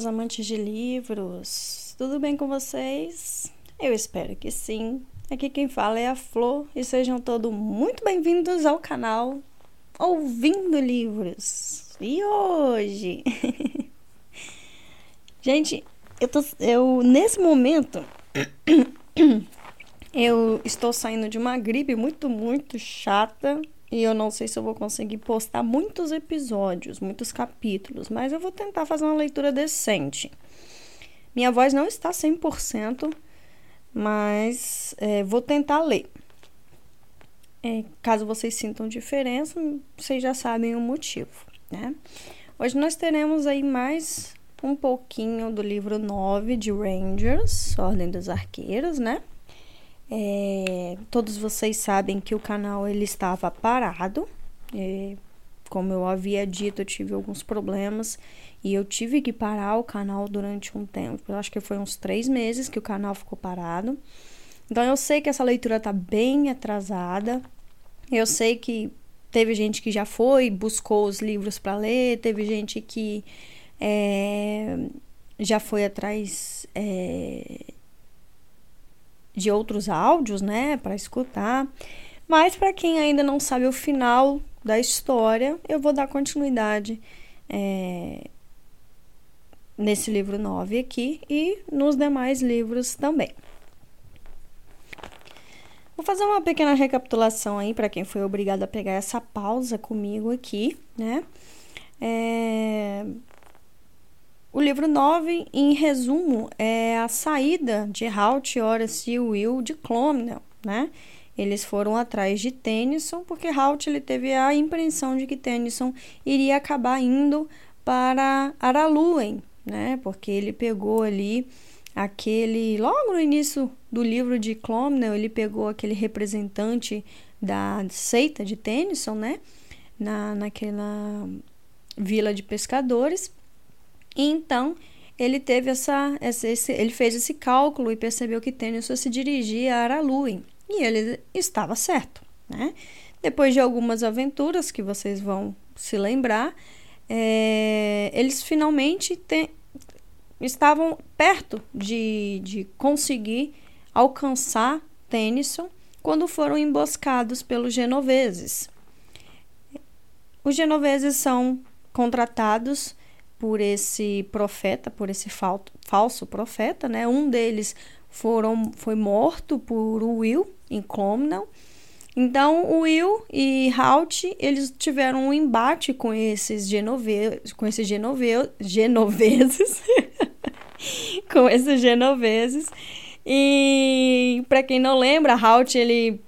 meus amantes de livros! Tudo bem com vocês? Eu espero que sim. Aqui quem fala é a Flor e sejam todos muito bem-vindos ao canal Ouvindo Livros. E hoje, gente, eu, tô, eu nesse momento eu estou saindo de uma gripe muito, muito chata e eu não sei se eu vou conseguir postar muitos episódios, muitos capítulos, mas eu vou tentar fazer uma leitura decente. Minha voz não está 100%, mas é, vou tentar ler. É, caso vocês sintam diferença, vocês já sabem o motivo, né? Hoje nós teremos aí mais um pouquinho do livro 9 de Rangers, Ordem dos Arqueiros, né? É, todos vocês sabem que o canal ele estava parado. É, como eu havia dito, eu tive alguns problemas e eu tive que parar o canal durante um tempo. Eu acho que foi uns três meses que o canal ficou parado. Então eu sei que essa leitura está bem atrasada. Eu sei que teve gente que já foi, buscou os livros para ler, teve gente que é, já foi atrás é, de outros áudios, né, para escutar. Mas para quem ainda não sabe o final da história, eu vou dar continuidade é, nesse livro 9 aqui e nos demais livros também. Vou fazer uma pequena recapitulação aí para quem foi obrigado a pegar essa pausa comigo aqui, né? É, o livro 9, em resumo, é a saída de Halt, Horace e Will de Clomnel, né? Eles foram atrás de Tennyson porque Halt ele teve a impressão de que Tennyson iria acabar indo para Araluen, né? Porque ele pegou ali aquele logo no início do livro de Clomnel, ele pegou aquele representante da seita de Tennyson, né? Na, naquela vila de pescadores então ele teve essa, esse, ele fez esse cálculo e percebeu que Tennyson se dirigia a Araluin e ele estava certo, né? Depois de algumas aventuras que vocês vão se lembrar, é, eles finalmente te, estavam perto de, de conseguir alcançar Tennyson quando foram emboscados pelos genoveses. Os genoveses são contratados por esse profeta, por esse falso profeta, né? Um deles foram, foi morto por Will em Clomnel. Então, Will e Halt, eles tiveram um embate com esses genoveses, com esses genove, genoveses, com esses genoveses. E para quem não lembra, Halt ele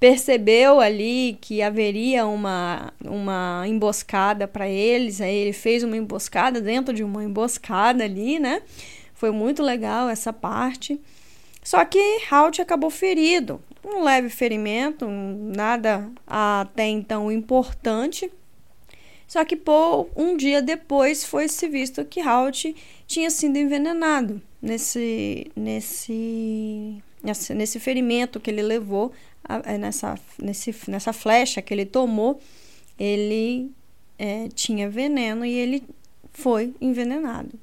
percebeu ali que haveria uma, uma emboscada para eles, aí ele fez uma emboscada dentro de uma emboscada ali, né? Foi muito legal essa parte. Só que Halt acabou ferido, um leve ferimento, nada até então importante. Só que por um dia depois foi se visto que Halt tinha sido envenenado nesse, nesse, nesse, nesse ferimento que ele levou nessa, nesse, nessa flecha que ele tomou, ele é, tinha veneno e ele foi envenenado.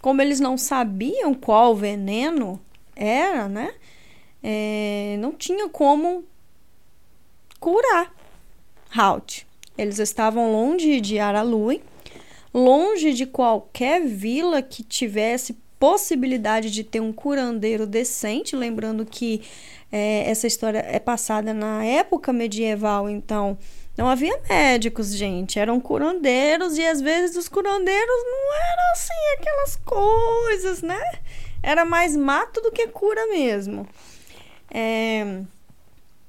Como eles não sabiam qual veneno era, né? É, não tinha como curar Halt. Eles estavam longe de Aralui, longe de qualquer vila que tivesse possibilidade de ter um curandeiro decente, lembrando que é, essa história é passada na época medieval, então não havia médicos, gente, eram curandeiros e às vezes os curandeiros não eram assim aquelas coisas, né? Era mais mato do que cura mesmo. É...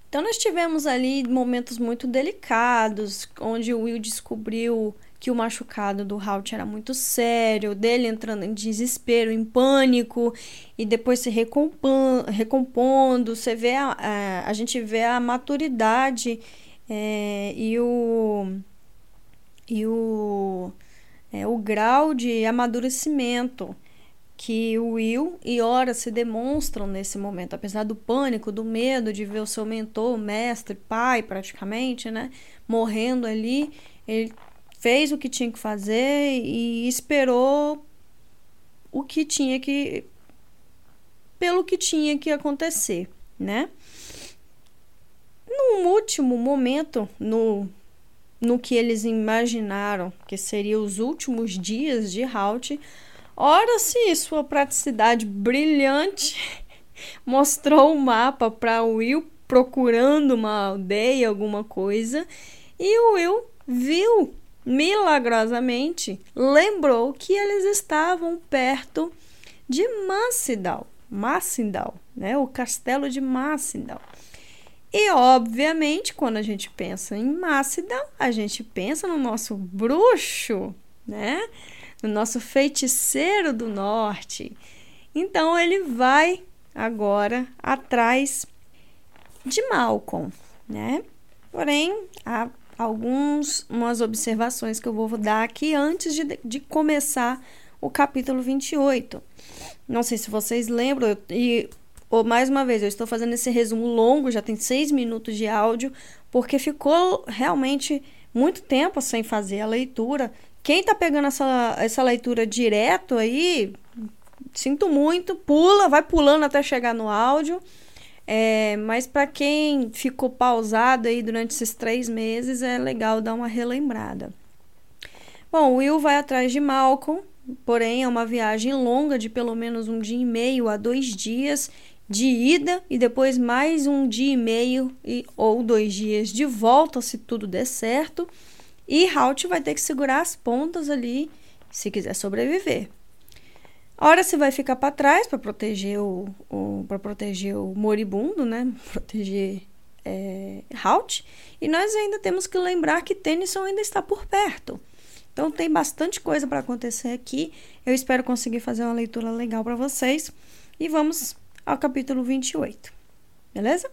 Então nós tivemos ali momentos muito delicados, onde o Will descobriu que o machucado do Halt era muito sério, dele entrando em desespero, em pânico e depois se recompondo. Você vê a, a, a gente vê a maturidade é, e o e o, é, o grau de amadurecimento que o Will e Ora se demonstram nesse momento, apesar do pânico, do medo de ver o seu mentor, mestre, pai, praticamente, né, morrendo ali, ele fez o que tinha que fazer e esperou o que tinha que pelo que tinha que acontecer, né? Num último momento, no no que eles imaginaram que seriam os últimos dias de Halt, ora-se sua praticidade brilhante mostrou o um mapa para Will procurando uma aldeia, alguma coisa, e o Will viu milagrosamente, lembrou que eles estavam perto de Massidal, Massindal, né? O castelo de Massindal. E, obviamente, quando a gente pensa em Mácida, a gente pensa no nosso bruxo, né? No nosso feiticeiro do norte. Então, ele vai agora atrás de Malcolm, né? Porém, há algumas umas observações que eu vou dar aqui antes de, de começar o capítulo 28. Não sei se vocês lembram, e ou, mais uma vez, eu estou fazendo esse resumo longo, já tem seis minutos de áudio, porque ficou realmente muito tempo sem fazer a leitura. Quem está pegando essa, essa leitura direto aí, sinto muito, pula, vai pulando até chegar no áudio. É, mas para quem ficou pausado aí durante esses três meses, é legal dar uma relembrada. Bom, Will vai atrás de Malcolm, porém é uma viagem longa de pelo menos um dia e meio a dois dias de ida e depois mais um dia e meio e, ou dois dias de volta, se tudo der certo. E Halt vai ter que segurar as pontas ali se quiser sobreviver. Ora se vai ficar para trás para proteger o, o para proteger o moribundo, né? Proteger é, Halt. E nós ainda temos que lembrar que Tennyson ainda está por perto. Então tem bastante coisa para acontecer aqui. Eu espero conseguir fazer uma leitura legal para vocês. E vamos ao capítulo 28. Beleza?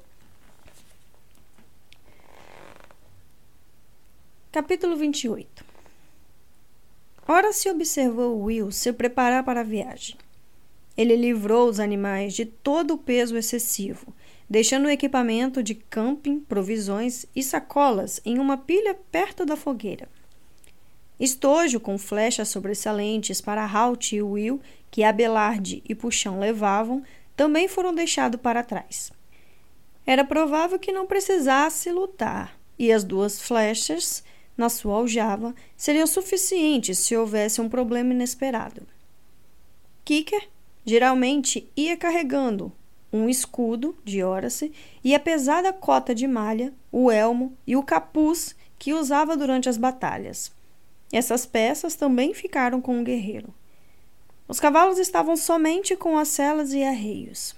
Capítulo 28 Ora se observou Will se preparar para a viagem. Ele livrou os animais de todo o peso excessivo, deixando o equipamento de camping, provisões e sacolas em uma pilha perto da fogueira. Estojo com flechas sobressalentes para Halt e Will, que Abelard e Puxão levavam, também foram deixados para trás. Era provável que não precisasse lutar, e as duas flechas na sua aljava seriam suficientes se houvesse um problema inesperado. Kicker geralmente ia carregando um escudo de Horace e a pesada cota de malha, o elmo e o capuz que usava durante as batalhas. Essas peças também ficaram com o guerreiro. Os cavalos estavam somente com as celas e arreios.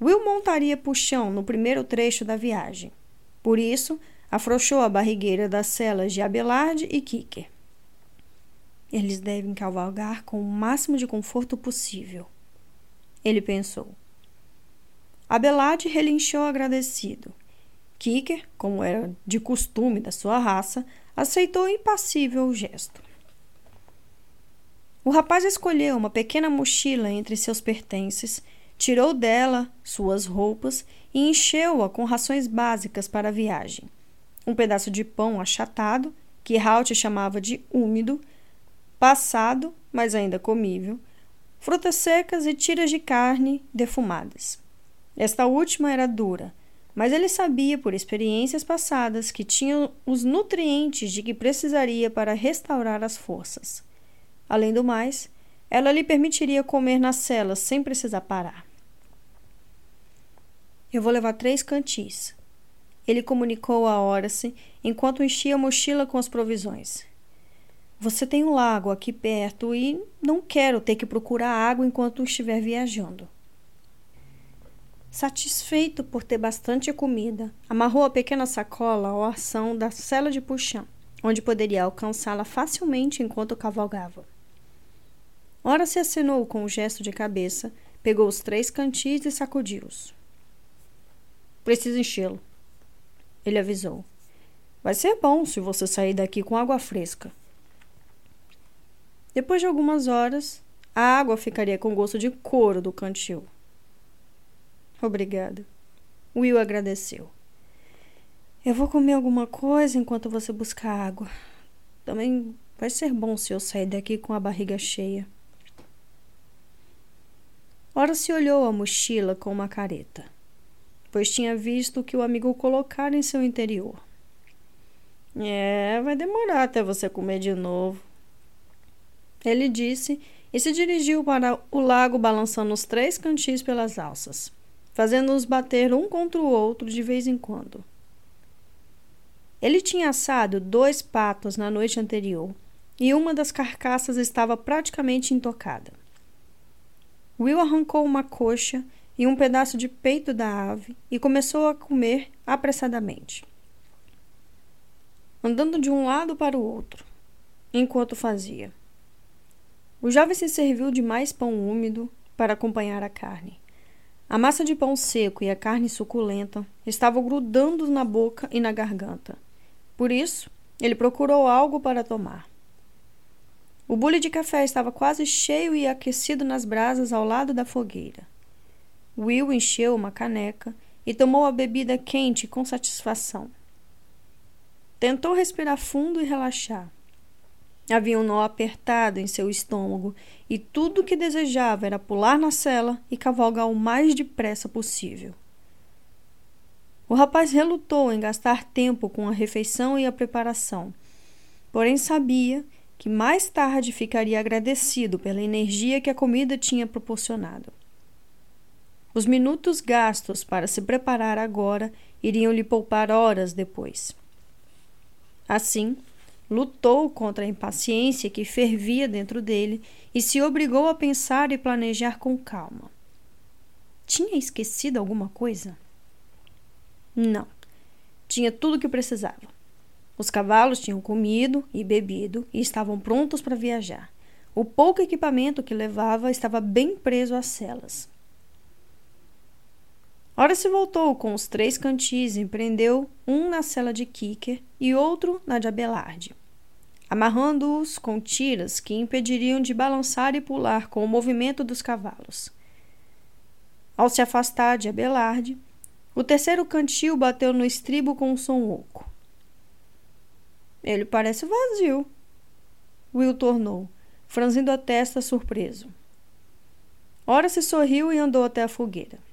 Will montaria puxão no primeiro trecho da viagem. Por isso, afrouxou a barrigueira das celas de Abelard e Kicker. Eles devem cavalgar com o máximo de conforto possível. Ele pensou. Abelard relinchou agradecido. Kicker, como era de costume da sua raça, aceitou impassível o gesto. O rapaz escolheu uma pequena mochila entre seus pertences, tirou dela suas roupas e encheu-a com rações básicas para a viagem. Um pedaço de pão achatado, que Halt chamava de úmido, passado, mas ainda comível, frutas secas e tiras de carne defumadas. Esta última era dura, mas ele sabia por experiências passadas que tinha os nutrientes de que precisaria para restaurar as forças. Além do mais, ela lhe permitiria comer na cela sem precisar parar. Eu vou levar três cantis. Ele comunicou a Horace enquanto enchia a mochila com as provisões. Você tem um lago aqui perto e não quero ter que procurar água enquanto estiver viajando. Satisfeito por ter bastante comida, amarrou a pequena sacola ao arção da cela de puxão, onde poderia alcançá-la facilmente enquanto cavalgava. Ora se assinou com um gesto de cabeça, pegou os três cantis e sacudiu-os. Preciso enchê-lo. Ele avisou. Vai ser bom se você sair daqui com água fresca. Depois de algumas horas, a água ficaria com gosto de couro do cantil. Obrigada. Will agradeceu. Eu vou comer alguma coisa enquanto você busca água. Também Vai ser bom se eu sair daqui com a barriga cheia. Ora se olhou a mochila com uma careta, pois tinha visto o que o amigo colocara em seu interior. É, vai demorar até você comer de novo. Ele disse e se dirigiu para o lago balançando os três cantis pelas alças, fazendo-os bater um contra o outro de vez em quando. Ele tinha assado dois patos na noite anterior e uma das carcaças estava praticamente intocada. Will arrancou uma coxa e um pedaço de peito da ave e começou a comer apressadamente, andando de um lado para o outro, enquanto fazia. O jovem se serviu de mais pão úmido para acompanhar a carne. A massa de pão seco e a carne suculenta estavam grudando na boca e na garganta. Por isso, ele procurou algo para tomar. O bule de café estava quase cheio e aquecido nas brasas ao lado da fogueira. Will encheu uma caneca e tomou a bebida quente com satisfação. Tentou respirar fundo e relaxar. Havia um nó apertado em seu estômago e tudo o que desejava era pular na cela e cavalgar o mais depressa possível. O rapaz relutou em gastar tempo com a refeição e a preparação, porém sabia que mais tarde ficaria agradecido pela energia que a comida tinha proporcionado. Os minutos gastos para se preparar agora iriam lhe poupar horas depois. Assim, lutou contra a impaciência que fervia dentro dele e se obrigou a pensar e planejar com calma. Tinha esquecido alguma coisa? Não. Tinha tudo o que precisava. Os cavalos tinham comido e bebido e estavam prontos para viajar. O pouco equipamento que levava estava bem preso às celas. Ora se voltou com os três cantis e prendeu um na cela de Kicker e outro na de Abelarde, amarrando-os com tiras que impediriam de balançar e pular com o movimento dos cavalos. Ao se afastar de Abelarde, o terceiro cantil bateu no estribo com um som oco. Ele parece vazio, Will tornou, franzindo a testa surpreso. Ora se sorriu e andou até a fogueira.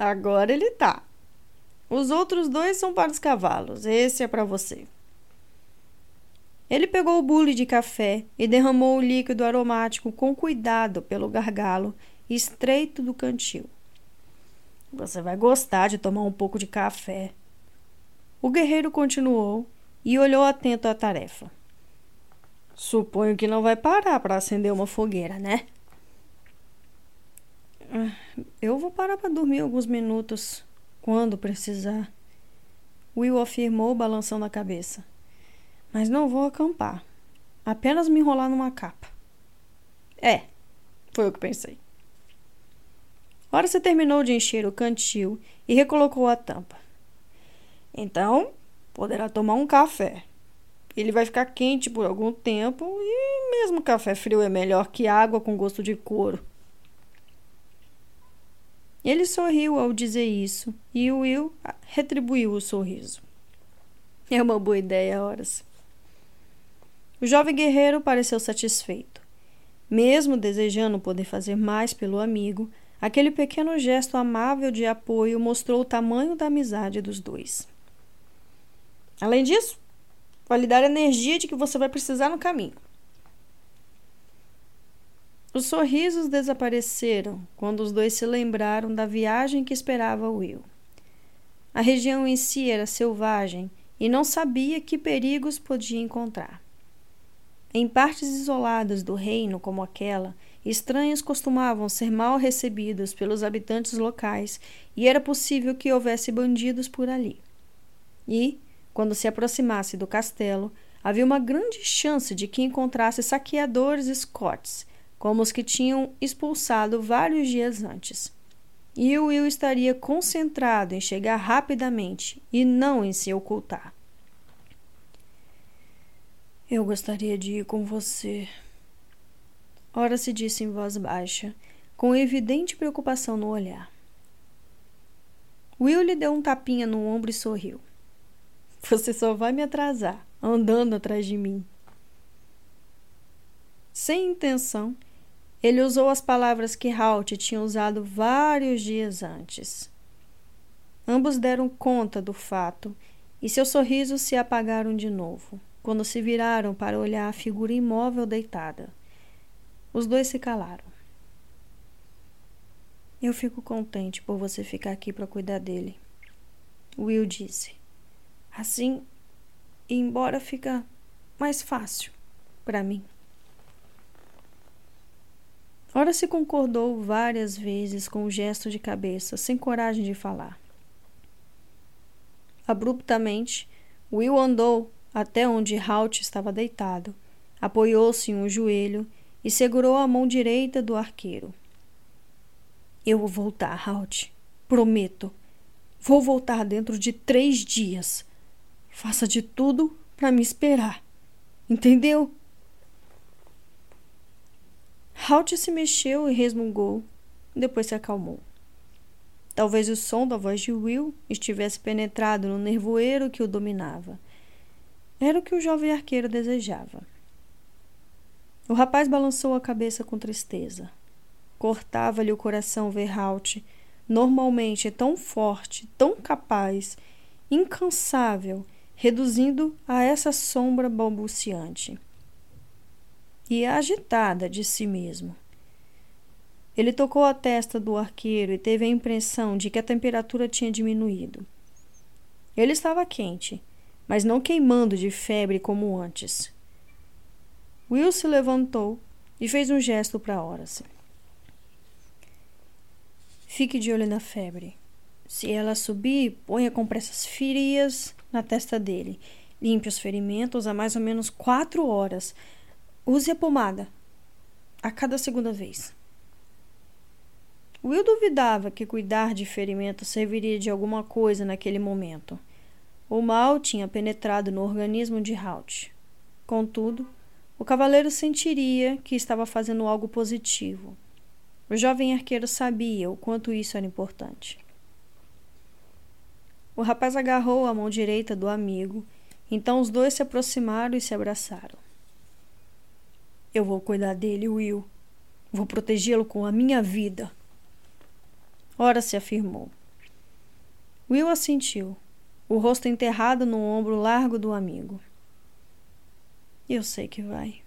Agora ele tá. Os outros dois são para os cavalos, esse é para você. Ele pegou o bule de café e derramou o líquido aromático com cuidado pelo gargalo estreito do cantil. Você vai gostar de tomar um pouco de café. O guerreiro continuou e olhou atento à tarefa. Suponho que não vai parar para acender uma fogueira, né? Ah, eu vou parar para dormir alguns minutos, quando precisar. Will afirmou, balançando a cabeça. Mas não vou acampar. Apenas me enrolar numa capa. É, foi o que pensei. Ora você terminou de encher o cantil e recolocou a tampa. Então, poderá tomar um café. Ele vai ficar quente por algum tempo e mesmo café frio é melhor que água com gosto de couro. Ele sorriu ao dizer isso e Will retribuiu o sorriso. É uma boa ideia, horas. O jovem guerreiro pareceu satisfeito. Mesmo desejando poder fazer mais pelo amigo, aquele pequeno gesto amável de apoio mostrou o tamanho da amizade dos dois. Além disso, vai lhe dar energia de que você vai precisar no caminho. Os sorrisos desapareceram quando os dois se lembraram da viagem que esperava Will. A região em si era selvagem e não sabia que perigos podia encontrar. Em partes isoladas do reino como aquela, estranhos costumavam ser mal recebidos pelos habitantes locais e era possível que houvesse bandidos por ali. E, quando se aproximasse do castelo, havia uma grande chance de que encontrasse saqueadores scots como os que tinham expulsado vários dias antes. E o Will estaria concentrado em chegar rapidamente e não em se ocultar. Eu gostaria de ir com você. Ora se disse em voz baixa, com evidente preocupação no olhar. Will lhe deu um tapinha no ombro e sorriu. Você só vai me atrasar, andando atrás de mim. Sem intenção, ele usou as palavras que Halt tinha usado vários dias antes. Ambos deram conta do fato e seus sorrisos se apagaram de novo quando se viraram para olhar a figura imóvel deitada. Os dois se calaram. Eu fico contente por você ficar aqui para cuidar dele, Will disse. Assim, embora fica mais fácil para mim. Ora se concordou várias vezes com o gesto de cabeça, sem coragem de falar. Abruptamente, Will andou até onde Halt estava deitado, apoiou-se em um joelho e segurou a mão direita do arqueiro. Eu vou voltar, Halt. Prometo. Vou voltar dentro de três dias. Faça de tudo para me esperar. Entendeu? Halt se mexeu e resmungou, depois se acalmou. Talvez o som da voz de Will estivesse penetrado no nervoeiro que o dominava. Era o que o jovem arqueiro desejava. O rapaz balançou a cabeça com tristeza. Cortava-lhe o coração ver Halt, normalmente tão forte, tão capaz, incansável, reduzindo a essa sombra balbuciante e agitada de si mesmo. Ele tocou a testa do arqueiro e teve a impressão de que a temperatura tinha diminuído. Ele estava quente, mas não queimando de febre como antes. Will se levantou e fez um gesto para Horace. Fique de olho na febre. Se ela subir, ponha compressas frias na testa dele. Limpe os ferimentos a mais ou menos quatro horas Use a pomada a cada segunda vez. Will duvidava que cuidar de ferimento serviria de alguma coisa naquele momento. O mal tinha penetrado no organismo de Halt. Contudo, o cavaleiro sentiria que estava fazendo algo positivo. O jovem arqueiro sabia o quanto isso era importante. O rapaz agarrou a mão direita do amigo, então os dois se aproximaram e se abraçaram. Eu vou cuidar dele, Will. Vou protegê-lo com a minha vida. Ora se afirmou. Will assentiu, o rosto enterrado no ombro largo do amigo. Eu sei que vai.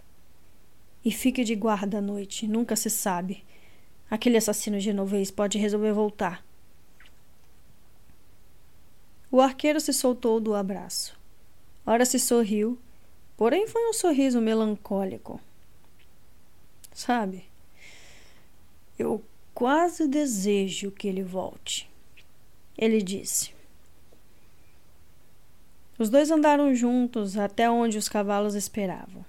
E fique de guarda à noite, nunca se sabe. Aquele assassino genovês pode resolver voltar. O arqueiro se soltou do abraço. Ora se sorriu, porém foi um sorriso melancólico. Sabe? Eu quase desejo que ele volte. Ele disse. Os dois andaram juntos até onde os cavalos esperavam.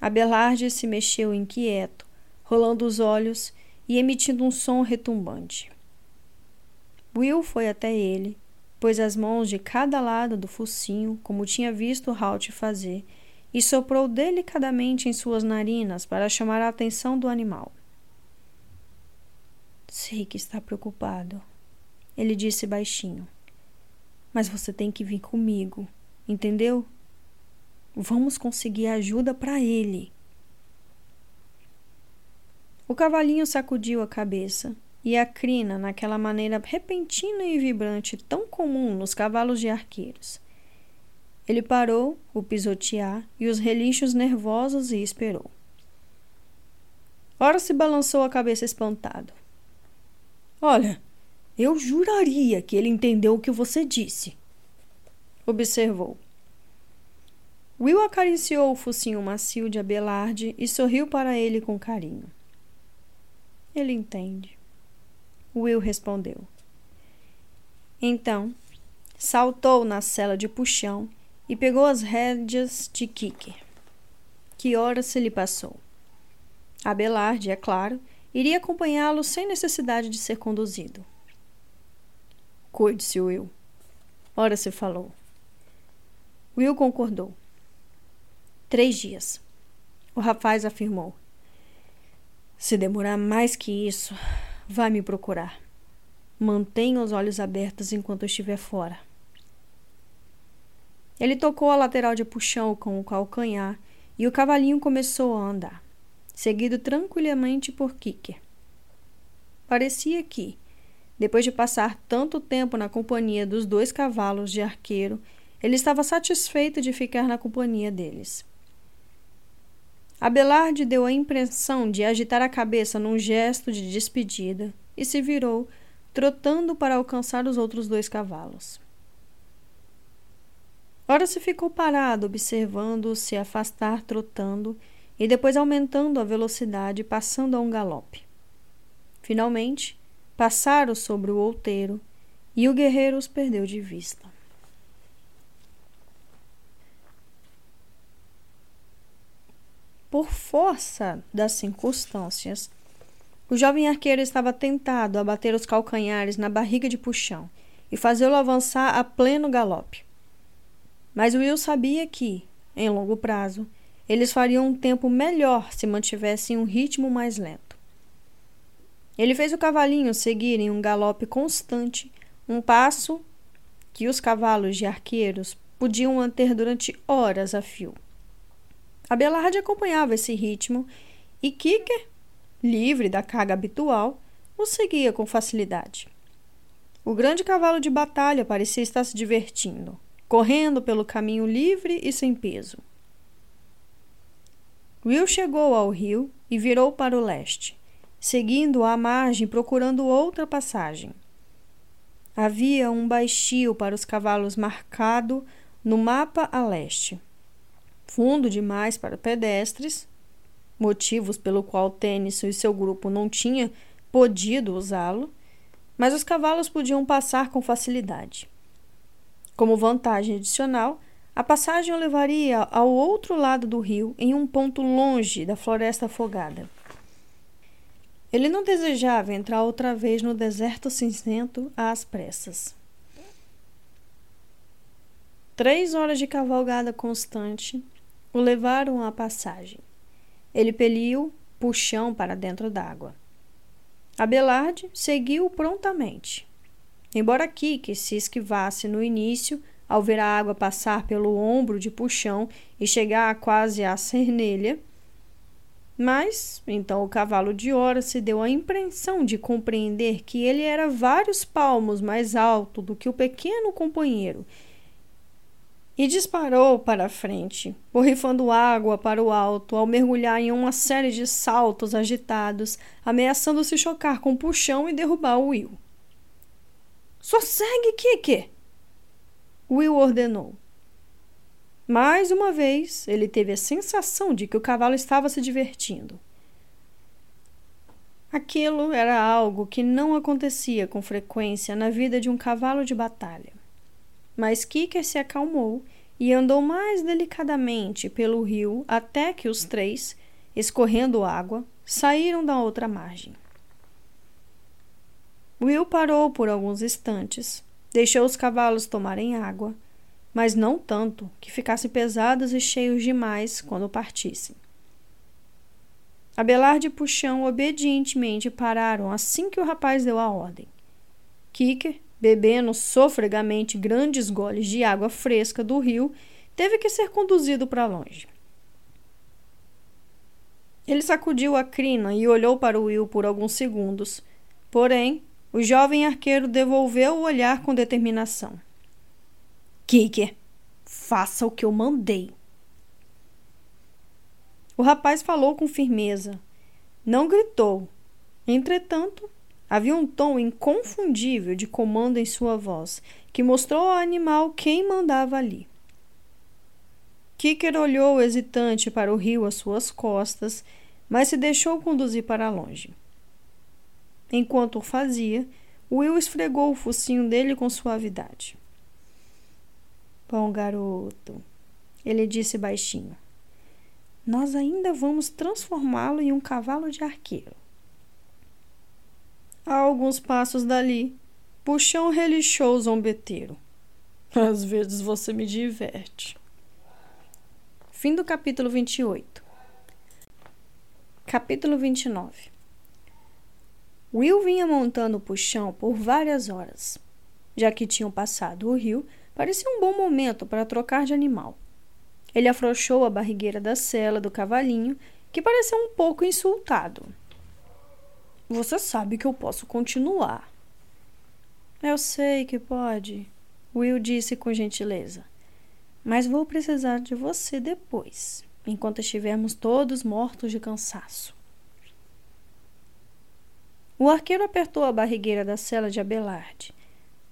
Abelarde se mexeu inquieto, rolando os olhos e emitindo um som retumbante. Will foi até ele, pôs as mãos de cada lado do focinho, como tinha visto Halt fazer, e soprou delicadamente em suas narinas para chamar a atenção do animal. Sei que está preocupado, ele disse baixinho. Mas você tem que vir comigo, entendeu? Vamos conseguir ajuda para ele. O cavalinho sacudiu a cabeça e a crina naquela maneira repentina e vibrante tão comum nos cavalos de arqueiros. Ele parou o pisotear e os relinchos nervosos e esperou. Ora se balançou a cabeça espantado. Olha, eu juraria que ele entendeu o que você disse. Observou. Will acariciou o focinho macio de Abelarde e sorriu para ele com carinho. Ele entende. Will respondeu. Então, saltou na cela de puxão e pegou as rédeas de Kike. Que hora se lhe passou? Abelarde, é claro, iria acompanhá-lo sem necessidade de ser conduzido. Cuide-se, Will. Ora se falou. Will concordou. Três dias. O rapaz afirmou. Se demorar mais que isso, vá me procurar. Mantenha os olhos abertos enquanto eu estiver fora. Ele tocou a lateral de puxão com o calcanhar e o cavalinho começou a andar, seguido tranquilamente por Kicker. Parecia que, depois de passar tanto tempo na companhia dos dois cavalos de arqueiro, ele estava satisfeito de ficar na companhia deles. Abelarde deu a impressão de agitar a cabeça num gesto de despedida e se virou, trotando para alcançar os outros dois cavalos. Ora se ficou parado, observando-o se afastar trotando e depois aumentando a velocidade, passando a um galope. Finalmente, passaram sobre o outeiro e o guerreiro os perdeu de vista. Por força das circunstâncias, o jovem arqueiro estava tentado a bater os calcanhares na barriga de puxão e fazê-lo avançar a pleno galope. Mas Will sabia que, em longo prazo, eles fariam um tempo melhor se mantivessem um ritmo mais lento. Ele fez o cavalinho seguir em um galope constante, um passo que os cavalos de arqueiros podiam manter durante horas a fio. Abelarde acompanhava esse ritmo e Kicker, livre da carga habitual, o seguia com facilidade. O grande cavalo de batalha parecia estar se divertindo correndo pelo caminho livre e sem peso. Will chegou ao rio e virou para o leste, seguindo a margem procurando outra passagem. Havia um baixio para os cavalos marcado no mapa a leste. Fundo demais para pedestres, motivos pelo qual Tênis e seu grupo não tinham podido usá-lo, mas os cavalos podiam passar com facilidade. Como vantagem adicional, a passagem o levaria ao outro lado do rio, em um ponto longe da floresta afogada. Ele não desejava entrar outra vez no deserto cinzento às pressas. Três horas de cavalgada constante o levaram à passagem. Ele peliu puxão para dentro d'água. Abelarde seguiu prontamente. Embora Kiki se esquivasse no início, ao ver a água passar pelo ombro de puxão e chegar quase à cernelha, mas então o cavalo de Hora se deu a impressão de compreender que ele era vários palmos mais alto do que o pequeno companheiro e disparou para a frente, borrifando água para o alto ao mergulhar em uma série de saltos agitados, ameaçando se chocar com o puxão e derrubar o Will. Sossegue, Kiki! Will ordenou. Mais uma vez, ele teve a sensação de que o cavalo estava se divertindo. Aquilo era algo que não acontecia com frequência na vida de um cavalo de batalha. Mas Kicker se acalmou e andou mais delicadamente pelo rio até que os três, escorrendo água, saíram da outra margem. Will parou por alguns instantes, deixou os cavalos tomarem água, mas não tanto que ficassem pesados e cheios demais quando partissem. Abelarde e Puxão obedientemente pararam assim que o rapaz deu a ordem. Kicker, bebendo sofregamente grandes goles de água fresca do rio, teve que ser conduzido para longe. Ele sacudiu a crina e olhou para Will por alguns segundos, porém o jovem arqueiro devolveu o olhar com determinação. Kicker, faça o que eu mandei. O rapaz falou com firmeza. Não gritou. Entretanto, havia um tom inconfundível de comando em sua voz, que mostrou ao animal quem mandava ali. Kicker olhou hesitante para o rio às suas costas, mas se deixou conduzir para longe. Enquanto o fazia, Will esfregou o focinho dele com suavidade. Bom garoto, ele disse baixinho. Nós ainda vamos transformá-lo em um cavalo de arqueiro. A alguns passos dali, Puxão relixou o zombeteiro. Às vezes você me diverte. Fim do capítulo 28. Capítulo 29. Will vinha montando o puxão por várias horas. Já que tinham passado o rio, parecia um bom momento para trocar de animal. Ele afrouxou a barrigueira da cela do cavalinho, que pareceu um pouco insultado. Você sabe que eu posso continuar. Eu sei que pode, Will disse com gentileza. Mas vou precisar de você depois, enquanto estivermos todos mortos de cansaço. O arqueiro apertou a barrigueira da cela de Abelard.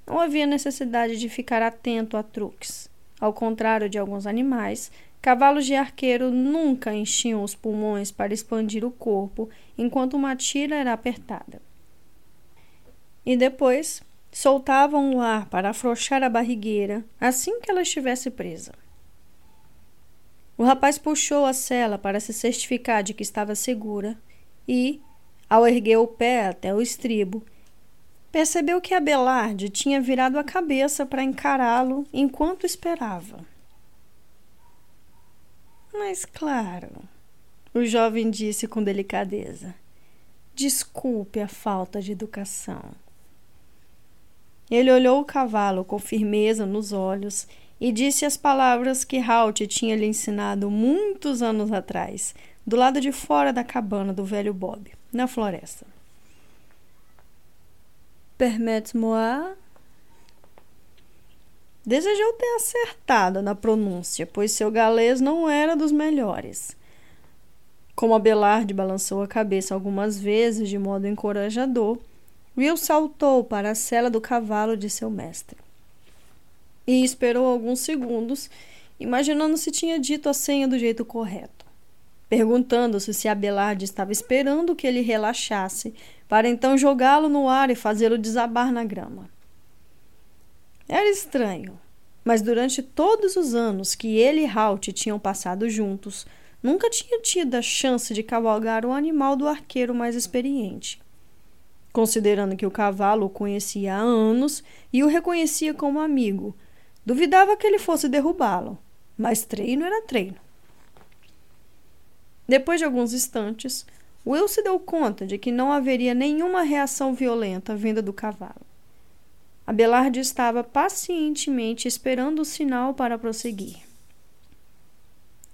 Não havia necessidade de ficar atento a truques. Ao contrário de alguns animais, cavalos de arqueiro nunca enchiam os pulmões para expandir o corpo enquanto uma tira era apertada. E depois soltavam o ar para afrouxar a barrigueira assim que ela estivesse presa. O rapaz puxou a cela para se certificar de que estava segura e, ao erguer o pé até o estribo, percebeu que Abelard tinha virado a cabeça para encará-lo enquanto esperava. Mas claro, o jovem disse com delicadeza. Desculpe a falta de educação. Ele olhou o cavalo com firmeza nos olhos e disse as palavras que Halt tinha lhe ensinado muitos anos atrás, do lado de fora da cabana do velho Bob, na floresta. Permette-moi? Desejou ter acertado na pronúncia, pois seu galês não era dos melhores. Como Abelard balançou a cabeça algumas vezes de modo encorajador, Will saltou para a cela do cavalo de seu mestre. E esperou alguns segundos, imaginando se tinha dito a senha do jeito correto perguntando-se se Abelard estava esperando que ele relaxasse, para então jogá-lo no ar e fazê-lo desabar na grama. Era estranho, mas durante todos os anos que ele e Halt tinham passado juntos, nunca tinha tido a chance de cavalgar o animal do arqueiro mais experiente. Considerando que o cavalo o conhecia há anos e o reconhecia como amigo, duvidava que ele fosse derrubá-lo, mas treino era treino. Depois de alguns instantes, Will se deu conta de que não haveria nenhuma reação violenta vinda do cavalo. Abelard estava pacientemente esperando o sinal para prosseguir.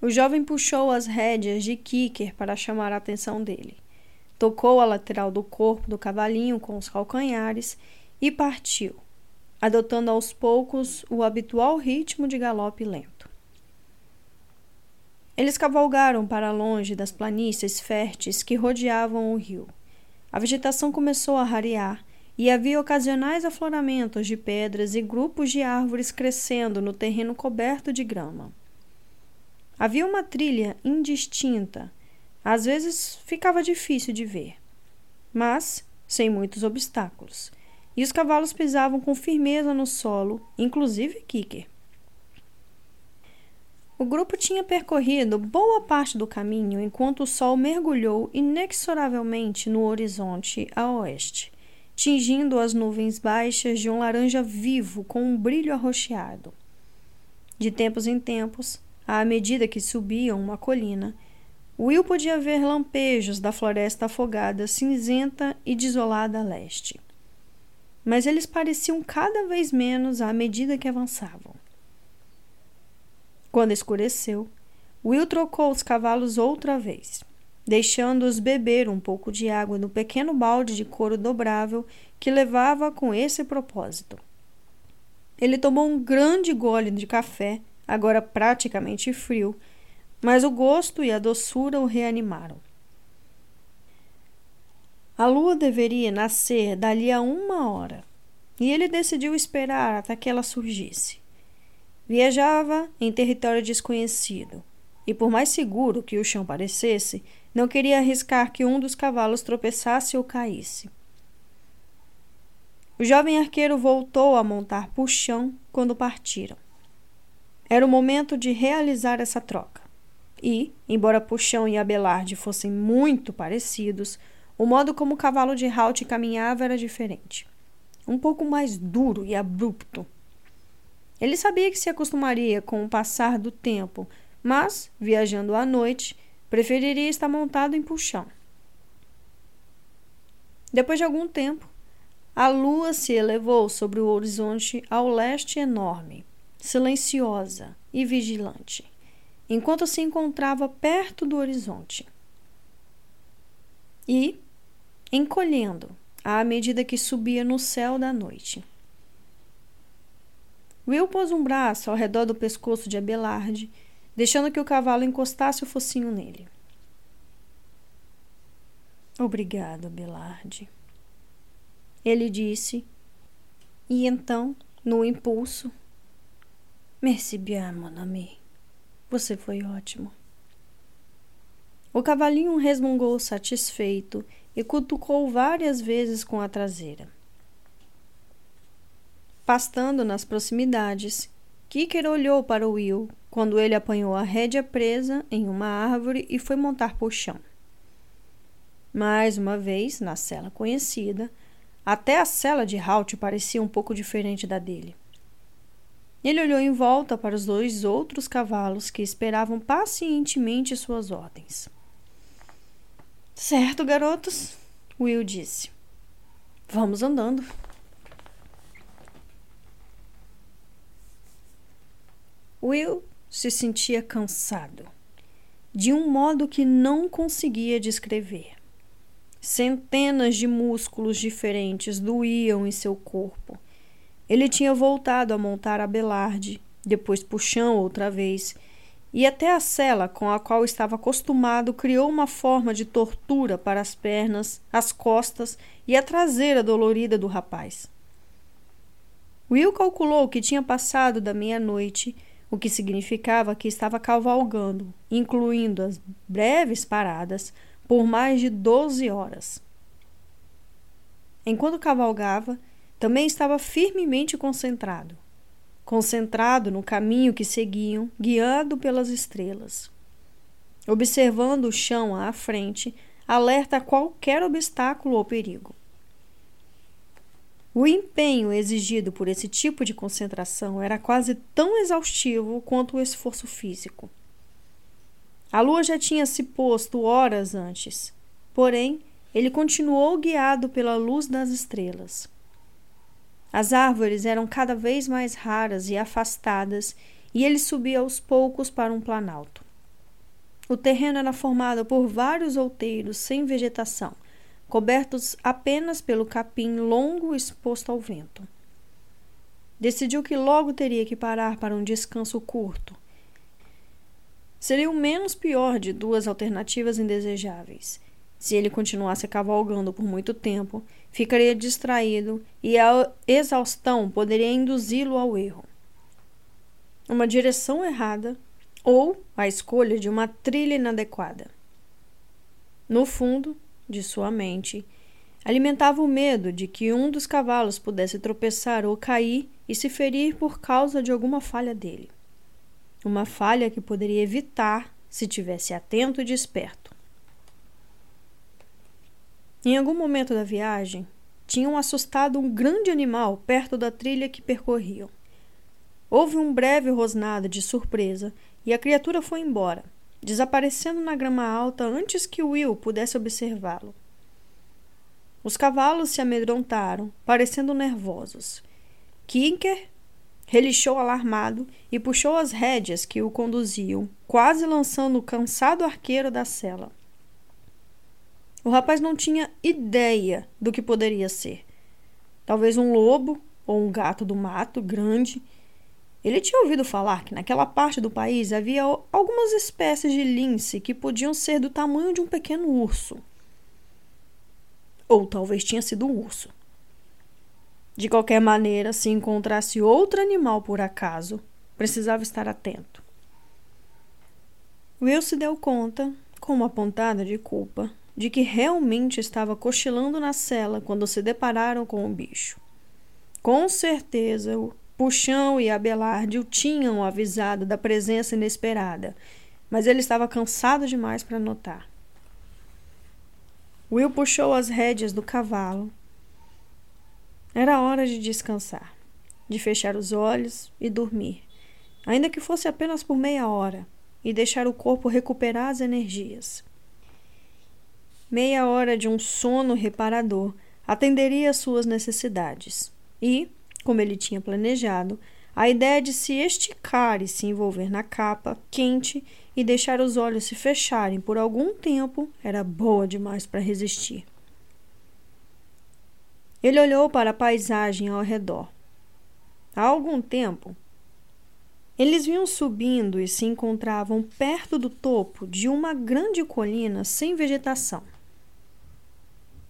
O jovem puxou as rédeas de Kicker para chamar a atenção dele. Tocou a lateral do corpo do cavalinho com os calcanhares e partiu, adotando aos poucos o habitual ritmo de galope lento. Eles cavalgaram para longe das planícies férteis que rodeavam o rio. A vegetação começou a rarear e havia ocasionais afloramentos de pedras e grupos de árvores crescendo no terreno coberto de grama. Havia uma trilha indistinta, às vezes ficava difícil de ver, mas sem muitos obstáculos, e os cavalos pisavam com firmeza no solo, inclusive Kicker. O grupo tinha percorrido boa parte do caminho enquanto o sol mergulhou inexoravelmente no horizonte a oeste, tingindo as nuvens baixas de um laranja vivo com um brilho arroxeado. De tempos em tempos, à medida que subiam uma colina, Will podia ver lampejos da floresta afogada, cinzenta e desolada a leste. Mas eles pareciam cada vez menos à medida que avançavam. Quando escureceu, Will trocou os cavalos outra vez, deixando-os beber um pouco de água no pequeno balde de couro dobrável que levava com esse propósito. Ele tomou um grande gole de café, agora praticamente frio, mas o gosto e a doçura o reanimaram. A lua deveria nascer dali a uma hora, e ele decidiu esperar até que ela surgisse. Viajava em território desconhecido, e por mais seguro que o chão parecesse, não queria arriscar que um dos cavalos tropeçasse ou caísse. O jovem arqueiro voltou a montar puxão quando partiram. Era o momento de realizar essa troca. E, embora Puxão e Abelard fossem muito parecidos, o modo como o cavalo de Halt caminhava era diferente. Um pouco mais duro e abrupto, ele sabia que se acostumaria com o passar do tempo, mas, viajando à noite, preferiria estar montado em puxão. Depois de algum tempo, a lua se elevou sobre o horizonte ao leste enorme, silenciosa e vigilante. enquanto se encontrava perto do horizonte. E, encolhendo à medida que subia no céu da noite. Will pôs um braço ao redor do pescoço de Abelard, deixando que o cavalo encostasse o focinho nele. Obrigado, Abelard. Ele disse, e então, no impulso, Merci bien, mon ami. Você foi ótimo. O cavalinho resmungou satisfeito e cutucou várias vezes com a traseira. Pastando nas proximidades, Kicker olhou para Will quando ele apanhou a rédea presa em uma árvore e foi montar por chão. Mais uma vez, na cela conhecida, até a cela de Halt parecia um pouco diferente da dele. Ele olhou em volta para os dois outros cavalos que esperavam pacientemente suas ordens. Certo, garotos, Will disse. Vamos andando. Will se sentia cansado, de um modo que não conseguia descrever. Centenas de músculos diferentes doíam em seu corpo ele tinha voltado a montar a Belarde, depois puxão outra vez, e até a cela com a qual estava acostumado criou uma forma de tortura para as pernas, as costas e a traseira dolorida do rapaz. Will calculou que tinha passado da meia-noite, o que significava que estava cavalgando, incluindo as breves paradas, por mais de doze horas. Enquanto cavalgava, também estava firmemente concentrado. Concentrado no caminho que seguiam, guiado pelas estrelas. Observando o chão à frente, alerta a qualquer obstáculo ou perigo. O empenho exigido por esse tipo de concentração era quase tão exaustivo quanto o esforço físico. A lua já tinha se posto horas antes, porém, ele continuou guiado pela luz das estrelas. As árvores eram cada vez mais raras e afastadas, e ele subia aos poucos para um planalto. O terreno era formado por vários outeiros sem vegetação, cobertos apenas pelo capim longo exposto ao vento. Decidiu que logo teria que parar para um descanso curto. Seria o menos pior de duas alternativas indesejáveis. Se ele continuasse cavalgando por muito tempo, ficaria distraído e a exaustão poderia induzi-lo ao erro. Uma direção errada ou a escolha de uma trilha inadequada. No fundo de sua mente, alimentava o medo de que um dos cavalos pudesse tropeçar ou cair e se ferir por causa de alguma falha dele. Uma falha que poderia evitar se tivesse atento e desperto. Em algum momento da viagem, tinham assustado um grande animal perto da trilha que percorriam. Houve um breve rosnado de surpresa e a criatura foi embora, desaparecendo na grama alta antes que Will pudesse observá-lo. Os cavalos se amedrontaram, parecendo nervosos. Kinker relixou alarmado e puxou as rédeas que o conduziam, quase lançando o cansado arqueiro da cela. O rapaz não tinha ideia do que poderia ser. Talvez um lobo ou um gato do mato grande. Ele tinha ouvido falar que naquela parte do país havia algumas espécies de lince que podiam ser do tamanho de um pequeno urso. Ou talvez tinha sido um urso. De qualquer maneira, se encontrasse outro animal por acaso, precisava estar atento. Will se deu conta, com uma pontada de culpa, de que realmente estava cochilando na cela quando se depararam com o bicho. Com certeza, Puxão e Abelarde o tinham avisado da presença inesperada, mas ele estava cansado demais para notar. Will puxou as rédeas do cavalo. Era hora de descansar, de fechar os olhos e dormir, ainda que fosse apenas por meia hora, e deixar o corpo recuperar as energias. Meia hora de um sono reparador atenderia às suas necessidades. E, como ele tinha planejado, A ideia de se esticar e se envolver na capa quente e deixar os olhos se fecharem por algum tempo era boa demais para resistir. Ele olhou para a paisagem ao redor. Há algum tempo, eles vinham subindo e se encontravam perto do topo de uma grande colina sem vegetação.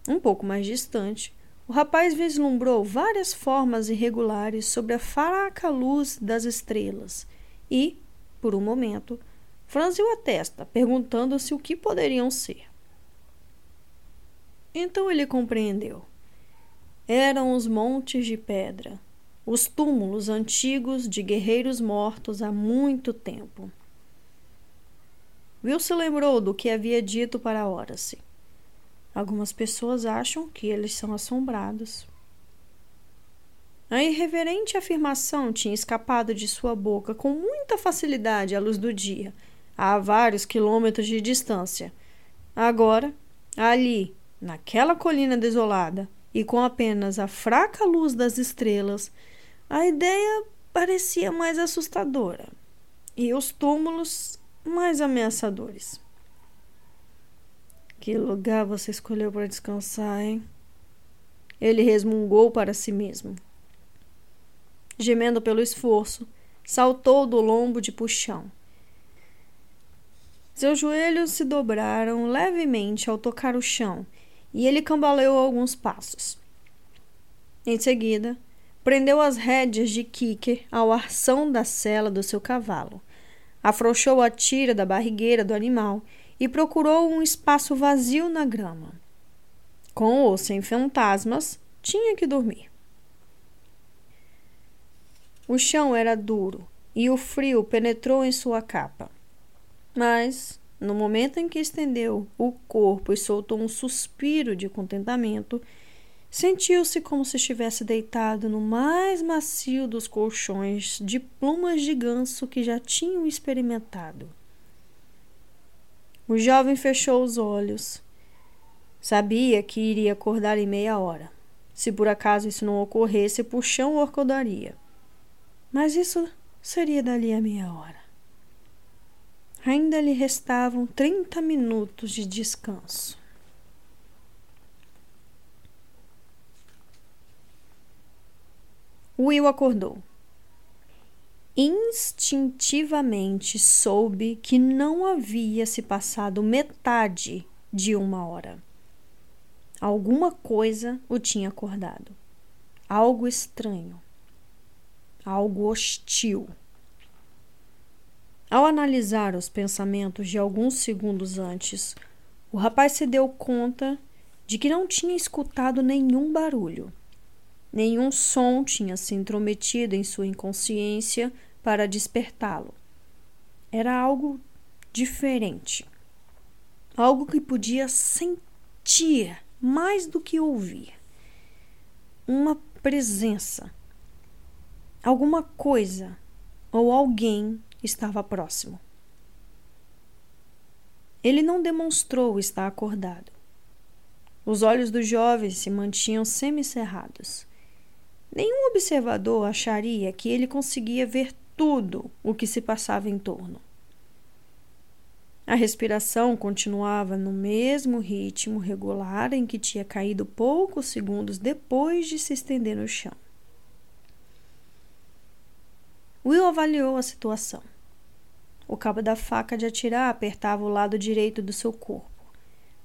Um pouco mais distante, o rapaz vislumbrou várias formas irregulares sobre a fraca luz das estrelas e, por um momento, franziu a testa, perguntando-se o que poderiam ser. Então ele compreendeu. Eram os montes de pedra, os túmulos antigos de guerreiros mortos há muito tempo. Will se lembrou do que havia dito para Horace. Algumas pessoas acham que eles são assombrados. A irreverente afirmação tinha escapado de sua boca com muita facilidade à luz do dia, a vários quilômetros de distância. Agora, ali, naquela colina desolada, e com apenas a fraca luz das estrelas, a ideia parecia mais assustadora e os túmulos mais ameaçadores. Que lugar você escolheu para descansar, hein? Ele resmungou para si mesmo. Gemendo pelo esforço, saltou do lombo de puxão. Seus joelhos se dobraram levemente ao tocar o chão e ele cambaleou alguns passos. Em seguida, prendeu as rédeas de Kiker ao arção da sela do seu cavalo, afrouxou a tira da barrigueira do animal e procurou um espaço vazio na grama. Com ou sem fantasmas, tinha que dormir. O chão era duro e o frio penetrou em sua capa. Mas, no momento em que estendeu o corpo e soltou um suspiro de contentamento, Sentiu-se como se estivesse deitado no mais macio dos colchões de plumas de ganso que já tinham experimentado. O jovem fechou os olhos. Sabia que iria acordar em meia hora. Se por acaso isso não ocorresse, puxão o acordaria. Mas isso seria dali a meia hora. Ainda lhe restavam trinta minutos de descanso. Will acordou. Instintivamente soube que não havia se passado metade de uma hora. Alguma coisa o tinha acordado. Algo estranho. Algo hostil. Ao analisar os pensamentos de alguns segundos antes, o rapaz se deu conta de que não tinha escutado nenhum barulho. Nenhum som tinha se intrometido em sua inconsciência para despertá-lo. Era algo diferente. Algo que podia sentir mais do que ouvir. Uma presença. Alguma coisa ou alguém estava próximo. Ele não demonstrou estar acordado. Os olhos do jovem se mantinham semicerrados. Nenhum observador acharia que ele conseguia ver tudo o que se passava em torno. A respiração continuava no mesmo ritmo regular em que tinha caído poucos segundos depois de se estender no chão. Will avaliou a situação. O cabo da faca de atirar apertava o lado direito do seu corpo.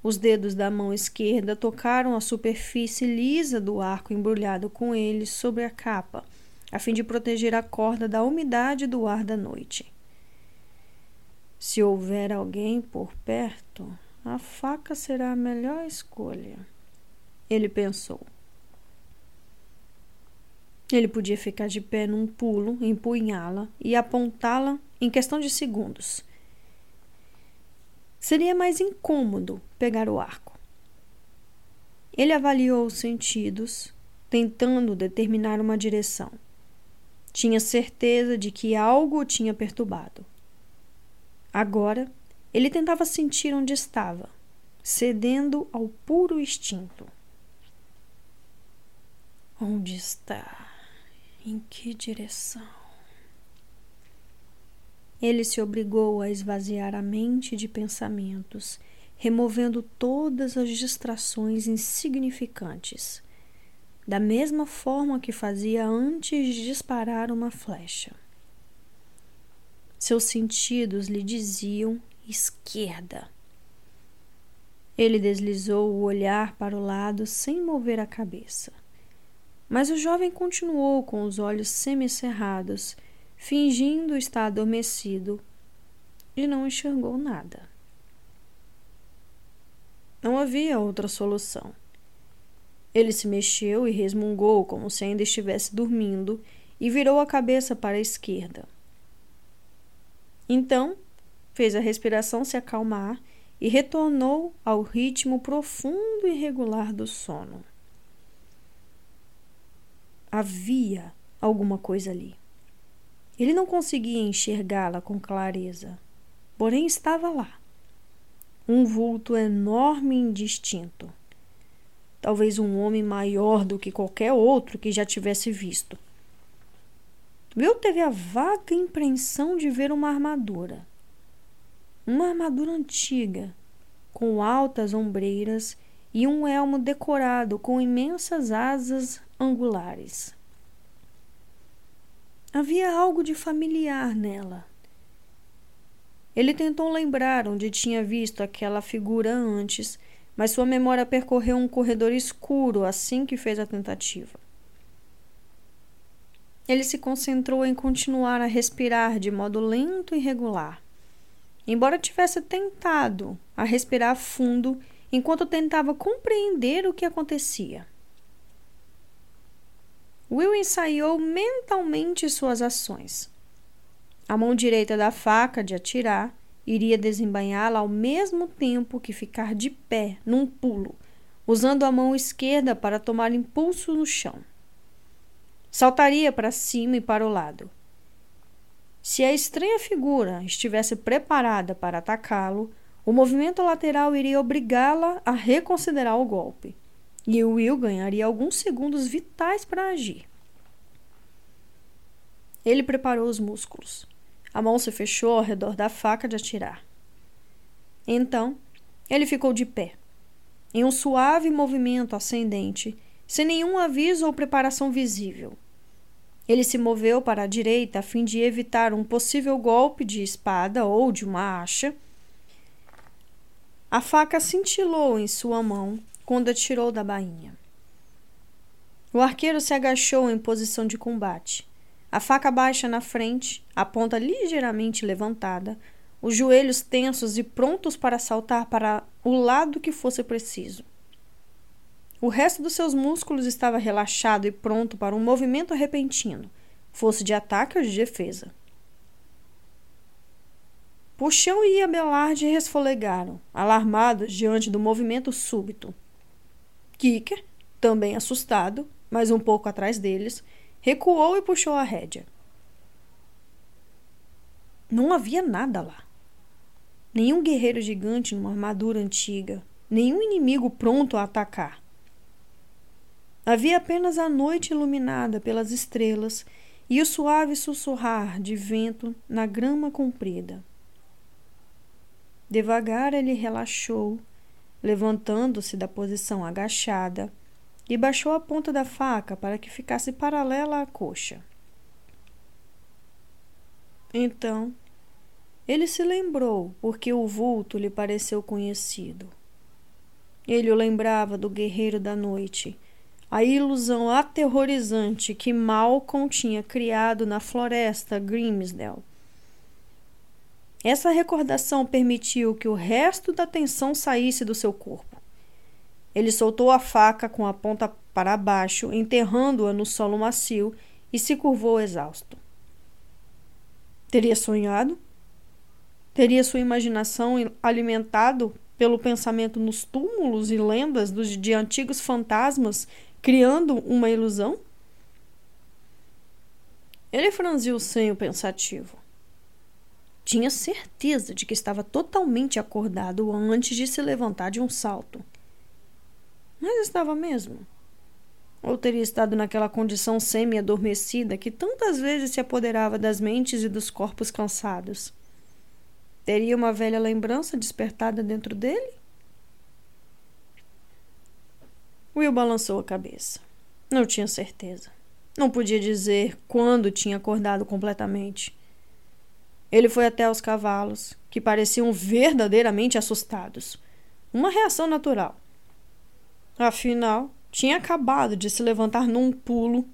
Os dedos da mão esquerda tocaram a superfície lisa do arco embrulhado com ele sobre a capa, a fim de proteger a corda da umidade do ar da noite. Se houver alguém por perto, a faca será a melhor escolha. Ele pensou. Ele podia ficar de pé num pulo, empunhá-la e apontá-la em questão de segundos Seria mais incômodo pegar o arco. Ele avaliou os sentidos, tentando determinar uma direção. Tinha certeza de que algo o tinha perturbado. Agora, ele tentava sentir onde estava, cedendo ao puro instinto. Onde está? Em que direção? Ele se obrigou a esvaziar a mente de pensamentos, removendo todas as distrações insignificantes, da mesma forma que fazia antes de disparar uma flecha. Seus sentidos lhe diziam esquerda. Ele deslizou o olhar para o lado sem mover a cabeça. Mas o jovem continuou com os olhos semicerrados, fingindo estar adormecido, e não enxergou nada. Não havia outra solução. Ele se mexeu e resmungou como se ainda estivesse dormindo e virou a cabeça para a esquerda. Então, fez a respiração se acalmar e retornou ao ritmo profundo e regular do sono. Havia alguma coisa ali. Ele não conseguia enxergá-la com clareza, porém estava lá. Um vulto enorme e indistinto. Talvez um homem maior do que qualquer outro que já tivesse visto Will teve a vaga impressão de ver uma armadura. Uma armadura antiga, com altas ombreiras e um elmo decorado com imensas asas angulares. Havia algo de familiar nela. Ele tentou lembrar onde tinha visto aquela figura antes, mas sua memória percorreu um corredor escuro assim que fez a tentativa. Ele se concentrou em continuar a respirar de modo lento e regular. Embora tivesse tentado a respirar fundo enquanto tentava compreender o que acontecia. Will ensaiou mentalmente suas ações. A mão direita da faca de atirar iria desembainhá-la ao mesmo tempo que ficar de pé num pulo, usando a mão esquerda para tomar impulso no chão. Saltaria para cima e para o lado. Se a estranha figura estivesse preparada para atacá-lo, o movimento lateral iria obrigá-la a reconsiderar o golpe, e Will ganharia alguns segundos vitais para agir. Ele preparou os músculos. A mão se fechou ao redor da faca de atirar. Então, ele ficou de pé, em um suave movimento ascendente sem nenhum aviso ou preparação visível. Ele se moveu para a direita a fim de evitar um possível golpe de espada ou de uma acha. A faca cintilou em sua mão quando a tirou da bainha. O arqueiro se agachou em posição de combate. A faca baixa na frente, a ponta ligeiramente levantada, os joelhos tensos e prontos para saltar para o lado que fosse preciso. O resto dos seus músculos estava relaxado e pronto para um movimento repentino, fosse de ataque ou de defesa. Puxão e Abelard resfolegaram, alarmados diante do movimento súbito. Kicker, também assustado, mas um pouco atrás deles, recuou e puxou a rédea. Não havia nada lá. Nenhum guerreiro gigante numa armadura antiga, nenhum inimigo pronto a atacar. Havia apenas a noite iluminada pelas estrelas e o suave sussurrar de vento na grama comprida. Devagar ele relaxou, levantando-se da posição agachada, e baixou a ponta da faca para que ficasse paralela à coxa. Então, ele se lembrou porque o vulto lhe pareceu conhecido. Ele o lembrava do guerreiro da noite a ilusão aterrorizante que Malcolm tinha criado na floresta Grimsdale. Essa recordação permitiu que o resto da tensão saísse do seu corpo. Ele soltou a faca com a ponta para baixo, enterrando-a no solo macio, e se curvou exausto. Teria sonhado? Teria sua imaginação alimentado pelo pensamento nos túmulos e lendas dos, de antigos fantasmas criando uma ilusão? Ele franziu o senho pensativo. Tinha certeza de que estava totalmente acordado antes de se levantar de um salto. Mas estava mesmo. Ou teria estado naquela condição semi-adormecida que tantas vezes se apoderava das mentes e dos corpos cansados? Teria uma velha lembrança despertada dentro dele? Will balançou a cabeça. Não tinha certeza. Não podia dizer quando tinha acordado completamente. Ele foi até os cavalos, que pareciam verdadeiramente assustados. Uma reação natural. Afinal, tinha acabado de se levantar num pulo,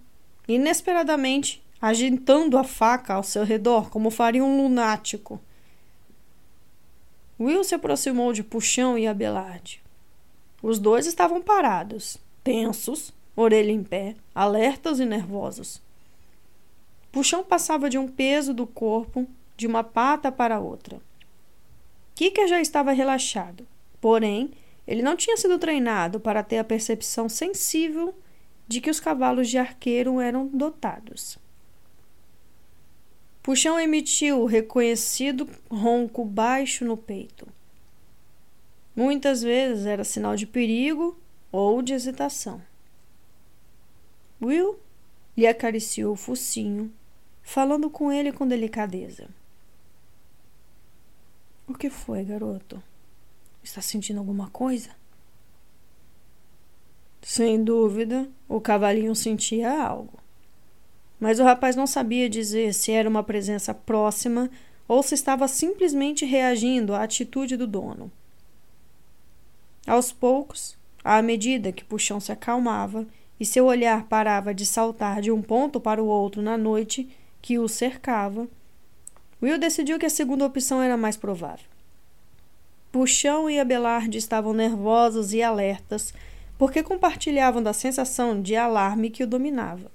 inesperadamente, agitando a faca ao seu redor como faria um lunático. Will se aproximou de Puxão e Abelard. Os dois estavam parados, tensos, orelha em pé, alertas e nervosos. Puxão passava de um peso do corpo de uma pata para outra. Kika já estava relaxado, porém, ele não tinha sido treinado para ter a percepção sensível de que os cavalos de arqueiro eram dotados. Puxão emitiu o reconhecido ronco baixo no peito. Muitas vezes era sinal de perigo ou de hesitação. Will lhe acariciou o focinho, falando com ele com delicadeza. O que foi, garoto? Está sentindo alguma coisa? Sem dúvida, o cavalinho sentia algo. Mas o rapaz não sabia dizer se era uma presença próxima ou se estava simplesmente reagindo à atitude do dono. Aos poucos, à medida que Puxão se acalmava e seu olhar parava de saltar de um ponto para o outro na noite que o cercava, Will decidiu que a segunda opção era mais provável. Puxão e Abelard estavam nervosos e alertas porque compartilhavam da sensação de alarme que o dominava.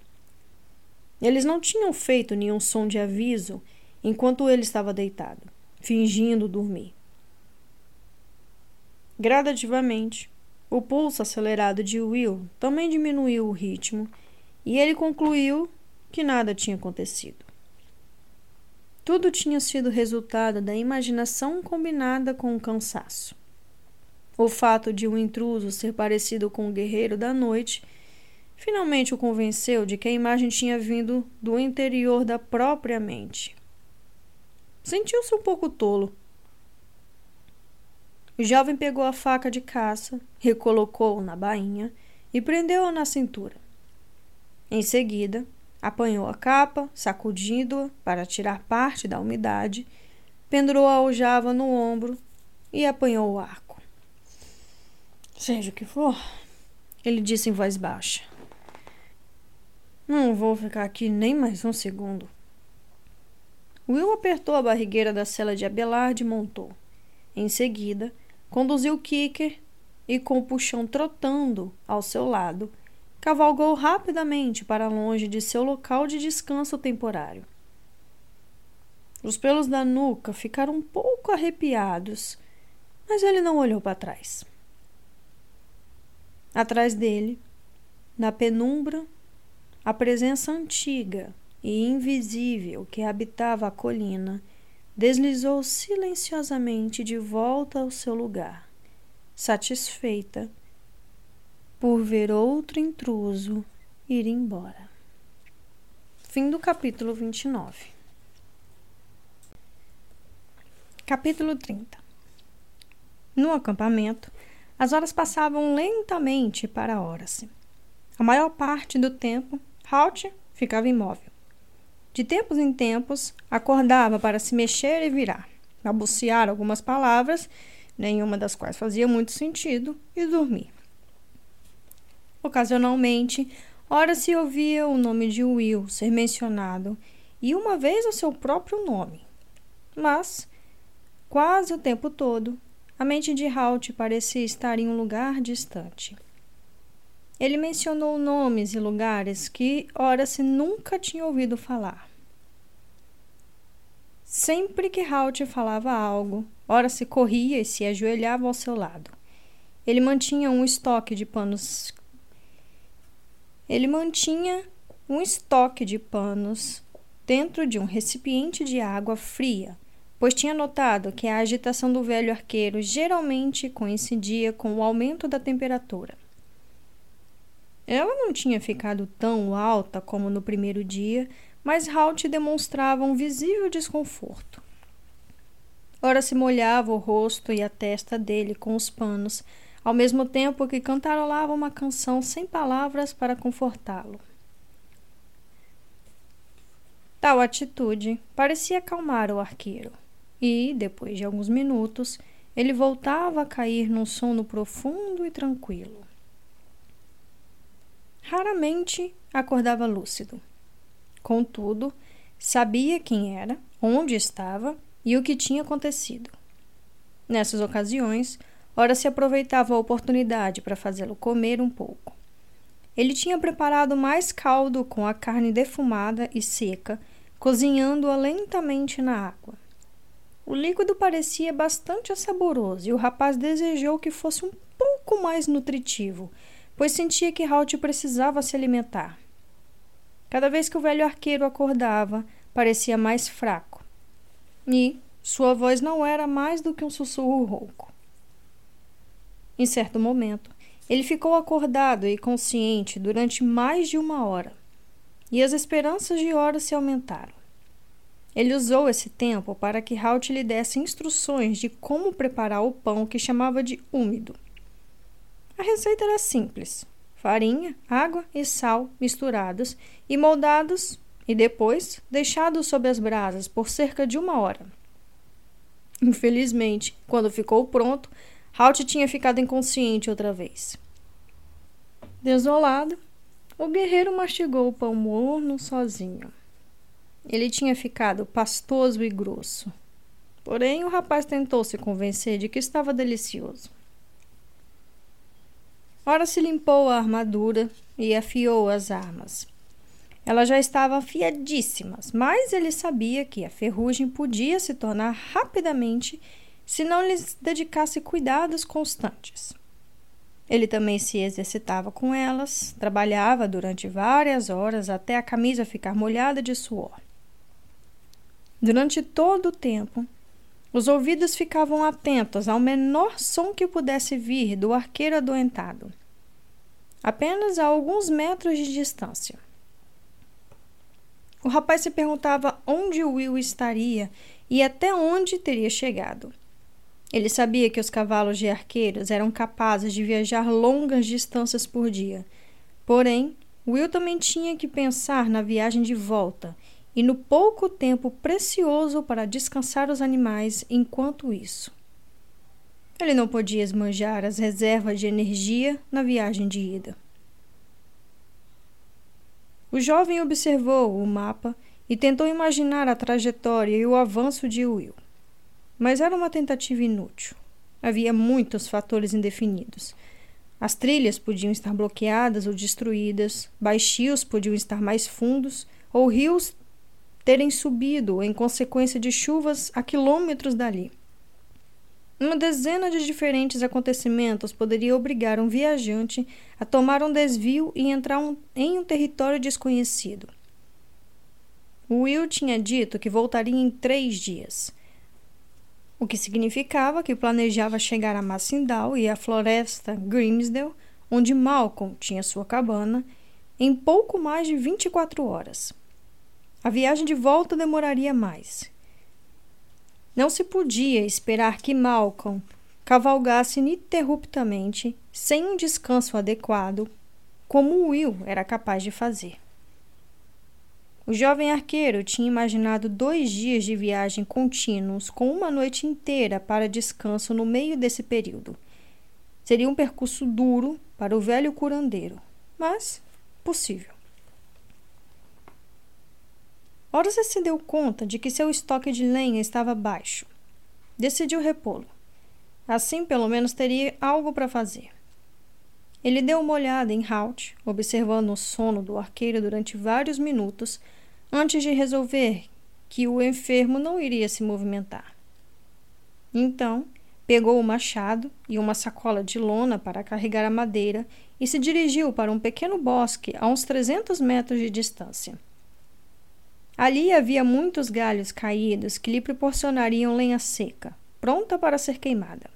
Eles não tinham feito nenhum som de aviso enquanto ele estava deitado, fingindo dormir. Gradativamente, o pulso acelerado de Will também diminuiu o ritmo e ele concluiu que nada tinha acontecido. Tudo tinha sido resultado da imaginação combinada com o cansaço. O fato de um intruso ser parecido com o guerreiro da noite finalmente o convenceu de que a imagem tinha vindo do interior da própria mente. Sentiu-se um pouco tolo o jovem pegou a faca de caça, recolocou-o na bainha e prendeu-a na cintura. Em seguida, apanhou a capa, sacudindo-a para tirar parte da umidade, pendurou a aljava no ombro e apanhou o arco. Seja o que for, ele disse em voz baixa. Não vou ficar aqui nem mais um segundo. Will apertou a barrigueira da cela de Abelard e montou. Em seguida, conduziu Kicker e, com o puxão trotando ao seu lado, cavalgou rapidamente para longe de seu local de descanso temporário. Os pelos da nuca ficaram um pouco arrepiados, mas ele não olhou para trás. Atrás dele, na penumbra, a presença antiga e invisível que habitava a colina deslizou silenciosamente de volta ao seu lugar, satisfeita por ver outro intruso ir embora. Fim do capítulo 29. Capítulo 30 No acampamento, as horas passavam lentamente para Horace. A maior parte do tempo, Halt ficava imóvel de tempos em tempos, acordava para se mexer e virar, balbuciar algumas palavras, nenhuma das quais fazia muito sentido, e dormir. Ocasionalmente, ora se ouvia o nome de Will ser mencionado e uma vez o seu próprio nome. Mas, quase o tempo todo, a mente de Halt parecia estar em um lugar distante. Ele mencionou nomes e lugares que ora se nunca tinha ouvido falar. Sempre que Halt falava algo, ora se corria e se ajoelhava ao seu lado. Ele mantinha um estoque de panos. Ele mantinha um estoque de panos dentro de um recipiente de água fria, pois tinha notado que a agitação do velho arqueiro geralmente coincidia com o aumento da temperatura. Ela não tinha ficado tão alta como no primeiro dia, mas Halt demonstrava um visível desconforto. Ora se molhava o rosto e a testa dele com os panos, ao mesmo tempo que cantarolava uma canção sem palavras para confortá-lo. Tal atitude parecia acalmar o arqueiro, e, depois de alguns minutos, ele voltava a cair num sono profundo e tranquilo. Raramente acordava lúcido. Contudo, sabia quem era, onde estava e o que tinha acontecido. Nessas ocasiões, ora se aproveitava a oportunidade para fazê-lo comer um pouco. Ele tinha preparado mais caldo com a carne defumada e seca, cozinhando-a lentamente na água. O líquido parecia bastante saboroso e o rapaz desejou que fosse um pouco mais nutritivo, pois sentia que Halt precisava se alimentar. Cada vez que o velho arqueiro acordava, parecia mais fraco. E sua voz não era mais do que um sussurro rouco. Em certo momento, ele ficou acordado e consciente durante mais de uma hora, e as esperanças de hora se aumentaram. Ele usou esse tempo para que Halt lhe desse instruções de como preparar o pão que chamava de úmido. A receita era simples: farinha, água e sal misturados e moldados e depois deixados sob as brasas por cerca de uma hora. Infelizmente, quando ficou pronto, Halt tinha ficado inconsciente outra vez. Desolado, o guerreiro mastigou o pão morno sozinho. Ele tinha ficado pastoso e grosso. Porém, o rapaz tentou se convencer de que estava delicioso. Ora se limpou a armadura e afiou as armas. Elas já estavam afiadíssimas, mas ele sabia que a ferrugem podia se tornar rapidamente se não lhes dedicasse cuidados constantes. Ele também se exercitava com elas, trabalhava durante várias horas até a camisa ficar molhada de suor. Durante todo o tempo, os ouvidos ficavam atentos ao menor som que pudesse vir do arqueiro adoentado, apenas a alguns metros de distância. O rapaz se perguntava onde Will estaria e até onde teria chegado. Ele sabia que os cavalos de arqueiros eram capazes de viajar longas distâncias por dia. Porém, Will também tinha que pensar na viagem de volta e no pouco tempo precioso para descansar os animais enquanto isso. Ele não podia esmanjar as reservas de energia na viagem de ida. O jovem observou o mapa e tentou imaginar a trajetória e o avanço de Will. Mas era uma tentativa inútil. Havia muitos fatores indefinidos. As trilhas podiam estar bloqueadas ou destruídas, baixios podiam estar mais fundos, ou rios terem subido em consequência de chuvas a quilômetros dali. Uma dezena de diferentes acontecimentos poderia obrigar um viajante a tomar um desvio e entrar um, em um território desconhecido. Will tinha dito que voltaria em três dias, o que significava que planejava chegar a Massindal e à floresta Grimsdale, onde Malcolm tinha sua cabana, em pouco mais de 24 horas. A viagem de volta demoraria mais. Não se podia esperar que Malcolm cavalgasse ininterruptamente, sem um descanso adequado, como Will era capaz de fazer. O jovem arqueiro tinha imaginado dois dias de viagem contínuos, com uma noite inteira para descanso no meio desse período. Seria um percurso duro para o velho curandeiro, mas possível. Orsa se deu conta de que seu estoque de lenha estava baixo. Decidiu repô-lo. Assim, pelo menos, teria algo para fazer. Ele deu uma olhada em Halt, observando o sono do arqueiro durante vários minutos, antes de resolver que o enfermo não iria se movimentar. Então, pegou o machado e uma sacola de lona para carregar a madeira e se dirigiu para um pequeno bosque a uns 300 metros de distância. Ali havia muitos galhos caídos que lhe proporcionariam lenha seca, pronta para ser queimada.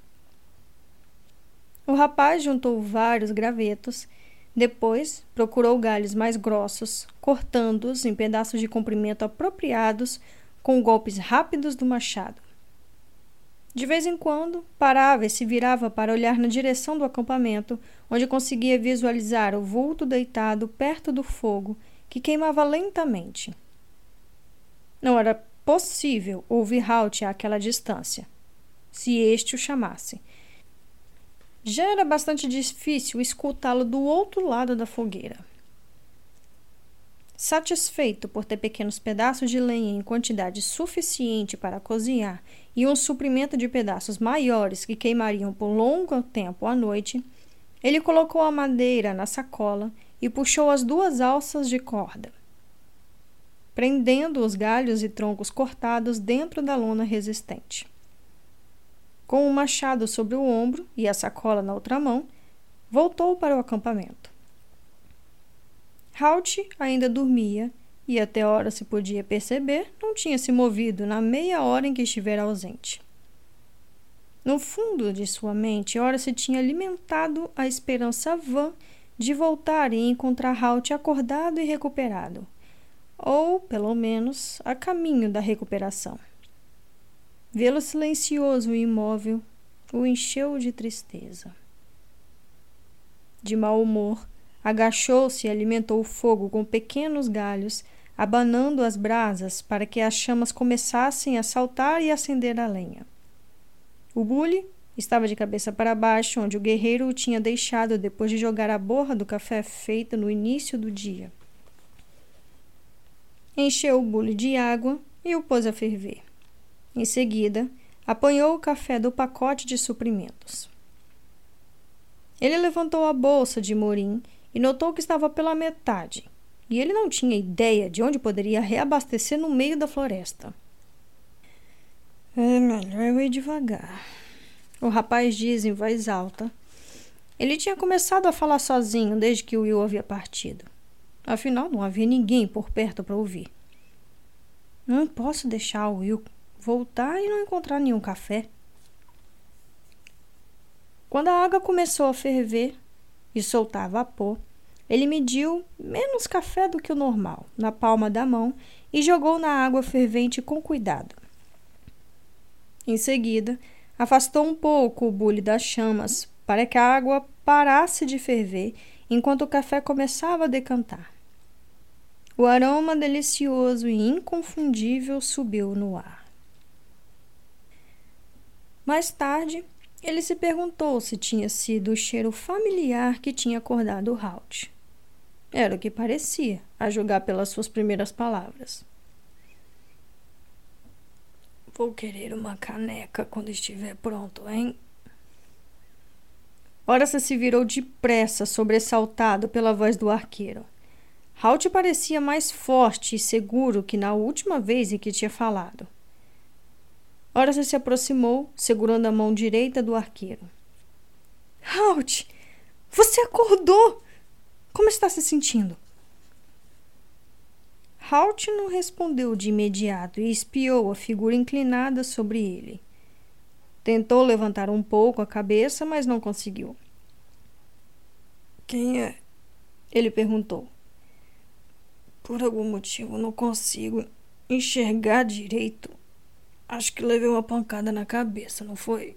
O rapaz juntou vários gravetos, Depois, procurou galhos mais grossos, cortando-os em pedaços de comprimento apropriados com golpes rápidos do machado. De vez em quando, parava e se virava para olhar na direção do acampamento, onde conseguia visualizar o vulto deitado perto do fogo que queimava lentamente. Não era possível ouvir Halt àquela distância, se este o chamasse. Já era bastante difícil escutá-lo do outro lado da fogueira. Satisfeito por ter pequenos pedaços de lenha em quantidade suficiente para cozinhar e um suprimento de pedaços maiores que queimariam por longo tempo à noite, ele colocou a madeira na sacola e puxou as duas alças de corda, prendendo os galhos e troncos cortados dentro da lona resistente. Com o machado sobre o ombro e a sacola na outra mão, voltou para o acampamento. Halt ainda dormia e até hora se podia perceber não tinha se movido na meia hora em que estivera ausente. No fundo de sua mente, ora se tinha alimentado a esperança vã de voltar e encontrar Halt acordado e recuperado, ou, pelo menos, a caminho da recuperação. Vê-lo silencioso e imóvel o encheu de tristeza. De mau humor, Agachou-se e alimentou o fogo com pequenos galhos, abanando as brasas para que as chamas começassem a saltar e acender a lenha. O bule estava de cabeça para baixo, onde o guerreiro o tinha deixado depois de jogar a borra do café feita no início do dia. Encheu o bule de água e o pôs a ferver. Em seguida, apanhou o café do pacote de suprimentos. Ele levantou a bolsa de morim e notou que estava pela metade, e ele não tinha ideia de onde poderia reabastecer no meio da floresta. É melhor eu ir devagar. O rapaz diz em voz alta. Ele tinha começado a falar sozinho desde que Will havia partido. Afinal, não havia ninguém por perto para ouvir. Não posso deixar o Will voltar e não encontrar nenhum café. Quando a água começou a ferver, e soltar vapor, ele mediu menos café do que o normal na palma da mão e jogou na água fervente com cuidado. Em seguida, afastou um pouco o bule das chamas para que a água parasse de ferver enquanto o café começava a decantar. O aroma delicioso e inconfundível subiu no ar. Mais tarde, ele se perguntou se tinha sido o cheiro familiar que tinha acordado Halt. Era o que parecia, a julgar pelas suas primeiras palavras. Vou querer uma caneca quando estiver pronto, hein? Horace se virou depressa, sobressaltado pela voz do arqueiro. Halt parecia mais forte e seguro que na última vez em que tinha falado. Horace se aproximou, segurando a mão direita do arqueiro. Halt! Você acordou! Como está se sentindo? Halt não respondeu de imediato e espiou a figura inclinada sobre ele. Tentou levantar um pouco a cabeça, mas não conseguiu. Quem é? Ele perguntou. Por algum motivo não consigo enxergar direito. Acho que levei uma pancada na cabeça, não foi?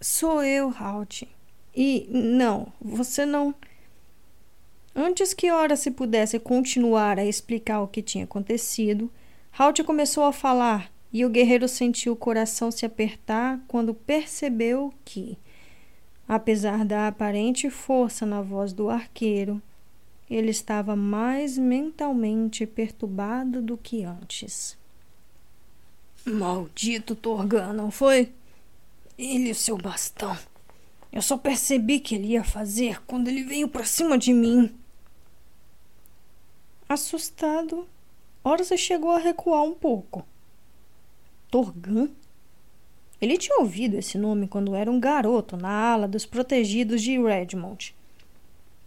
Sou eu, Halt. E não, você não. Antes que Ora se pudesse continuar a explicar o que tinha acontecido, Halt começou a falar e o guerreiro sentiu o coração se apertar quando percebeu que, apesar da aparente força na voz do arqueiro, ele estava mais mentalmente perturbado do que antes. Maldito Torgan, não foi? Ele e o seu bastão. Eu só percebi que ele ia fazer quando ele veio para cima de mim. Assustado, Orsa chegou a recuar um pouco. Torgan? Ele tinha ouvido esse nome quando era um garoto na ala dos protegidos de Redmond.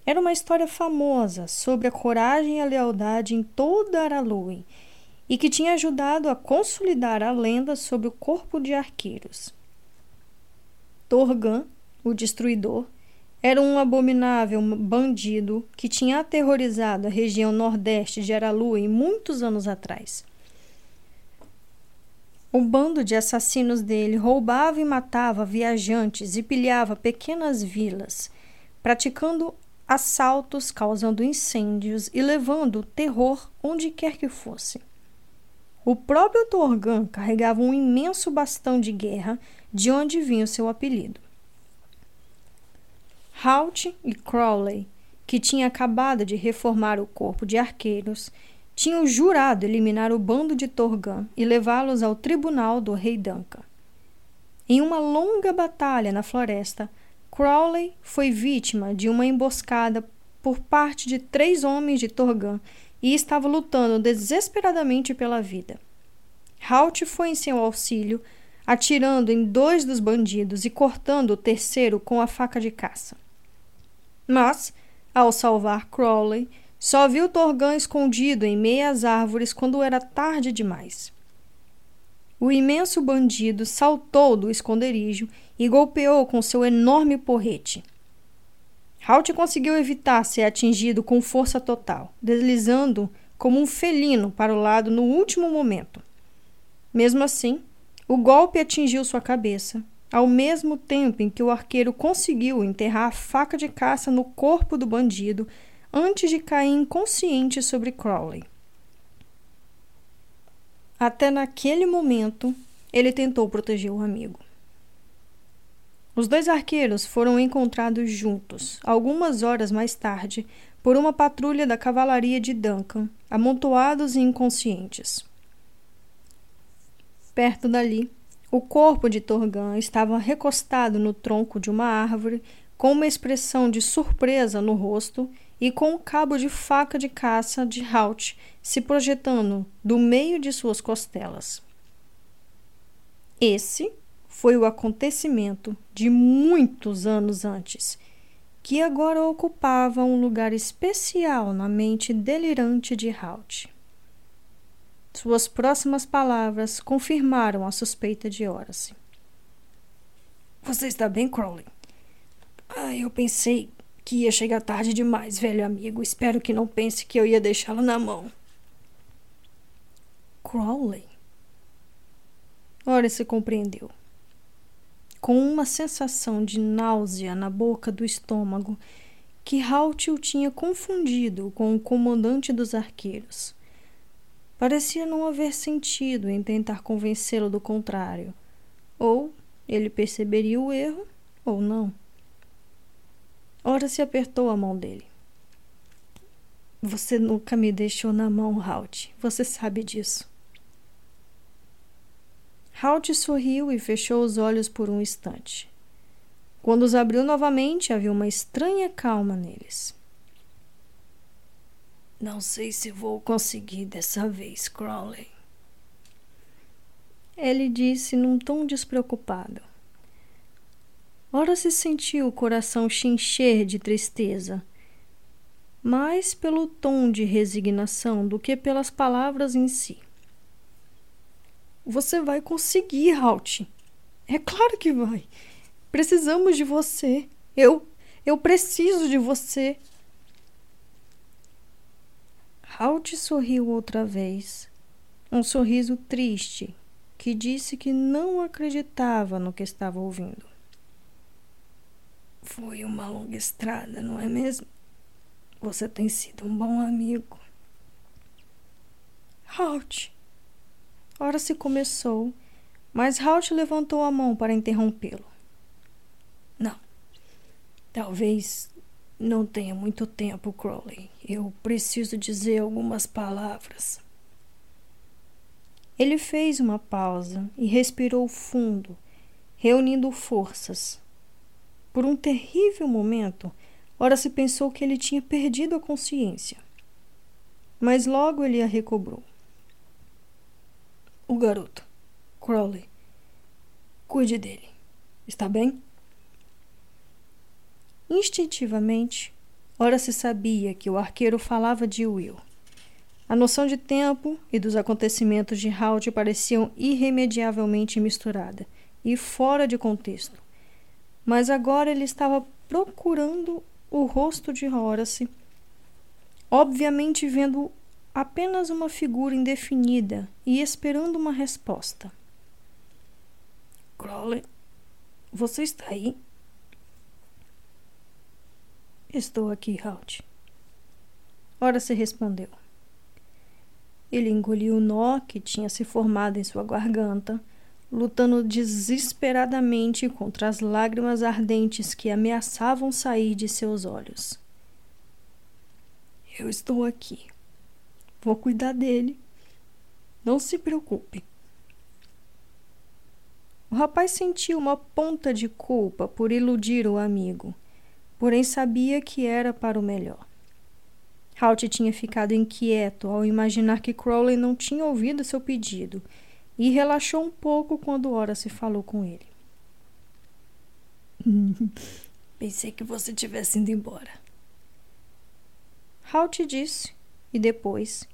Era uma história famosa sobre a coragem e a lealdade em toda Araluen e que tinha ajudado a consolidar a lenda sobre o corpo de arqueiros. Torgan, o destruidor, era um abominável bandido que tinha aterrorizado a região nordeste de Aralu em muitos anos atrás. O bando de assassinos dele roubava e matava viajantes e pilhava pequenas vilas, praticando assaltos, causando incêndios e levando terror onde quer que fosse. O próprio Torgan carregava um imenso bastão de guerra, de onde vinha o seu apelido. Halt e Crowley, que tinha acabado de reformar o corpo de arqueiros, tinham jurado eliminar o bando de Torgan e levá-los ao tribunal do rei Duncan. Em uma longa batalha na floresta, Crowley foi vítima de uma emboscada por parte de três homens de Torgan e estava lutando desesperadamente pela vida. Halt foi em seu auxílio, atirando em dois dos bandidos e cortando o terceiro com a faca de caça. Mas, ao salvar Crowley, só viu Torgan escondido em meias árvores quando era tarde demais. O imenso bandido saltou do esconderijo e golpeou com seu enorme porrete. Halt conseguiu evitar ser atingido com força total, deslizando como um felino para o lado no último momento. Mesmo assim, o golpe atingiu sua cabeça, ao mesmo tempo em que o arqueiro conseguiu enterrar a faca de caça no corpo do bandido antes de cair inconsciente sobre Crowley. Até naquele momento, ele tentou proteger o amigo. Os dois arqueiros foram encontrados juntos, algumas horas mais tarde, por uma patrulha da cavalaria de Duncan, amontoados e inconscientes. Perto dali, o corpo de Torgan estava recostado no tronco de uma árvore, com uma expressão de surpresa no rosto e com um cabo de faca de caça de Halt se projetando do meio de suas costelas. Esse foi o acontecimento de muitos anos antes, que agora ocupava um lugar especial na mente delirante de Halt. Suas próximas palavras confirmaram a suspeita de Horace. Você está bem, Crowley? Ah, eu pensei que ia chegar tarde demais, velho amigo. Espero que não pense que eu ia deixá-lo na mão. Crowley? Ora se compreendeu. Com uma sensação de náusea na boca do estômago, que Halt o tinha confundido com o comandante dos arqueiros. Parecia não haver sentido em tentar convencê-lo do contrário. Ou ele perceberia o erro, ou não. Ora se apertou a mão dele. Você nunca me deixou na mão, Halt. Você sabe disso. Halt sorriu e fechou os olhos por um instante. Quando os abriu novamente, havia uma estranha calma neles. Não sei se vou conseguir dessa vez, Crowley. Ele disse num tom despreocupado. Ora se sentiu o coração chincher de tristeza, mais pelo tom de resignação do que pelas palavras em si. Você vai conseguir, Halt. É claro que vai. Precisamos de você. Eu, eu preciso de você. Halt sorriu outra vez, um sorriso triste que disse que não acreditava no que estava ouvindo. Foi uma longa estrada, não é mesmo? Você tem sido um bom amigo. Halt! Ora se começou, mas Halt levantou a mão para interrompê-lo. Não. Talvez não tenha muito tempo, Crowley. Eu preciso dizer algumas palavras. Ele fez uma pausa e respirou fundo, reunindo forças por um terrível momento, ora se pensou que ele tinha perdido a consciência. Mas logo ele a recobrou. O garoto, Crowley, cuide dele. Está bem? Instintivamente, ora se sabia que o arqueiro falava de Will. A noção de tempo e dos acontecimentos de Halt pareciam irremediavelmente misturada e fora de contexto mas agora ele estava procurando o rosto de Horace, obviamente vendo apenas uma figura indefinida e esperando uma resposta. Crowley, você está aí? Estou aqui, Halt. Horace respondeu. Ele engoliu o nó que tinha se formado em sua garganta, lutando desesperadamente contra as lágrimas ardentes que ameaçavam sair de seus olhos. Eu estou aqui. Vou cuidar dele. Não se preocupe. O rapaz sentiu uma ponta de culpa por iludir o amigo, porém sabia que era para o melhor. Halt tinha ficado inquieto ao imaginar que Crowley não tinha ouvido seu pedido e relaxou um pouco quando Horace falou com ele. Pensei que você tivesse ido embora. Halt disse, e depois,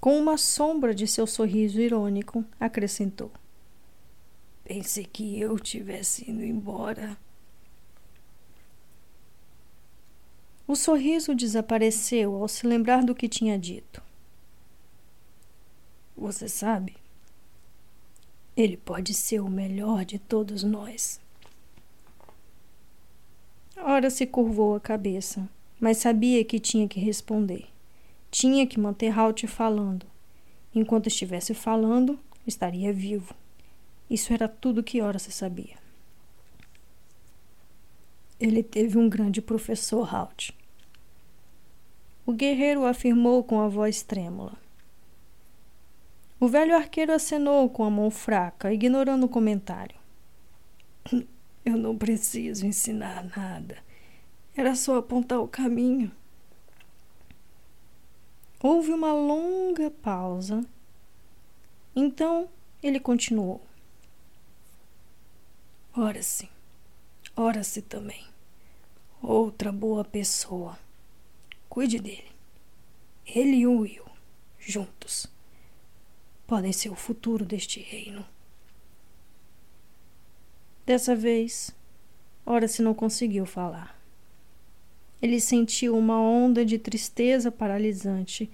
com uma sombra de seu sorriso irônico, acrescentou: Pensei que eu tivesse ido embora. O sorriso desapareceu ao se lembrar do que tinha dito. Você sabe, ele pode ser o melhor de todos nós. Ora se curvou a cabeça, mas sabia que tinha que responder. Tinha que manter Halt falando. Enquanto estivesse falando, estaria vivo. Isso era tudo que Ora se sabia. Ele teve um grande professor, Halt. O guerreiro afirmou com a voz trêmula. O velho arqueiro acenou com a mão fraca, ignorando o comentário. Eu não preciso ensinar nada. Era só apontar o caminho. Houve uma longa pausa. Então ele continuou. Ora-se, ora-se também. Outra boa pessoa. Cuide dele. Ele e o Will, juntos, podem ser o futuro deste reino. Dessa vez, Ora-se não conseguiu falar. Ele sentiu uma onda de tristeza paralisante,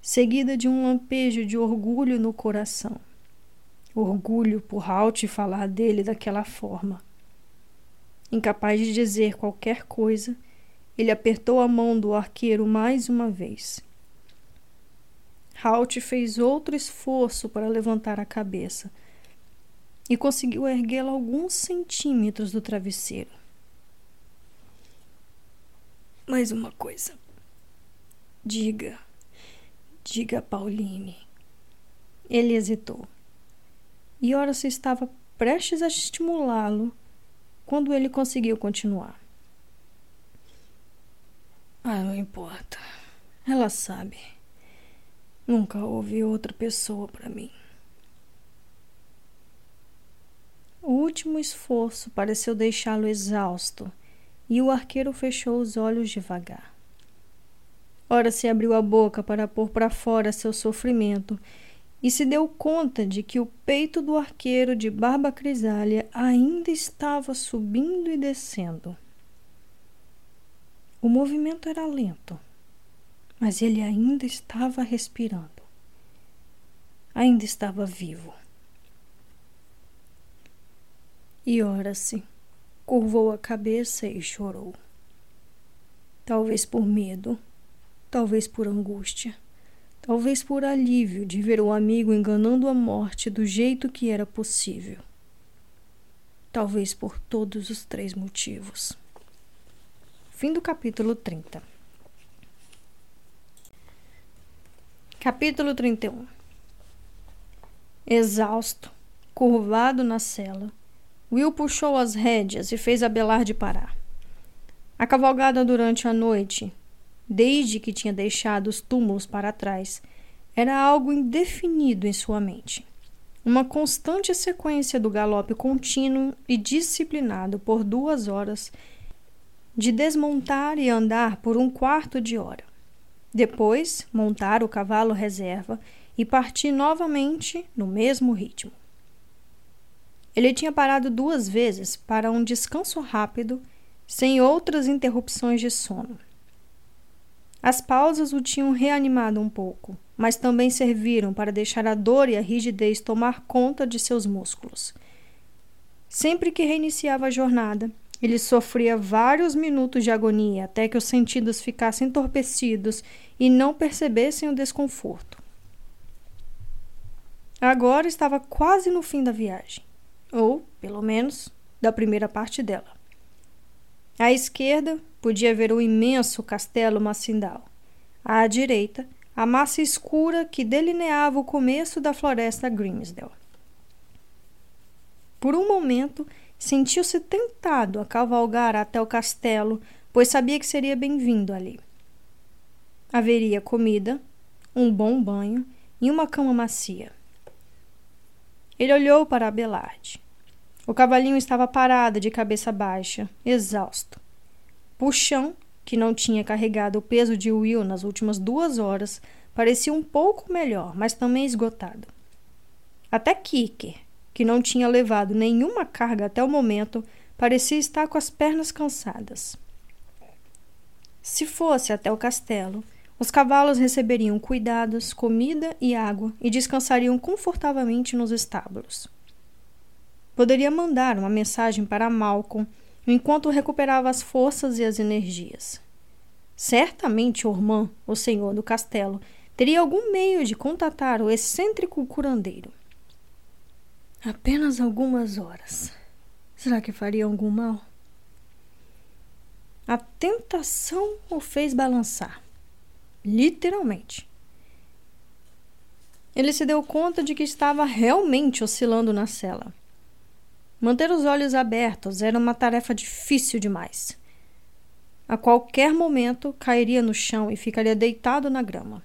seguida de um lampejo de orgulho no coração. Orgulho por Halt falar dele daquela forma. Incapaz de dizer qualquer coisa, ele apertou a mão do arqueiro mais uma vez. Halt fez outro esforço para levantar a cabeça e conseguiu erguê-la alguns centímetros do travesseiro. Mais uma coisa. Diga. Diga a Pauline. Ele hesitou. E Horace estava prestes a estimulá-lo quando ele conseguiu continuar. Ah, não importa. Ela sabe. Nunca houve outra pessoa para mim. O último esforço pareceu deixá-lo exausto e o arqueiro fechou os olhos devagar. Ora se abriu a boca para pôr para fora seu sofrimento e se deu conta de que o peito do arqueiro de barba grisalha ainda estava subindo e descendo. O movimento era lento, mas ele ainda estava respirando. Ainda estava vivo. E ora-se curvou a cabeça e chorou. Talvez por medo, talvez por angústia, talvez por alívio de ver o amigo enganando a morte do jeito que era possível. Talvez por todos os três motivos. Fim do capítulo 30. Capítulo 31 Exausto, curvado na cela, Will puxou as rédeas e fez Abelard parar. A cavalgada durante a noite, desde que tinha deixado os túmulos para trás, era algo indefinido em sua mente. Uma constante sequência do galope contínuo e disciplinado por duas horas, de desmontar e andar por um quarto de hora. Depois, montar o cavalo reserva e partir novamente no mesmo ritmo. Ele tinha parado duas vezes para um descanso rápido sem outras interrupções de sono. As pausas o tinham reanimado um pouco, mas também serviram para deixar a dor e a rigidez tomar conta de seus músculos. Sempre que reiniciava a jornada, ele sofria vários minutos de agonia até que os sentidos ficassem entorpecidos e não percebessem o desconforto. Agora estava quase no fim da viagem, ou, pelo menos, da primeira parte dela. À esquerda, podia ver o imenso castelo Macindal. À direita, a massa escura que delineava o começo da floresta Grimsdale. Por um momento, sentiu-se tentado a cavalgar até o castelo, pois sabia que seria bem-vindo ali. Haveria comida, um bom banho e uma cama macia. Ele olhou para Abelard. O cavalinho estava parado de cabeça baixa, exausto. Puxão que não tinha carregado o peso de Will nas últimas duas horas, parecia um pouco melhor, mas também esgotado. Até Kicker, que não tinha levado nenhuma carga até o momento, parecia estar com as pernas cansadas. Se fosse até o castelo, os cavalos receberiam cuidados, comida e água e descansariam confortavelmente nos estábulos. Poderia mandar uma mensagem para Malcolm enquanto recuperava as forças e as energias. Certamente Ormã, o senhor do castelo, teria algum meio de contatar o excêntrico curandeiro. Apenas algumas horas. Será que faria algum mal? A tentação o fez balançar. Literalmente. Ele se deu conta de que estava realmente oscilando na cela. Manter os olhos abertos era uma tarefa difícil demais. A qualquer momento cairia no chão e ficaria deitado na grama.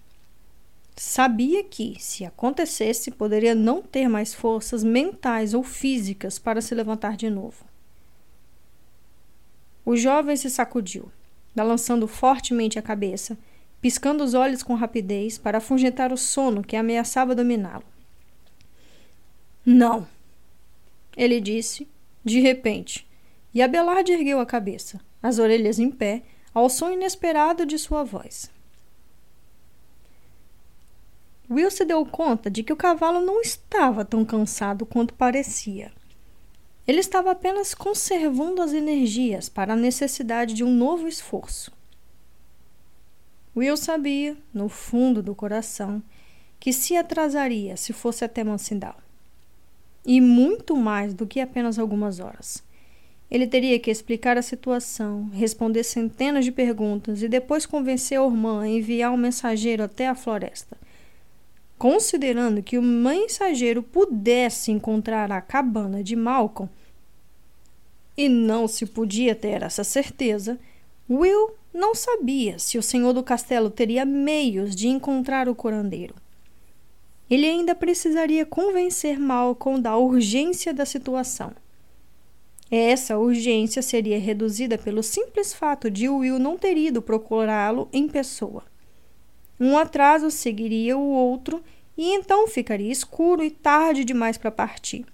Sabia que, se acontecesse, poderia não ter mais forças mentais ou físicas para se levantar de novo. O jovem se sacudiu, balançando fortemente a cabeça, piscando os olhos com rapidez para afugentar o sono que ameaçava dominá-lo. Não! Ele disse, de repente, e Abelard ergueu a cabeça, as orelhas em pé, ao som inesperado de sua voz. Will se deu conta de que o cavalo não estava tão cansado quanto parecia. Ele estava apenas conservando as energias para a necessidade de um novo esforço. Will sabia, no fundo do coração, que se atrasaria se fosse até Mansindal e muito mais do que apenas algumas horas. Ele teria que explicar a situação, responder centenas de perguntas e depois convencer Ormã a enviar um mensageiro até a floresta. Considerando que o mensageiro pudesse encontrar a cabana de Malcolm, e não se podia ter essa certeza, Will não sabia se o senhor do castelo teria meios de encontrar o curandeiro. Ele ainda precisaria convencer Malcolm da urgência da situação. Essa urgência seria reduzida pelo simples fato de Will não ter ido procurá-lo em pessoa. Um atraso seguiria o outro e então ficaria escuro e tarde demais para partir.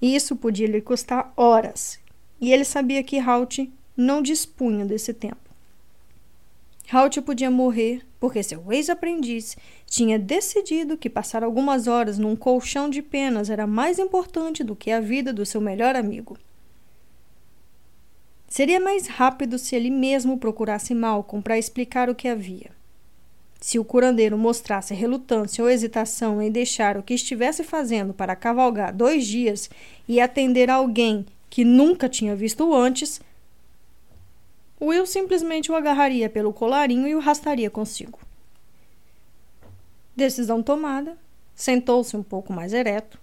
Isso podia lhe custar horas, e ele sabia que Halt não dispunha desse tempo. Halt podia morrer porque seu ex-aprendiz tinha decidido que passar algumas horas num colchão de penas era mais importante do que a vida do seu melhor amigo. Seria mais rápido se ele mesmo procurasse Malcolm para explicar o que havia. Se o curandeiro mostrasse relutância ou hesitação em deixar o que estivesse fazendo para cavalgar dois dias e atender alguém que nunca tinha visto antes, Will simplesmente o agarraria pelo colarinho e o arrastaria consigo. Decisão tomada, sentou-se um pouco mais ereto,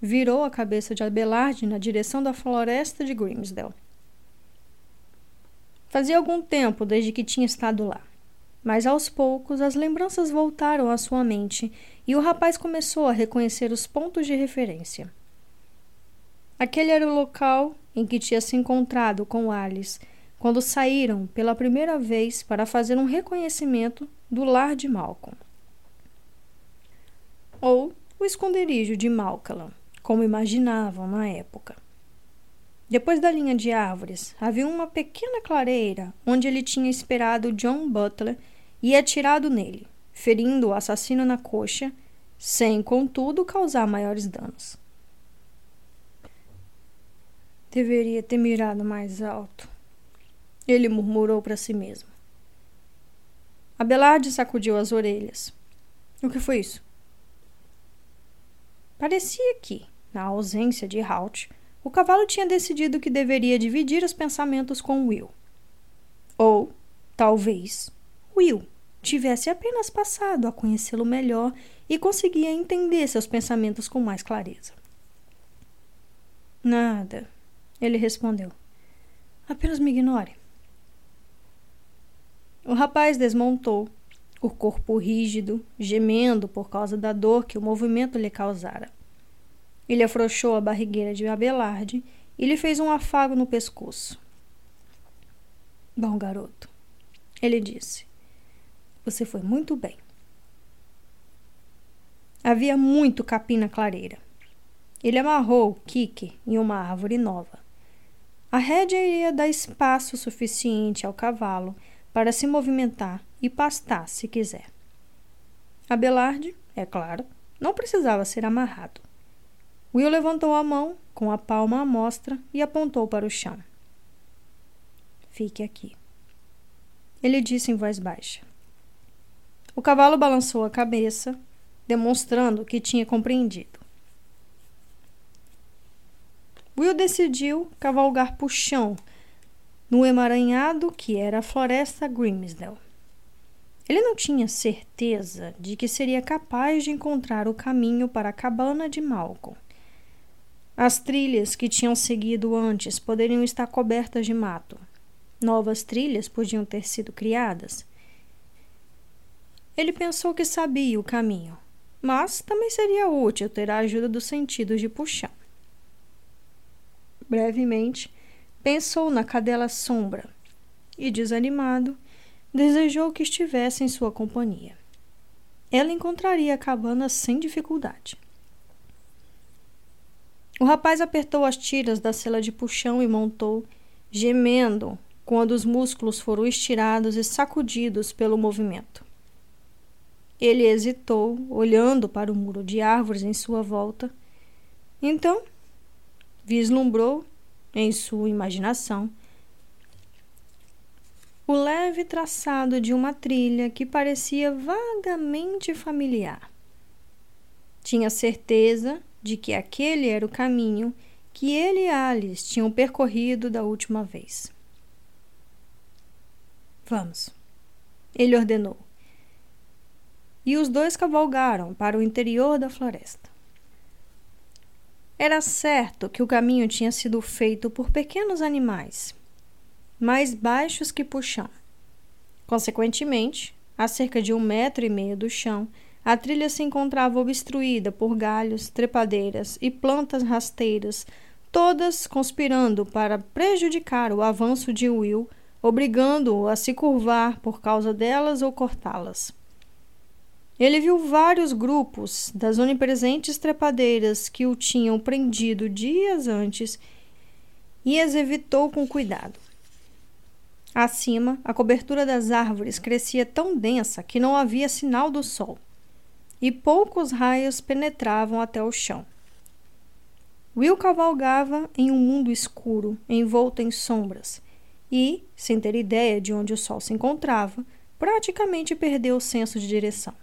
virou a cabeça de Abelard na direção da floresta de Grimsdale. Fazia algum tempo desde que tinha estado lá, mas aos poucos as lembranças voltaram à sua mente e o rapaz começou a reconhecer os pontos de referência. Aquele era o local em que tinha se encontrado com Alice quando saíram pela primeira vez para fazer um reconhecimento do lar de Malcolm. Ou o esconderijo de Malcolm, como imaginavam na época. Depois da linha de árvores, havia uma pequena clareira onde ele tinha esperado John Butler e atirado nele, ferindo o assassino na coxa, sem, contudo, causar maiores danos. Deveria ter mirado mais alto. Ele murmurou para si mesmo. Abelarde sacudiu as orelhas. O que foi isso? Parecia que, na ausência de Halt, o cavalo tinha decidido que deveria dividir os pensamentos com Will. Ou, talvez, Will tivesse apenas passado a conhecê-lo melhor e conseguia entender seus pensamentos com mais clareza. Nada, ele respondeu. Apenas me ignore. O rapaz desmontou, o corpo rígido, gemendo por causa da dor que o movimento lhe causara. Ele afrouxou a barrigueira de Abelarde e lhe fez um afago no pescoço. Bom garoto, ele disse. Você foi muito bem. Havia muito capim na clareira. Ele amarrou o Kike em uma árvore nova. A rédea iria dar espaço suficiente ao cavalo para se movimentar e pastar se quiser. Abelarde, é claro, não precisava ser amarrado. Will levantou a mão, com a palma à mostra, e apontou para o chão. Fique aqui. Ele disse em voz baixa. O cavalo balançou a cabeça, demonstrando que tinha compreendido. Will decidiu cavalgar por chão no emaranhado que era a floresta Grimsdale. Ele não tinha certeza de que seria capaz de encontrar o caminho para a cabana de Malcolm. As trilhas que tinham seguido antes poderiam estar cobertas de mato. Novas trilhas podiam ter sido criadas. Ele pensou que sabia o caminho, mas também seria útil ter a ajuda dos sentidos de puxão. Brevemente, Pensou na cadela sombra e, desanimado, desejou que estivesse em sua companhia. Ela encontraria a cabana sem dificuldade. O rapaz apertou as tiras da cela de puxão e montou, gemendo quando os músculos foram estirados e sacudidos pelo movimento. Ele hesitou, olhando para o muro de árvores em sua volta. Então, vislumbrou em sua imaginação o leve traçado de uma trilha que parecia vagamente familiar. Tinha certeza de que aquele era o caminho que ele e Alice tinham percorrido da última vez. Vamos, ele ordenou. E os dois cavalgaram para o interior da floresta. Era certo que o caminho tinha sido feito por pequenos animais, mais baixos que puxão. Consequentemente, a cerca de um metro e meio do chão, a trilha se encontrava obstruída por galhos, trepadeiras e plantas rasteiras, todas conspirando para prejudicar o avanço de Will, obrigando-o a se curvar por causa delas ou cortá-las. Ele viu vários grupos das onipresentes trepadeiras que o tinham prendido dias antes e as evitou com cuidado. Acima, a cobertura das árvores crescia tão densa que não havia sinal do sol, e poucos raios penetravam até o chão. Will cavalgava em um mundo escuro, envolto em sombras, e, sem ter ideia de onde o sol se encontrava, praticamente perdeu o senso de direção.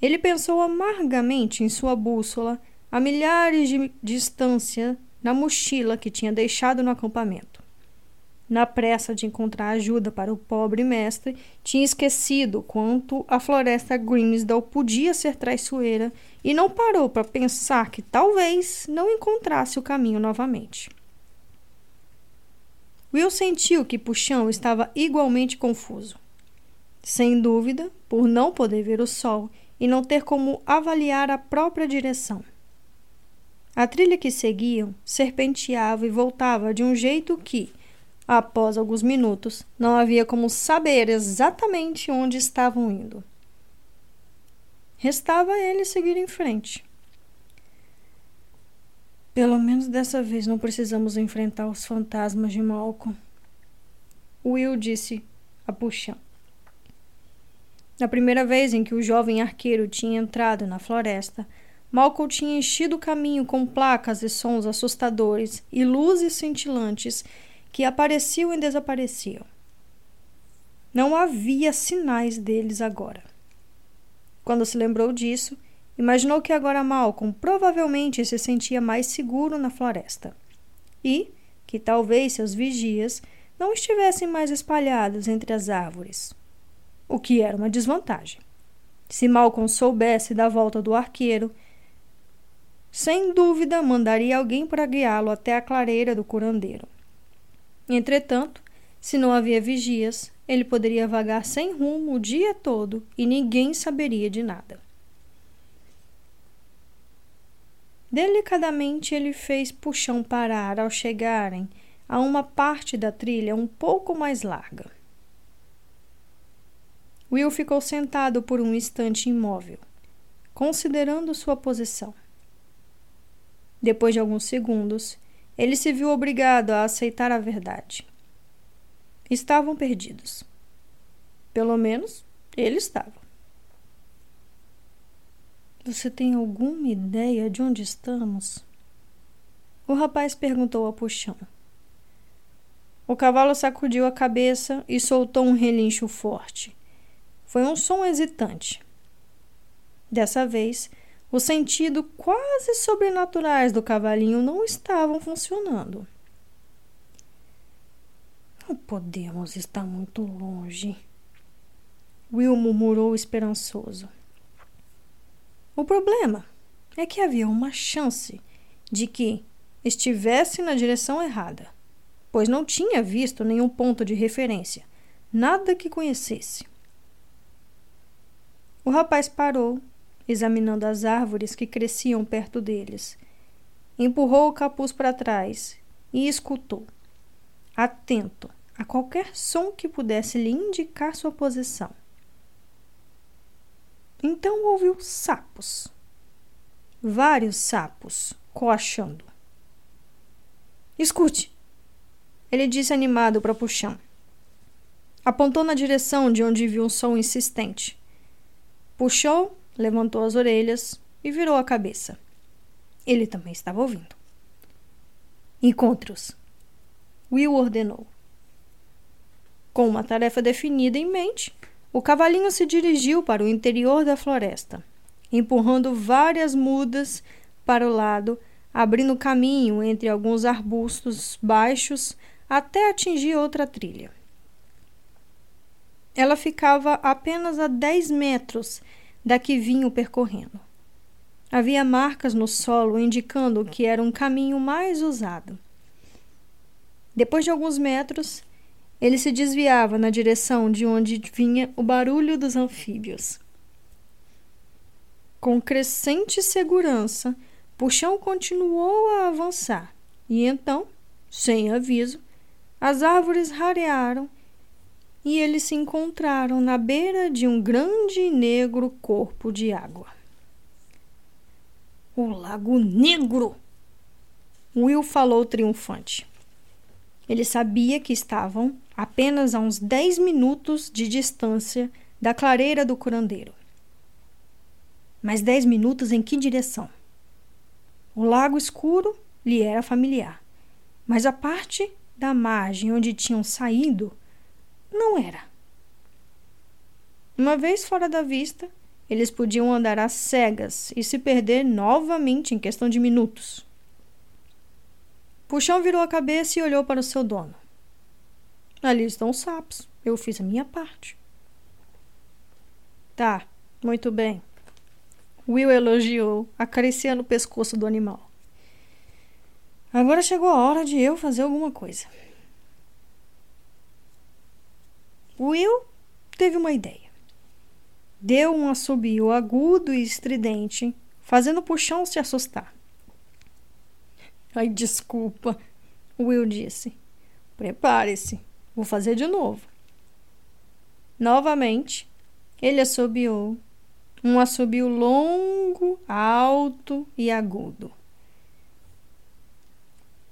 Ele pensou amargamente em sua bússola, a milhares de distância, na mochila que tinha deixado no acampamento. Na pressa de encontrar ajuda para o pobre mestre, tinha esquecido quanto a floresta Grimsdale podia ser traiçoeira e não parou para pensar que talvez não encontrasse o caminho novamente. Will sentiu que Puxão estava igualmente confuso. Sem dúvida, por não poder ver o sol e não ter como avaliar a própria direção. A trilha que seguiam serpenteava e voltava de um jeito que, após alguns minutos, não havia como saber exatamente onde estavam indo. Restava ele seguir em frente. Pelo menos dessa vez não precisamos enfrentar os fantasmas de Malcolm. Will disse a. Na primeira vez em que o jovem arqueiro tinha entrado na floresta, Malcolm tinha enchido o caminho com placas e sons assustadores e luzes cintilantes que apareciam e desapareciam. Não havia sinais deles agora. Quando se lembrou disso, imaginou que agora Malcolm provavelmente se sentia mais seguro na floresta e que talvez seus vigias não estivessem mais espalhados entre as árvores, o que era uma desvantagem. Se Malcolm soubesse da volta do arqueiro, sem dúvida mandaria alguém para guiá-lo até a clareira do curandeiro. Entretanto, se não havia vigias, ele poderia vagar sem rumo o dia todo e ninguém saberia de nada. Delicadamente ele fez Puxão parar ao chegarem a uma parte da trilha um pouco mais larga. Will ficou sentado por um instante imóvel, considerando sua posição. Depois de alguns segundos, ele se viu obrigado a aceitar a verdade. Estavam perdidos. Pelo menos ele estava. Você tem alguma ideia de onde estamos? O rapaz perguntou a puxão. O cavalo sacudiu a cabeça e soltou um relincho forte. Foi um som hesitante. Dessa vez, os sentidos quase sobrenaturais do cavalinho não estavam funcionando. Não podemos estar muito longe. Will murmurou esperançoso. O problema é que havia uma chance de que estivesse na direção errada, pois não tinha visto nenhum ponto de referência, nada que conhecesse. O rapaz parou examinando as árvores que cresciam perto deles. Empurrou o capuz para trás e escutou, atento a qualquer som que pudesse lhe indicar sua posição. Então ouviu sapos. Vários sapos coachando. Escute! Ele disse animado para Puxão. Apontou na direção de onde viu um som insistente. Puxou levantou as orelhas e virou a cabeça. Ele também estava ouvindo. Encontre-os. Will ordenou. Com uma tarefa definida em mente, o cavalinho se dirigiu para o interior da floresta, empurrando várias mudas para o lado, abrindo caminho entre alguns arbustos baixos até atingir outra trilha. Ela ficava apenas a 10 metros da que vinham percorrendo. Havia marcas no solo indicando que era um caminho mais usado. Depois de alguns metros, ele se desviava na direção de onde vinha o barulho dos anfíbios. Com crescente segurança, Puxão continuou a avançar e então, sem aviso, as árvores rarearam e eles se encontraram na beira de um grande e negro corpo de água. O Lago Negro! Will falou triunfante. Ele sabia que estavam apenas a uns dez minutos de distância da clareira do curandeiro. Mas dez minutos em que direção? O lago escuro lhe era familiar, mas a parte da margem onde tinham saído não era. Uma vez fora da vista, eles podiam andar às cegas e se perder novamente em questão de minutos. Puxão virou a cabeça e olhou para o seu dono. Ali estão os sapos. Eu fiz a minha parte. Tá, muito bem. Will elogiou, acariciando o pescoço do animal. Agora chegou a hora de eu fazer alguma coisa. Will teve uma ideia. Deu um assobio agudo e estridente, fazendo o puxão se assustar. Ai, desculpa, Will disse. Prepare-se, vou fazer de novo. Novamente, ele assobiou, um assobio longo, alto e agudo.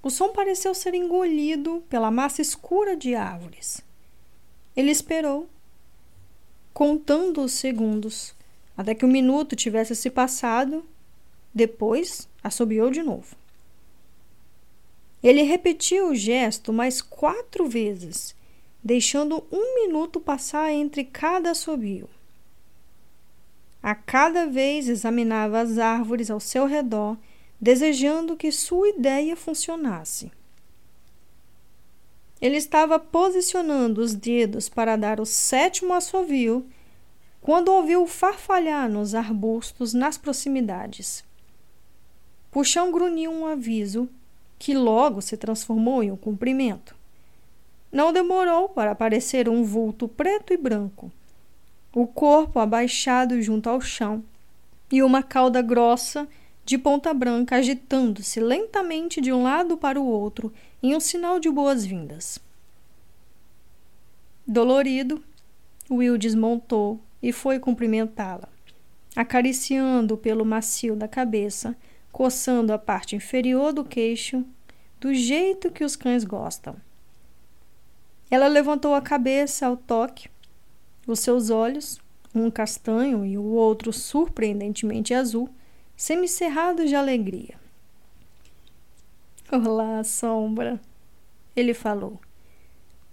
o som pareceu ser engolido pela massa escura de árvores. Ele esperou, contando os segundos, até que o minuto tivesse se passado. Depois, assobiou de novo. Ele repetiu o gesto mais quatro vezes, deixando um minuto passar entre cada assobio. A cada vez examinava as árvores ao seu redor, desejando que sua ideia funcionasse. Ele estava posicionando os dedos para dar o sétimo assovio quando ouviu farfalhar nos arbustos nas proximidades. Puxão grunhiu um aviso que logo se transformou em um cumprimento. Não demorou para aparecer um vulto preto e branco, o corpo abaixado junto ao chão e uma cauda grossa de ponta branca agitando-se lentamente de um lado para o outro em um sinal de boas-vindas. Dolorido, Will desmontou e foi cumprimentá-la, acariciando pelo macio da cabeça coçando a parte inferior do queixo, do jeito que os cães gostam. Ela levantou a cabeça ao toque. Os seus olhos, um castanho e o outro surpreendentemente azul, semicerrados de alegria. Olá, sombra, ele falou.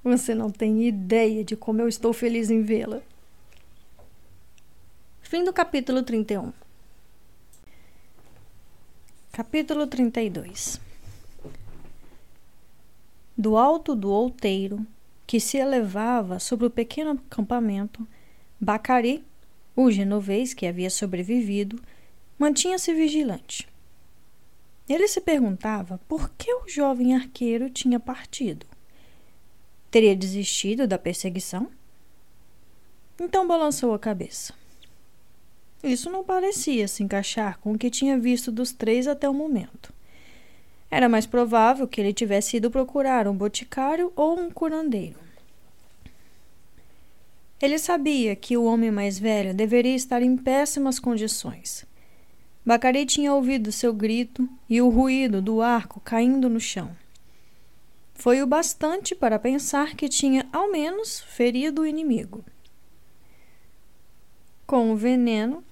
Você não tem ideia de como eu estou feliz em vê-la. Fim do capítulo 31. Capítulo 32 Do alto do outeiro, que se elevava sobre o pequeno acampamento, Bacari, o genovês que havia sobrevivido, mantinha-se vigilante. Ele se perguntava por que o jovem arqueiro tinha partido. Teria desistido da perseguição? Então balançou a cabeça. Isso não parecia se encaixar com o que tinha visto dos três até o momento. Era mais provável que ele tivesse ido procurar um boticário ou um curandeiro. Ele sabia que o homem mais velho deveria estar em péssimas condições. Bacari tinha ouvido seu grito e o ruído do arco caindo no chão. Foi o bastante para pensar que tinha, ao menos, ferido o inimigo. Com o veneno,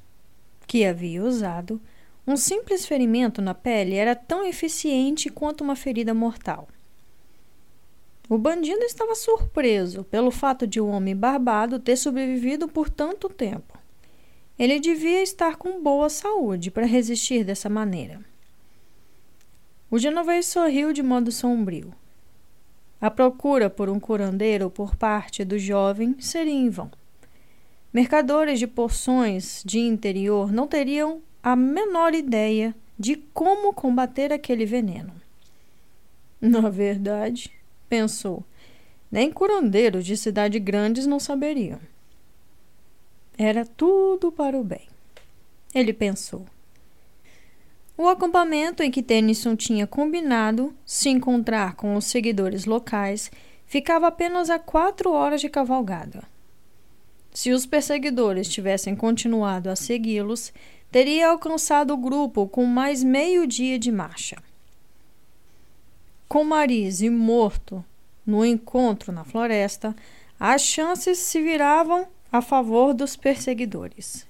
que havia usado, um simples ferimento na pele era tão eficiente quanto uma ferida mortal. O bandido estava surpreso pelo fato de o um homem barbado ter sobrevivido por tanto tempo. Ele devia estar com boa saúde para resistir dessa maneira. O genovês sorriu de modo sombrio. A procura por um curandeiro por parte do jovem seria em vão. Mercadores de porções de interior não teriam a menor ideia de como combater aquele veneno. Na verdade, pensou, nem curandeiros de cidades grandes não saberiam. Era tudo para o bem. Ele pensou. O acampamento em que Tennyson tinha combinado se encontrar com os seguidores locais ficava apenas a quatro horas de cavalgada. Se os perseguidores tivessem continuado a segui-los, teria alcançado o grupo com mais meio dia de marcha. Com Marise morto no encontro na floresta, as chances se viravam a favor dos perseguidores.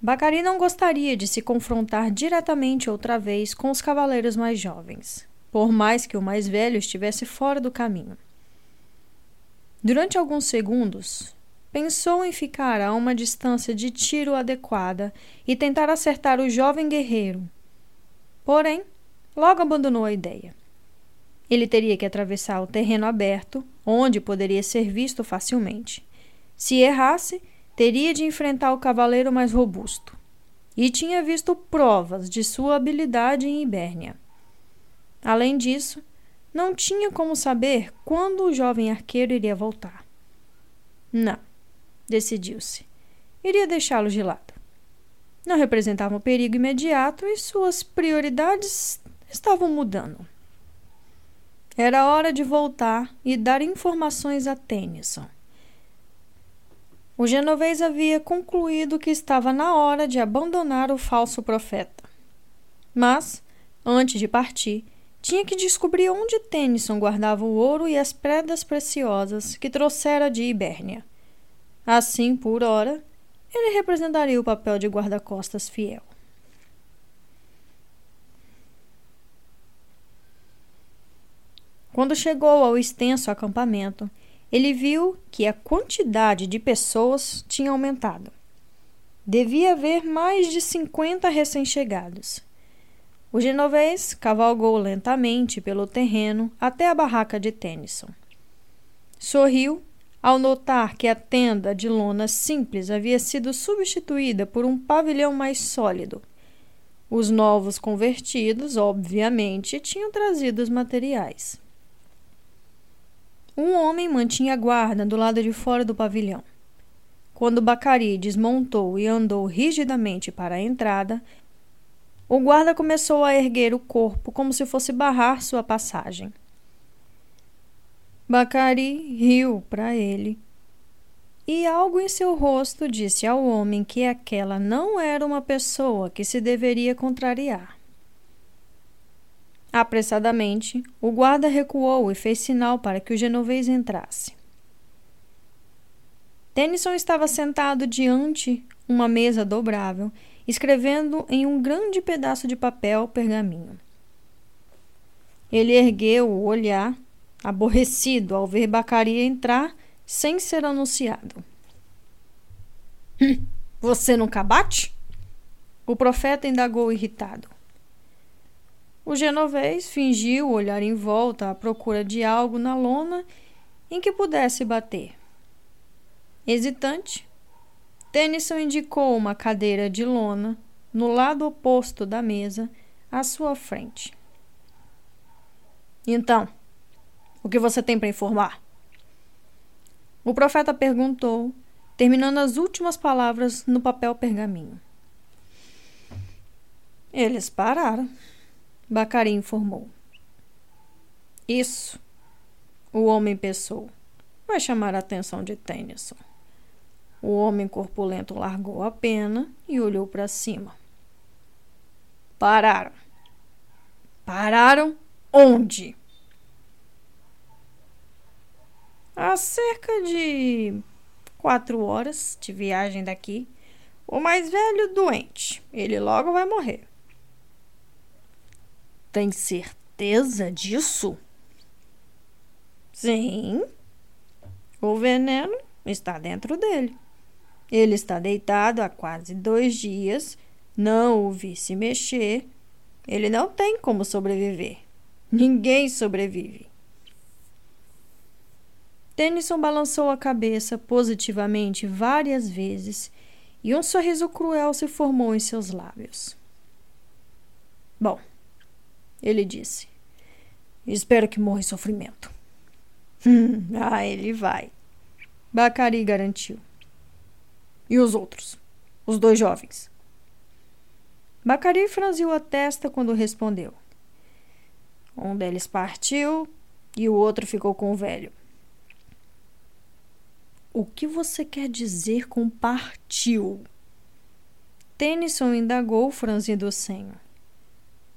Bacari não gostaria de se confrontar diretamente outra vez com os cavaleiros mais jovens, por mais que o mais velho estivesse fora do caminho. Durante alguns segundos, pensou em ficar a uma distância de tiro adequada e tentar acertar o jovem guerreiro. Porém, logo abandonou a ideia. Ele teria que atravessar o terreno aberto, onde poderia ser visto facilmente. Se errasse, teria de enfrentar o cavaleiro mais robusto. E tinha visto provas de sua habilidade em Ibérnia. Além disso, não tinha como saber quando o jovem arqueiro iria voltar. Não, decidiu-se. Iria deixá-lo de lado. Não representava um perigo imediato e suas prioridades estavam mudando. Era hora de voltar e dar informações a Tennyson. O genovês havia concluído que estava na hora de abandonar o falso profeta. Mas Antes de partir, tinha que descobrir onde Tennyson guardava o ouro e as pedras preciosas que trouxera de Ibérnia. Assim, por hora, ele representaria o papel de guarda-costas fiel. Quando chegou ao extenso acampamento, ele viu que a quantidade de pessoas tinha aumentado. Devia haver mais de 50 recém-chegados. O genovês cavalgou lentamente pelo terreno até a barraca de Tennyson. Sorriu ao notar que a tenda de lona simples havia sido substituída por um pavilhão mais sólido. Os novos convertidos, obviamente, tinham trazido os materiais. Um homem mantinha guarda do lado de fora do pavilhão. Quando Bacari desmontou e andou rigidamente para a entrada, o guarda começou a erguer o corpo como se fosse barrar sua passagem. Bacari riu para ele e algo em seu rosto disse ao homem que aquela não era uma pessoa que se deveria contrariar. Apressadamente, o guarda recuou e fez sinal para que o genovês entrasse. Tennyson estava sentado diante uma mesa dobrável, escrevendo em um grande pedaço de papel pergaminho. Ele ergueu o olhar, aborrecido ao ver Bacaria entrar sem ser anunciado. Hum, você nunca bate? O profeta indagou irritado. O genovês fingiu olhar em volta à procura de algo na lona em que pudesse bater. Hesitante, Tennyson indicou uma cadeira de lona no lado oposto da mesa, à sua frente. Então, o que você tem para informar? O profeta perguntou, terminando as últimas palavras no papel pergaminho. Eles pararam. Bacari informou. Isso, o homem pensou, vai chamar a atenção de Tennyson. O homem corpulento largou a pena e olhou para cima. Pararam. Pararam onde? Há cerca de quatro horas de viagem daqui. O mais velho doente. Ele logo vai morrer. Tem certeza disso? Sim. O veneno está dentro dele. Ele está deitado há quase dois dias, não o vi se mexer. Ele não tem como sobreviver. Ninguém sobrevive. Tennyson balançou a cabeça positivamente várias vezes e um sorriso cruel se formou em seus lábios. Bom, ele disse. Espero que morra em sofrimento. ah, ele vai. Bacari garantiu. E os outros? Os dois jovens? Bacari franziu a testa quando respondeu. Um deles partiu e o outro ficou com o velho. O que você quer dizer com partiu? Tennyson indagou, franzindo o senho.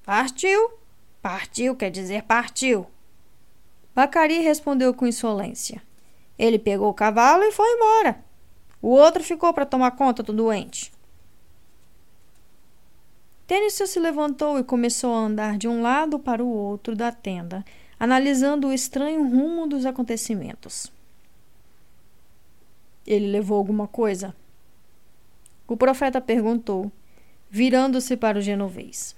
Partiu, Partiu quer dizer partiu. Bacari respondeu com insolência. Ele pegou o cavalo e foi embora. O outro ficou para tomar conta do doente. Tênis se levantou e começou a andar de um lado para o outro da tenda, analisando o estranho rumo dos acontecimentos. Ele levou alguma coisa? O profeta perguntou, virando-se para o genovês.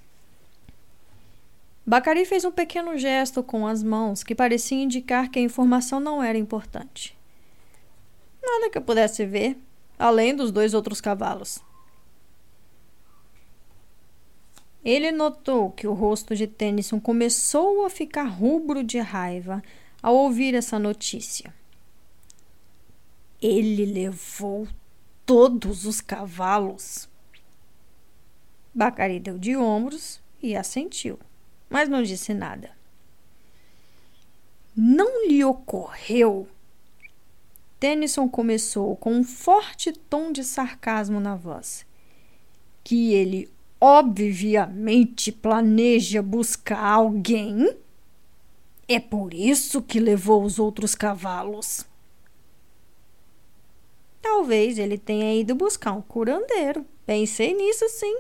Bacari fez um pequeno gesto com as mãos que parecia indicar que a informação não era importante. Nada que eu pudesse ver, além dos dois outros cavalos. Ele notou que o rosto de Tennyson começou a ficar rubro de raiva ao ouvir essa notícia. Ele levou todos os cavalos. Bacari deu de ombros e assentiu mas não disse nada. Não lhe ocorreu? Tennyson começou com um forte tom de sarcasmo na voz. Que ele obviamente planeja buscar alguém. É por isso que levou os outros cavalos. Talvez ele tenha ido buscar um curandeiro. Pensei nisso sim.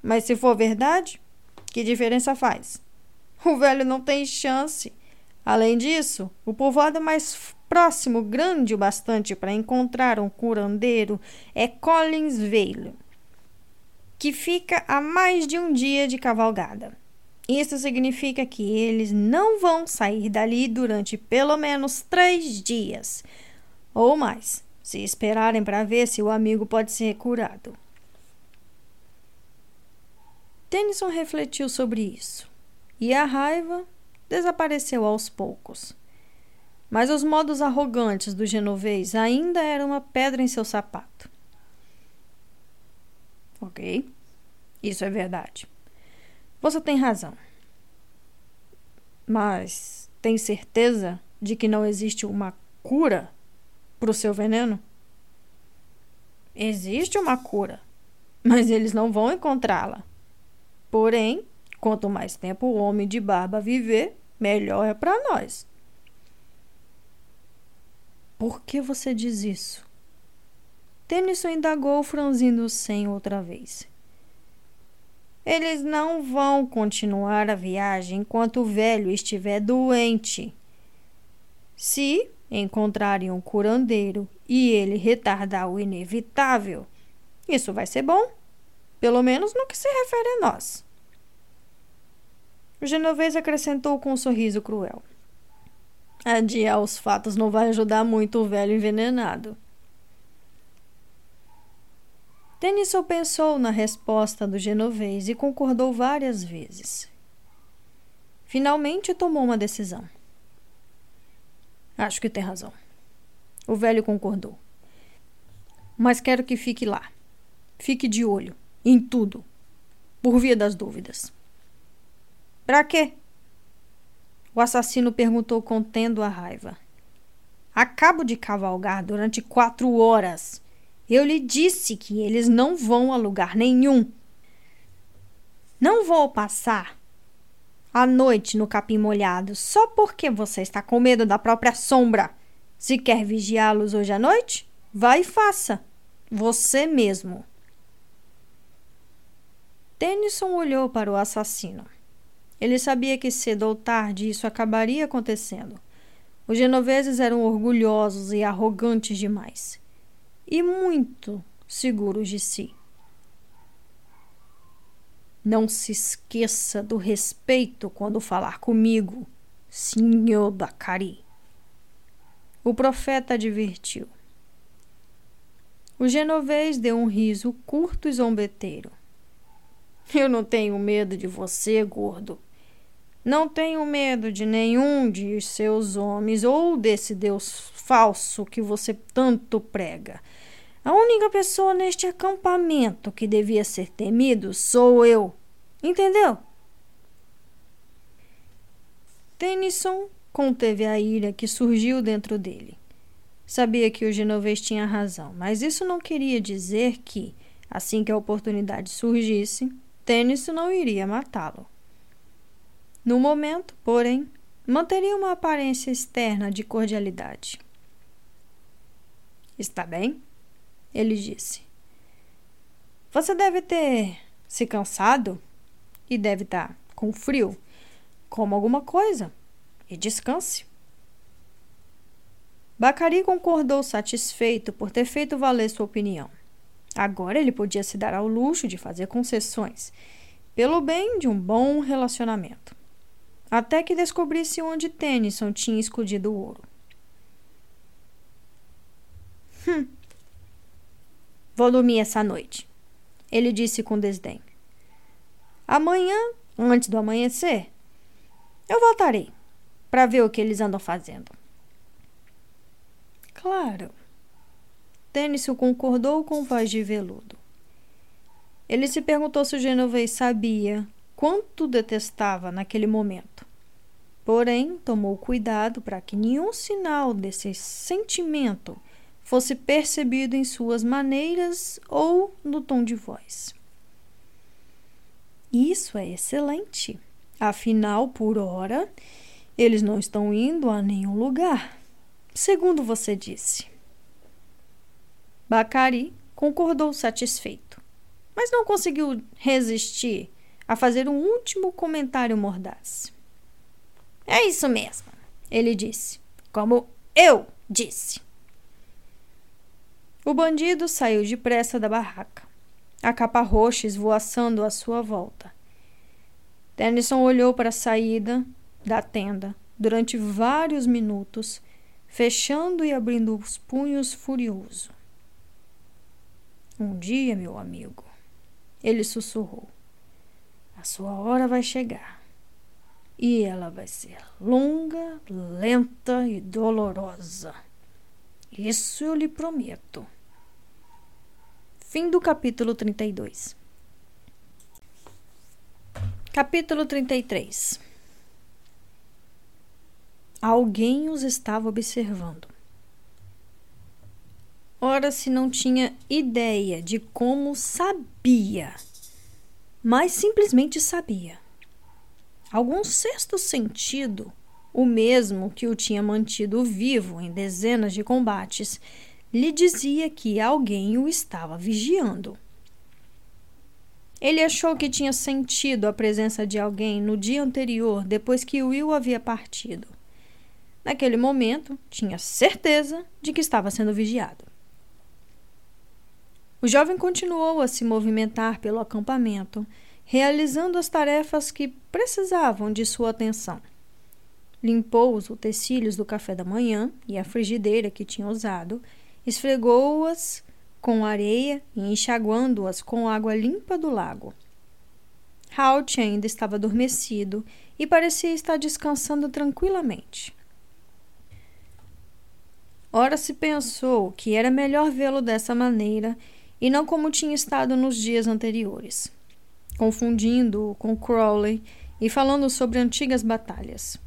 Mas se for verdade, que diferença faz? O velho não tem chance. Além disso, o povoado mais próximo, grande o bastante para encontrar um curandeiro, é Collinsville, que fica a mais de um dia de cavalgada. Isso significa que eles não vão sair dali durante pelo menos três dias ou mais, se esperarem para ver se o amigo pode ser curado. Tennyson refletiu sobre isso e a raiva desapareceu aos poucos. Mas os modos arrogantes do genovês ainda eram uma pedra em seu sapato. Ok, isso é verdade. Você tem razão. Mas tem certeza de que não existe uma cura para o seu veneno? Existe uma cura, mas eles não vão encontrá-la. Porém, quanto mais tempo o homem de barba viver, melhor é para nós. Por que você diz isso? Tennyson indagou, franzindo o sem outra vez. Eles não vão continuar a viagem enquanto o velho estiver doente. Se encontrarem um curandeiro e ele retardar o inevitável, isso vai ser bom, pelo menos no que se refere a nós. O genovês acrescentou com um sorriso cruel. Adiar os fatos não vai ajudar muito o velho envenenado. Tennyson pensou na resposta do genovês e concordou várias vezes. Finalmente tomou uma decisão. Acho que tem razão. O velho concordou. Mas quero que fique lá. Fique de olho em tudo, por via das dúvidas. Para quê? O assassino perguntou contendo a raiva. Acabo de cavalgar durante quatro horas. Eu lhe disse que eles não vão a lugar nenhum. Não vou passar a noite no capim molhado só porque você está com medo da própria sombra. Se quer vigiá-los hoje à noite, vá e faça. Você mesmo. Tennyson olhou para o assassino. Ele sabia que cedo ou tarde isso acabaria acontecendo. Os genoveses eram orgulhosos e arrogantes demais. E muito seguros de si. Não se esqueça do respeito quando falar comigo, senhor Bacari. O profeta advertiu. O genovês deu um riso curto e zombeteiro. Eu não tenho medo de você, gordo. Não tenho medo de nenhum de seus homens ou desse Deus falso que você tanto prega. A única pessoa neste acampamento que devia ser temido sou eu. Entendeu? Tennyson conteve a ira que surgiu dentro dele. Sabia que o genovês tinha razão, mas isso não queria dizer que, assim que a oportunidade surgisse, Tennyson não iria matá-lo. No momento, porém, manteria uma aparência externa de cordialidade. Está bem? Ele disse. Você deve ter se cansado e deve estar com frio. Coma alguma coisa e descanse. Bacari concordou satisfeito por ter feito valer sua opinião. Agora ele podia se dar ao luxo de fazer concessões, pelo bem de um bom relacionamento até que descobrisse onde Tennyson tinha escondido o ouro. Hum. Vou dormir essa noite, ele disse com desdém. Amanhã, antes do amanhecer, eu voltarei para ver o que eles andam fazendo. Claro. Tennyson concordou com voz de veludo. Ele se perguntou se o genovês sabia quanto detestava naquele momento. Porém, tomou cuidado para que nenhum sinal desse sentimento fosse percebido em suas maneiras ou no tom de voz. Isso é excelente. Afinal, por hora, eles não estão indo a nenhum lugar, segundo você disse. Bacari concordou satisfeito, mas não conseguiu resistir a fazer um último comentário mordaz. É isso mesmo, ele disse, como eu disse. O bandido saiu depressa da barraca, a capa roxa esvoaçando à sua volta. Tennyson olhou para a saída da tenda durante vários minutos, fechando e abrindo os punhos furioso. Um dia, meu amigo, ele sussurrou, a sua hora vai chegar. E ela vai ser longa, lenta e dolorosa. Isso eu lhe prometo. Fim do capítulo 32. Capítulo 33 Alguém os estava observando. Ora, se não tinha ideia de como sabia, mas simplesmente sabia. Algum sexto sentido o mesmo que o tinha mantido vivo em dezenas de combates, lhe dizia que alguém o estava vigiando. Ele achou que tinha sentido a presença de alguém no dia anterior, depois que Will havia partido. Naquele momento, tinha certeza de que estava sendo vigiado. O jovem continuou a se movimentar pelo acampamento, realizando as tarefas que precisavam de sua atenção limpou os utensílios do café da manhã e a frigideira que tinha usado, esfregou-as com areia e enxaguando-as com água limpa do lago. Halt ainda estava adormecido e parecia estar descansando tranquilamente. Ora se pensou que era melhor vê-lo dessa maneira e não como tinha estado nos dias anteriores, confundindo-o com Crowley e falando sobre antigas batalhas.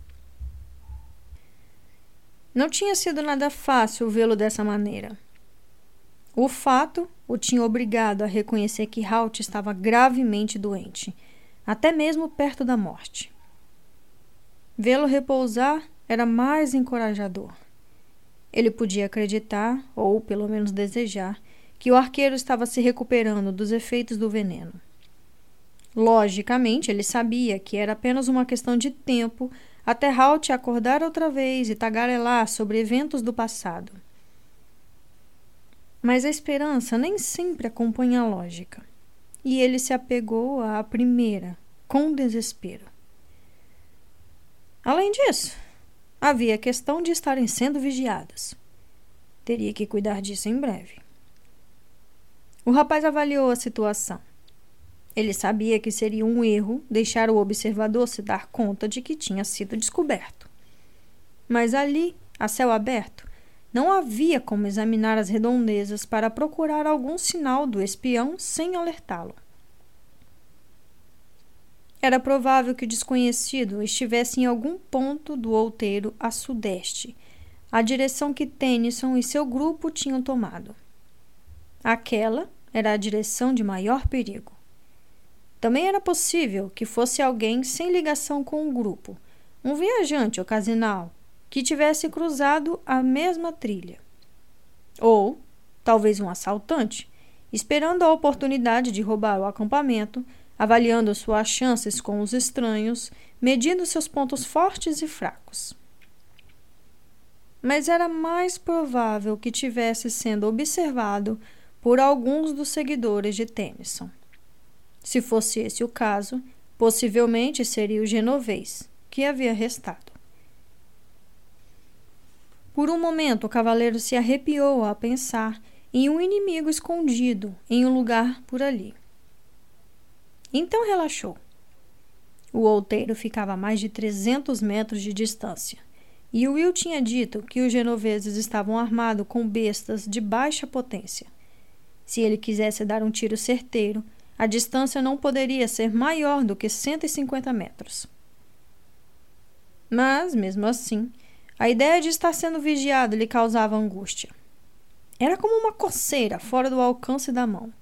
Não tinha sido nada fácil vê-lo dessa maneira. O fato o tinha obrigado a reconhecer que Halt estava gravemente doente, até mesmo perto da morte. Vê-lo repousar era mais encorajador. Ele podia acreditar, ou pelo menos desejar, que o arqueiro estava se recuperando dos efeitos do veneno. Logicamente, ele sabia que era apenas uma questão de tempo até Halt acordar outra vez e tagarelar sobre eventos do passado. Mas a esperança nem sempre acompanha a lógica, e ele se apegou à primeira, com desespero. Além disso, havia a questão de estarem sendo vigiados. Teria que cuidar disso em breve. O rapaz avaliou a situação. Ele sabia que seria um erro deixar o observador se dar conta de que tinha sido descoberto. Mas ali, a céu aberto, não havia como examinar as redondezas para procurar algum sinal do espião sem alertá-lo. Era provável que o desconhecido estivesse em algum ponto do outeiro a sudeste, a direção que Tennyson e seu grupo tinham tomado. Aquela era a direção de maior perigo. Também era possível que fosse alguém sem ligação com o grupo, um viajante ocasional que tivesse cruzado a mesma trilha. Ou, talvez, um assaltante, esperando a oportunidade de roubar o acampamento, avaliando suas chances com os estranhos, medindo seus pontos fortes e fracos. Mas era mais provável que tivesse sendo observado por alguns dos seguidores de Tennyson. Se fosse esse o caso, possivelmente seria o genovês que havia restado. Por um momento, o cavaleiro se arrepiou a pensar em um inimigo escondido em um lugar por ali. Então relaxou. O outeiro ficava a mais de 300 metros de distância, e Will tinha dito que os genoveses estavam armados com bestas de baixa potência. Se ele quisesse dar um tiro certeiro, a distância não poderia ser maior do que 150 metros. Mas, mesmo assim, a ideia de estar sendo vigiado lhe causava angústia. Era como uma coceira fora do alcance da mão.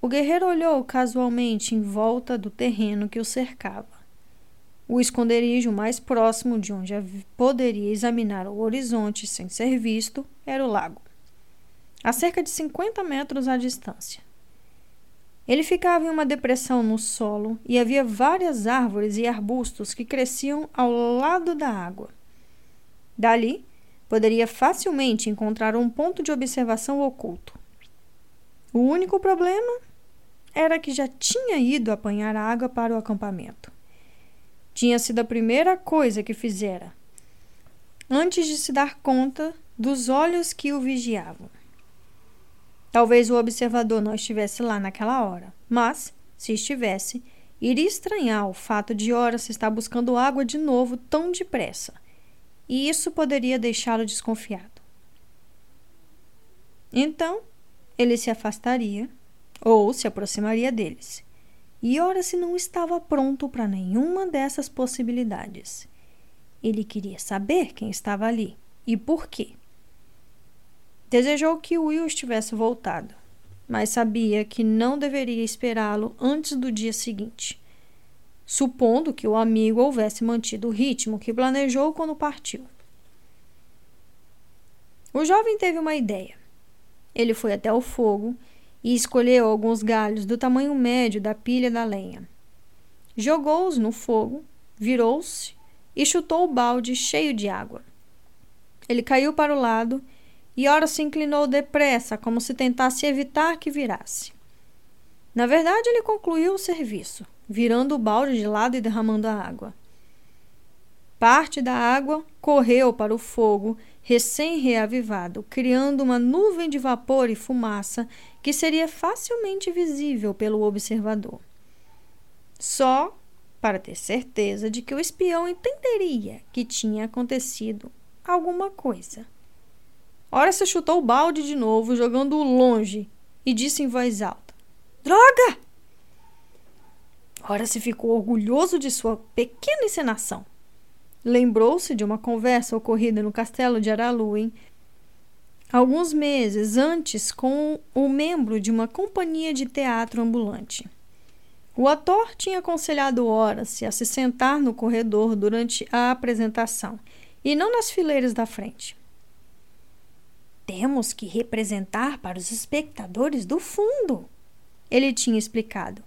o guerreiro olhou casualmente em volta do terreno que o cercava. O esconderijo mais próximo de onde poderia examinar o horizonte sem ser visto era o lago, a cerca de 50 metros à distância. Ele ficava em uma depressão no solo e havia várias árvores e arbustos que cresciam ao lado da água. Dali, poderia facilmente encontrar um ponto de observação oculto. O único problema era que já tinha ido apanhar água para o acampamento. Tinha sido a primeira coisa que fizera, antes de se dar conta dos olhos que o vigiavam. Talvez o observador não estivesse lá naquela hora, mas, se estivesse, iria estranhar o fato de Horace estar buscando água de novo tão depressa, e isso poderia deixá-lo desconfiado. Então, ele se afastaria ou se aproximaria deles e ora se não estava pronto para nenhuma dessas possibilidades. Ele queria saber quem estava ali e por quê. Desejou que Will estivesse voltado, mas sabia que não deveria esperá-lo antes do dia seguinte, supondo que o amigo houvesse mantido o ritmo que planejou quando partiu. O jovem teve uma ideia. Ele foi até o fogo e escolheu alguns galhos do tamanho médio da pilha da lenha. Jogou-os no fogo, virou-se e chutou o balde cheio de água. Ele caiu para o lado e ora se inclinou depressa, como se tentasse evitar que virasse. Na verdade, ele concluiu o serviço, virando o balde de lado e derramando a água. Parte da água correu para o fogo recém-reavivado, criando uma nuvem de vapor e fumaça que seria facilmente visível pelo observador. Só para ter certeza de que o espião entenderia que tinha acontecido alguma coisa. Ora se chutou o balde de novo, jogando-o longe, e disse em voz alta: Droga! Ora se ficou orgulhoso de sua pequena encenação. Lembrou-se de uma conversa ocorrida no castelo de Araluin alguns meses antes com o membro de uma companhia de teatro ambulante. O ator tinha aconselhado Horace a se sentar no corredor durante a apresentação e não nas fileiras da frente. Temos que representar para os espectadores do fundo, ele tinha explicado.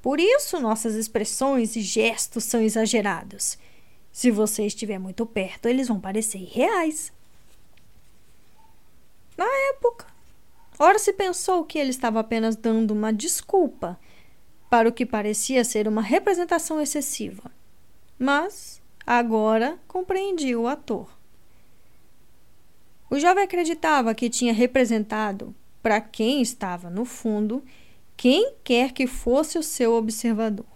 Por isso nossas expressões e gestos são exagerados. Se você estiver muito perto, eles vão parecer reais. Na época, ora se pensou que ele estava apenas dando uma desculpa para o que parecia ser uma representação excessiva. Mas agora compreendia o ator. O jovem acreditava que tinha representado para quem estava no fundo, quem quer que fosse o seu observador.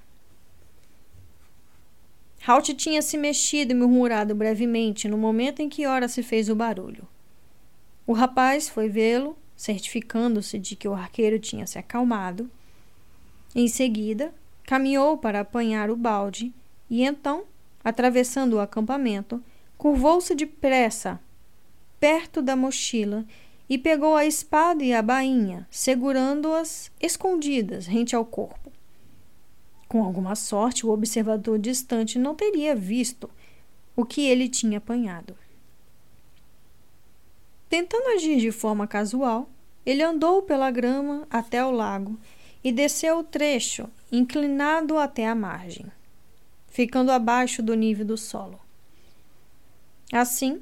Halt tinha se mexido e murmurado brevemente no momento em que Ora se fez o barulho. O rapaz foi vê-lo, certificando-se de que o arqueiro tinha se acalmado. Em seguida, caminhou para apanhar o balde e então, atravessando o acampamento, curvou-se depressa perto da mochila e pegou a espada e a bainha, segurando-as escondidas rente ao corpo. Com alguma sorte, o observador distante não teria visto o que ele tinha apanhado. Tentando agir de forma casual, ele andou pela grama até o lago e desceu o trecho, inclinado até a margem, ficando abaixo do nível do solo. Assim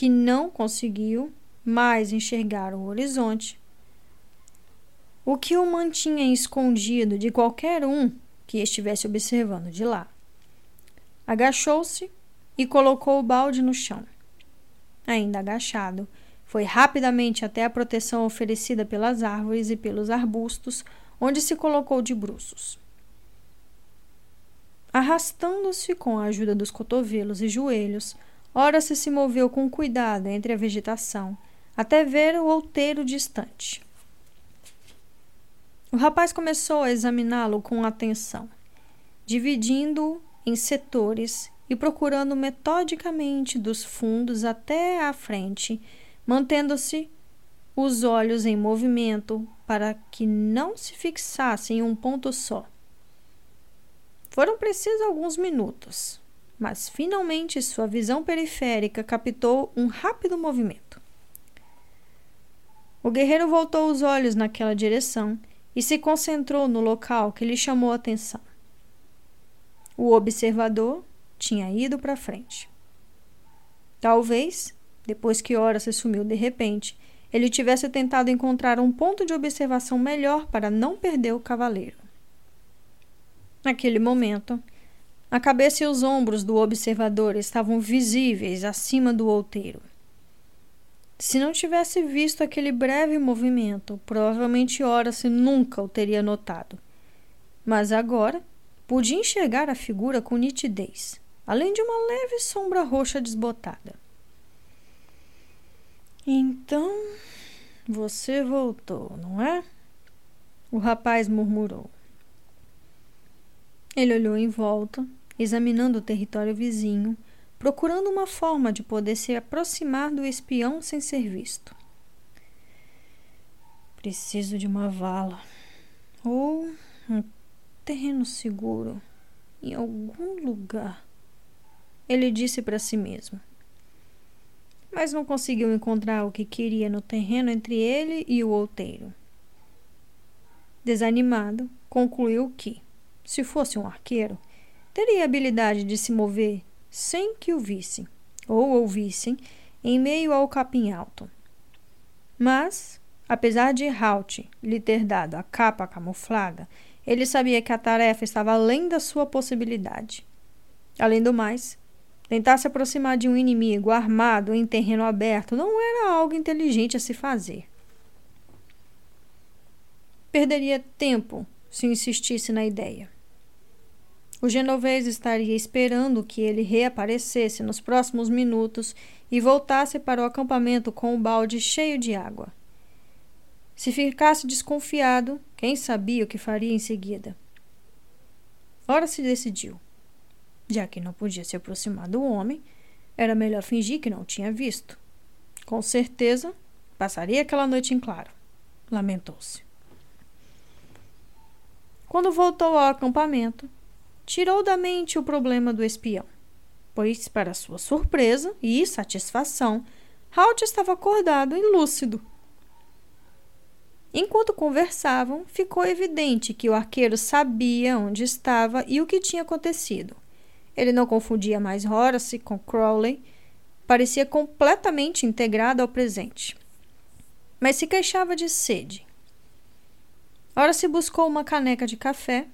que não conseguiu mais enxergar o horizonte, o que o mantinha escondido de qualquer um que estivesse observando de lá. Agachou-se e colocou o balde no chão. Ainda agachado, foi rapidamente até a proteção oferecida pelas árvores e pelos arbustos, onde se colocou de bruços. Arrastando-se com a ajuda dos cotovelos e joelhos, ora se se moveu com cuidado entre a vegetação, até ver o outeiro distante. O rapaz começou a examiná-lo com atenção, dividindo-o em setores e procurando metodicamente dos fundos até à frente, mantendo-se os olhos em movimento para que não se fixasse em um ponto só. Foram precisos alguns minutos, mas finalmente sua visão periférica captou um rápido movimento. O guerreiro voltou os olhos naquela direção e se concentrou no local que lhe chamou a atenção. O observador tinha ido para frente. Talvez, depois que Hora se sumiu de repente, ele tivesse tentado encontrar um ponto de observação melhor para não perder o cavaleiro. Naquele momento, a cabeça e os ombros do observador estavam visíveis acima do outeiro. Se não tivesse visto aquele breve movimento, provavelmente Horace nunca o teria notado. Mas agora podia enxergar a figura com nitidez, além de uma leve sombra roxa desbotada. Então, você voltou, não é? O rapaz murmurou. Ele olhou em volta, examinando o território vizinho, procurando uma forma de poder se aproximar do espião sem ser visto. Preciso de uma vala ou um terreno seguro em algum lugar, ele disse para si mesmo. Mas não conseguiu encontrar o que queria no terreno entre ele e o outeiro. Desanimado, concluiu que, se fosse um arqueiro, teria habilidade de se mover sem que o vissem ou ouvissem em meio ao capim alto. Mas, apesar de Halt lhe ter dado a capa camuflada, ele sabia que a tarefa estava além da sua possibilidade. Além do mais, tentar se aproximar de um inimigo armado em terreno aberto não era algo inteligente a se fazer. Perderia tempo se insistisse na ideia. O genovês estaria esperando que ele reaparecesse nos próximos minutos e voltasse para o acampamento com o balde cheio de água. Se ficasse desconfiado, quem sabia o que faria em seguida? Ora se decidiu. Já que não podia se aproximar do homem, era melhor fingir que não tinha visto. Com certeza, passaria aquela noite em claro. Lamentou-se. Quando voltou ao acampamento, tirou da mente o problema do espião, pois, para sua surpresa e satisfação, Halt estava acordado e lúcido. Enquanto conversavam, ficou evidente que o arqueiro sabia onde estava e o que tinha acontecido. Ele não confundia mais Horace com Crowley, parecia completamente integrado ao presente. Mas se queixava de sede. Horace buscou uma caneca de café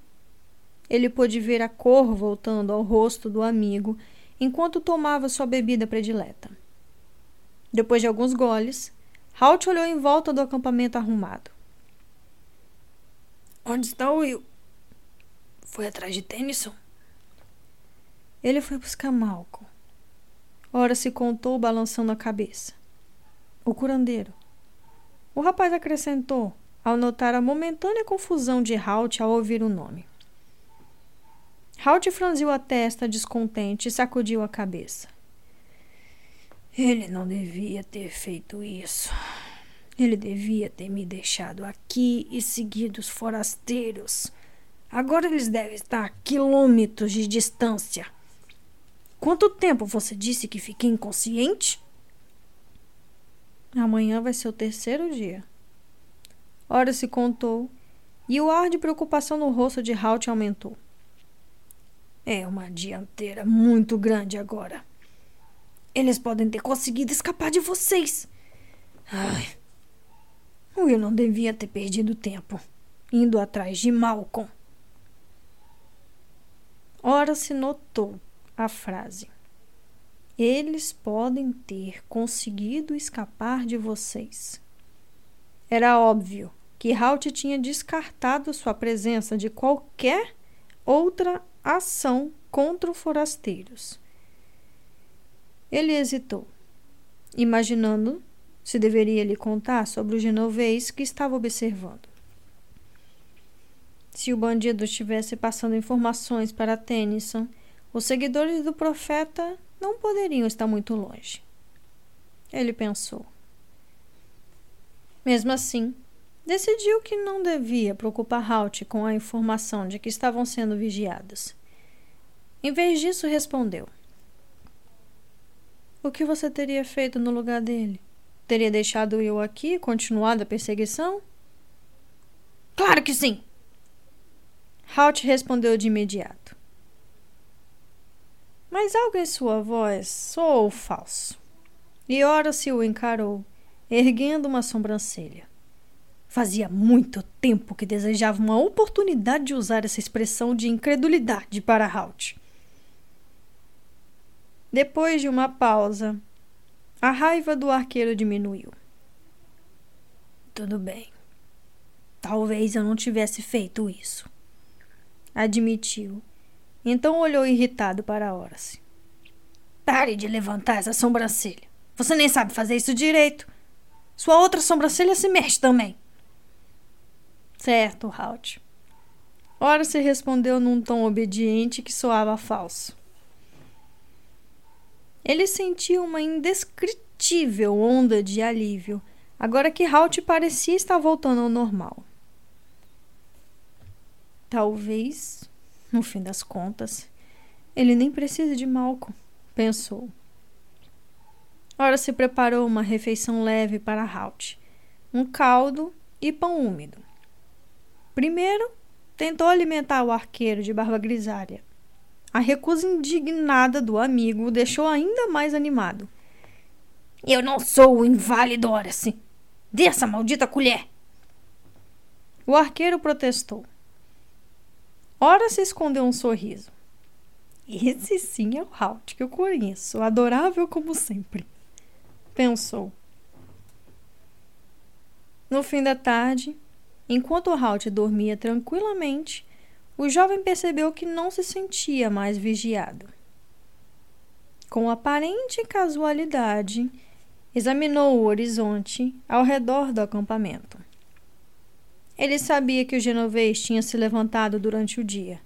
ele pôde ver a cor voltando ao rosto do amigo enquanto tomava sua bebida predileta. Depois de alguns goles, Halt olhou em volta do acampamento arrumado. Onde está o Will? Foi atrás de Tennyson? Ele foi buscar Malcolm. Ora se contou balançando a cabeça. O curandeiro. O rapaz acrescentou, ao notar a momentânea confusão de Halt ao ouvir o nome. Halt franziu a testa descontente e sacudiu a cabeça. Ele não devia ter feito isso. Ele devia ter me deixado aqui e seguido os forasteiros. Agora eles devem estar a quilômetros de distância. Quanto tempo você disse que fiquei inconsciente? Amanhã vai ser o terceiro dia. Ora se contou e o ar de preocupação no rosto de Halt aumentou. É uma dianteira muito grande agora. Eles podem ter conseguido escapar de vocês. Ai. Will não devia ter perdido tempo indo atrás de Malcolm. Ora se notou a frase. Eles podem ter conseguido escapar de vocês. Era óbvio que Halt tinha descartado sua presença de qualquer outra ação contra os forasteiros. Ele hesitou, imaginando se deveria lhe contar sobre o genovês que estava observando. Se o bandido estivesse passando informações para Tennyson, os seguidores do profeta não poderiam estar muito longe. Ele pensou. Mesmo assim, decidiu que não devia preocupar Halt com a informação de que estavam sendo vigiados. Em vez disso, respondeu: O que você teria feito no lugar dele? Teria deixado eu aqui e continuado a perseguição? Claro que sim! Halt respondeu de imediato. Mas algo em sua voz soou falso. E Horace o encarou, erguendo uma sobrancelha. Fazia muito tempo que desejava uma oportunidade de usar essa expressão de incredulidade para Halt. Depois de uma pausa, a raiva do arqueiro diminuiu. Tudo bem. Talvez eu não tivesse feito isso. Admitiu. Então olhou irritado para Horace. Pare de levantar essa sobrancelha. Você nem sabe fazer isso direito. Sua outra sobrancelha se mexe também. Certo, Halt. Horace respondeu num tom obediente que soava falso. Ele sentiu uma indescritível onda de alívio, agora que Halt parecia estar voltando ao normal. Talvez, no fim das contas, ele nem precise de Malcolm, pensou. Ora se preparou uma refeição leve para Halt, um caldo e pão úmido. Primeiro, tentou alimentar o arqueiro de barba grisalha, a recusa indignada do amigo o deixou ainda mais animado. Eu não sou o inválido, Horace. Dê essa maldita colher. O arqueiro protestou. Horace escondeu um sorriso. Esse sim é o Halt que eu conheço, adorável como sempre. Pensou. No fim da tarde, enquanto o Halt dormia tranquilamente, o jovem percebeu que não se sentia mais vigiado. Com aparente casualidade, examinou o horizonte ao redor do acampamento. Ele sabia que o genovês tinha se levantado durante o dia,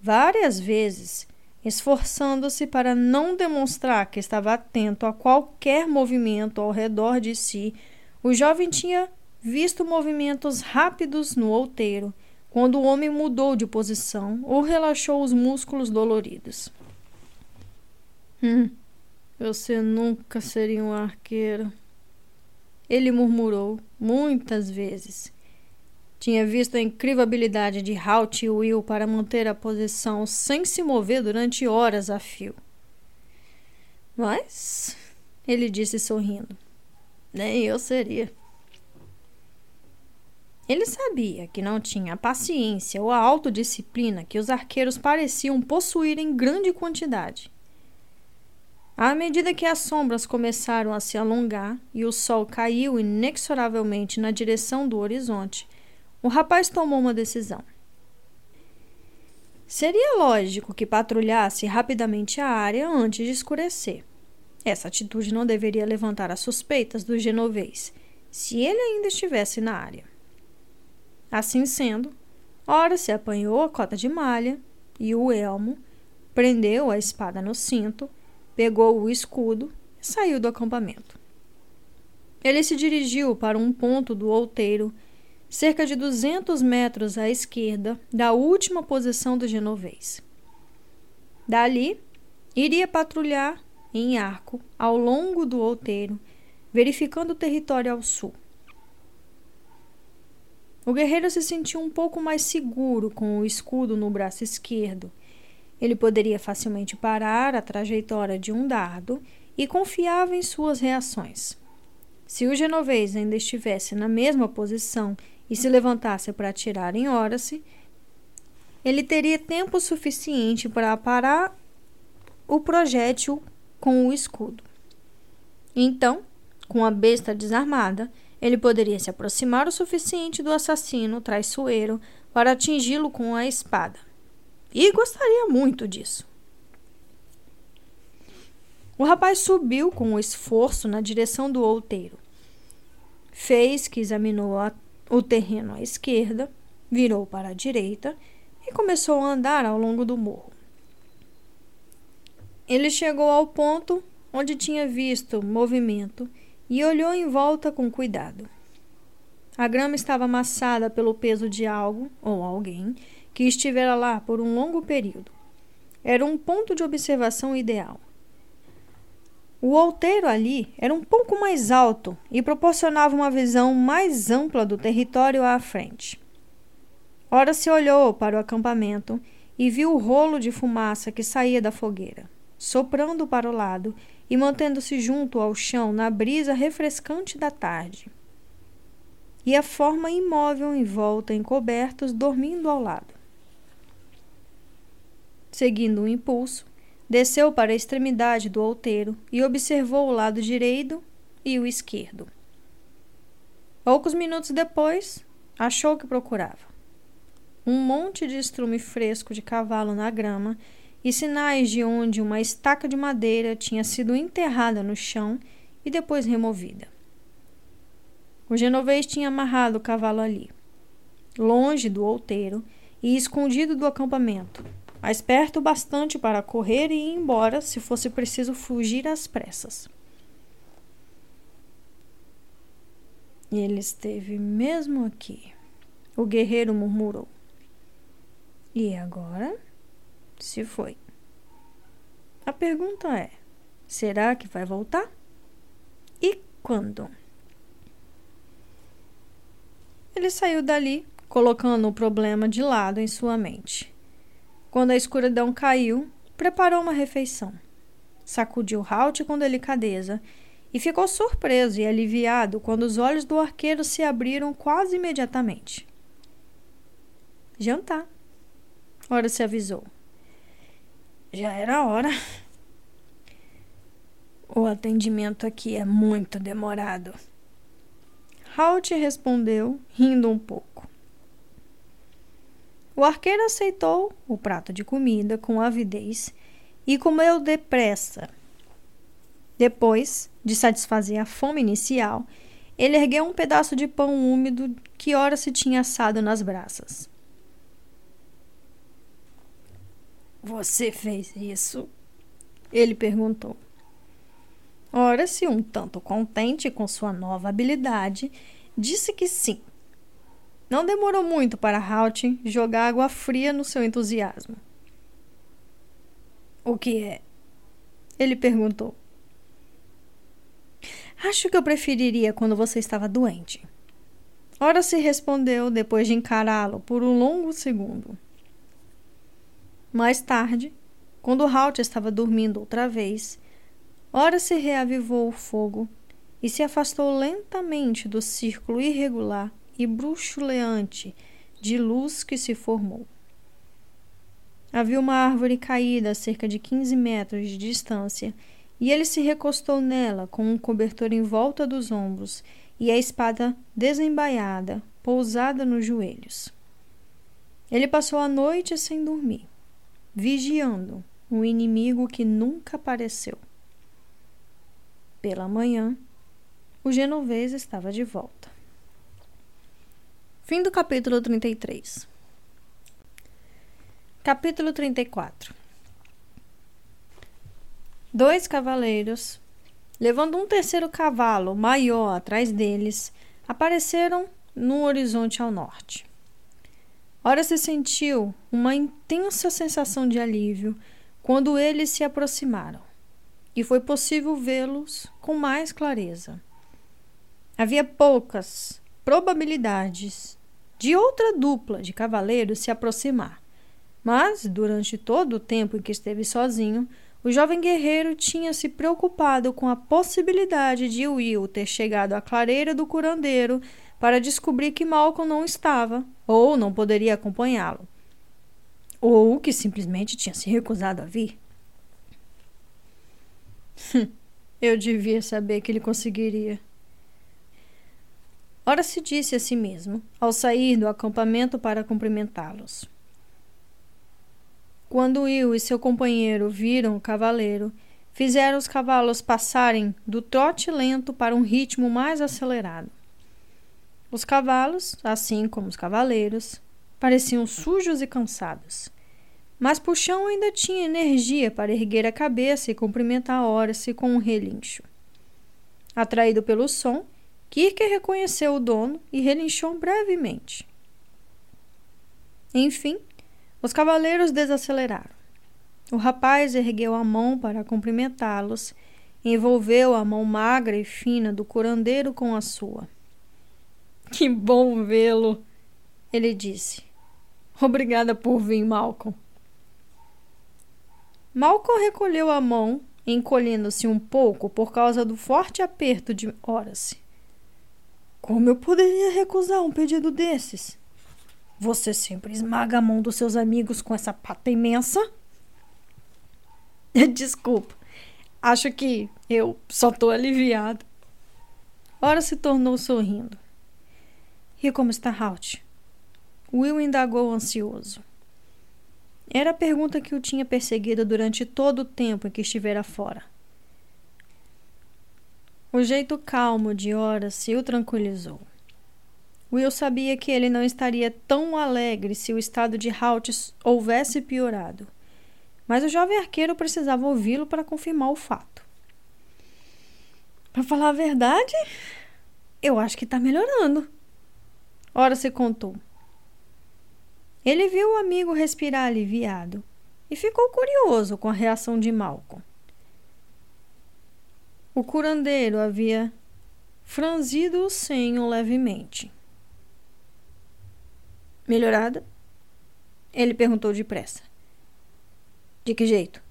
várias vezes, esforçando-se para não demonstrar que estava atento a qualquer movimento ao redor de si. O jovem tinha visto movimentos rápidos no outeiro quando o homem mudou de posição ou relaxou os músculos doloridos. Hum, você nunca seria um arqueiro. Ele murmurou muitas vezes. Tinha visto a incrível habilidade de Halt e Will para manter a posição sem se mover durante horas a fio. Mas, ele disse sorrindo, nem eu seria. Ele sabia que não tinha a paciência ou a autodisciplina que os arqueiros pareciam possuir em grande quantidade. À medida que as sombras começaram a se alongar e o sol caiu inexoravelmente na direção do horizonte, o rapaz tomou uma decisão. Seria lógico que patrulhasse rapidamente a área antes de escurecer. Essa atitude não deveria levantar as suspeitas do genovês, se ele ainda estivesse na área. Assim sendo, ora se apanhou a cota de malha e o elmo, prendeu a espada no cinto, pegou o escudo e saiu do acampamento. Ele se dirigiu para um ponto do outeiro, cerca de 200 metros à esquerda da última posição do genovês. Dali, iria patrulhar em arco ao longo do outeiro, verificando o território ao sul. O guerreiro se sentiu um pouco mais seguro com o escudo no braço esquerdo. Ele poderia facilmente parar a trajetória de um dardo e confiava em suas reações. Se o genovês ainda estivesse na mesma posição e se levantasse para atirar em Horace, ele teria tempo suficiente para parar o projétil com o escudo. Então, com a besta desarmada, ele poderia se aproximar o suficiente do assassino traiçoeiro para atingi-lo com a espada. E gostaria muito disso. O rapaz subiu com esforço na direção do outeiro. Fez que examinou a, o terreno à esquerda, virou para a direita e começou a andar ao longo do morro. Ele chegou ao ponto onde tinha visto movimento e olhou em volta com cuidado. a grama estava amassada pelo peso de algo ou alguém que estivera lá por um longo período. Era um ponto de observação ideal. O outeiro ali era um pouco mais alto e proporcionava uma visão mais ampla do território à frente. Ora se olhou para o acampamento e viu o rolo de fumaça que saía da fogueira, soprando para o lado e mantendo-se junto ao chão na brisa refrescante da tarde. E a forma imóvel em volta encobertos dormindo ao lado. Seguindo um impulso, Desceu para a extremidade do outeiro e observou o lado direito e o esquerdo. Poucos minutos depois, achou o que procurava. Um monte de estrume fresco de cavalo na grama e sinais de onde uma estaca de madeira tinha sido enterrada no chão e depois removida. O genovês tinha amarrado o cavalo ali, longe do outeiro e escondido do acampamento, mas perto bastante para correr e ir embora se fosse preciso fugir às pressas. Ele esteve mesmo aqui, o guerreiro murmurou. E agora? Se foi. A pergunta é: será que vai voltar? E quando? Ele saiu dali, colocando o problema de lado em sua mente. Quando a escuridão caiu, preparou uma refeição. Sacudiu Halt com delicadeza e ficou surpreso e aliviado quando os olhos do arqueiro se abriram quase imediatamente. Jantar. Ora se avisou. Já era hora. O atendimento aqui é muito demorado. Halt respondeu, rindo um pouco. O arqueiro aceitou o prato de comida com avidez e comeu depressa. Depois de satisfazer a fome inicial, ele ergueu um pedaço de pão úmido que ora se tinha assado nas brasas. Você fez isso? Ele perguntou. Ora, se um tanto contente com sua nova habilidade, disse que sim. Não demorou muito para Halt jogar água fria no seu entusiasmo. O que é? Ele perguntou. Acho que eu preferiria quando você estava doente. Ora se respondeu depois de encará-lo por um longo segundo. Mais tarde, quando Halt estava dormindo outra vez, ora se reavivou o fogo e se afastou lentamente do círculo irregular e bruxuleante de luz que se formou. Havia uma árvore caída a cerca de 15 metros de distância e ele se recostou nela com um cobertor em volta dos ombros e a espada desembaiada, pousada nos joelhos. Ele passou a noite sem dormir, vigiando um inimigo que nunca apareceu. Pela manhã, o genovês estava de volta. Fim do capítulo 33. Capítulo 34. Dois cavaleiros, levando um terceiro cavalo maior atrás deles, apareceram no horizonte ao norte. Ora se sentiu uma intensa sensação de alívio quando eles se aproximaram, e foi possível vê-los com mais clareza. Havia poucas probabilidades de outra dupla de cavaleiros se aproximar. Mas, durante todo o tempo em que esteve sozinho, o jovem guerreiro tinha se preocupado com a possibilidade de Will ter chegado à clareira do curandeiro para descobrir que Malcolm não estava ou não poderia acompanhá-lo, ou que simplesmente tinha se recusado a vir. Eu devia saber que ele conseguiria. Ora se disse a si mesmo, ao sair do acampamento para cumprimentá-los. Quando Will e seu companheiro viram o cavaleiro, fizeram os cavalos passarem do trote lento para um ritmo mais acelerado. Os cavalos, assim como os cavaleiros, pareciam sujos e cansados, mas Puxão ainda tinha energia para erguer a cabeça e cumprimentar Horace com um relincho. Atraído pelo som, Kirk reconheceu o dono e relinchou brevemente. Enfim, os cavaleiros desaceleraram. O rapaz ergueu a mão para cumprimentá-los, envolveu a mão magra e fina do curandeiro com a sua. Que bom vê-lo, ele disse. Obrigada por vir, Malcolm. Malcolm recolheu a mão, encolhendo-se um pouco por causa do forte aperto de Horace. Como eu poderia recusar um pedido desses? Você sempre esmaga a mão dos seus amigos com essa pata imensa? Desculpa. Acho que eu só tô aliviado. Ora se tornou sorrindo. E como está Halt? Will indagou ansioso. Era a pergunta que o tinha perseguido durante todo o tempo em que estivera fora. O jeito calmo de Horace o tranquilizou. Will sabia que ele não estaria tão alegre se o estado de Halt houvesse piorado mas o jovem arqueiro precisava ouvi-lo para confirmar o fato. Para falar a verdade, eu acho que está melhorando. Ora se contou. Ele viu o amigo respirar aliviado e ficou curioso com a reação de Malcolm. O curandeiro havia franzido o senho levemente. Melhorada? Ele perguntou depressa. De que jeito?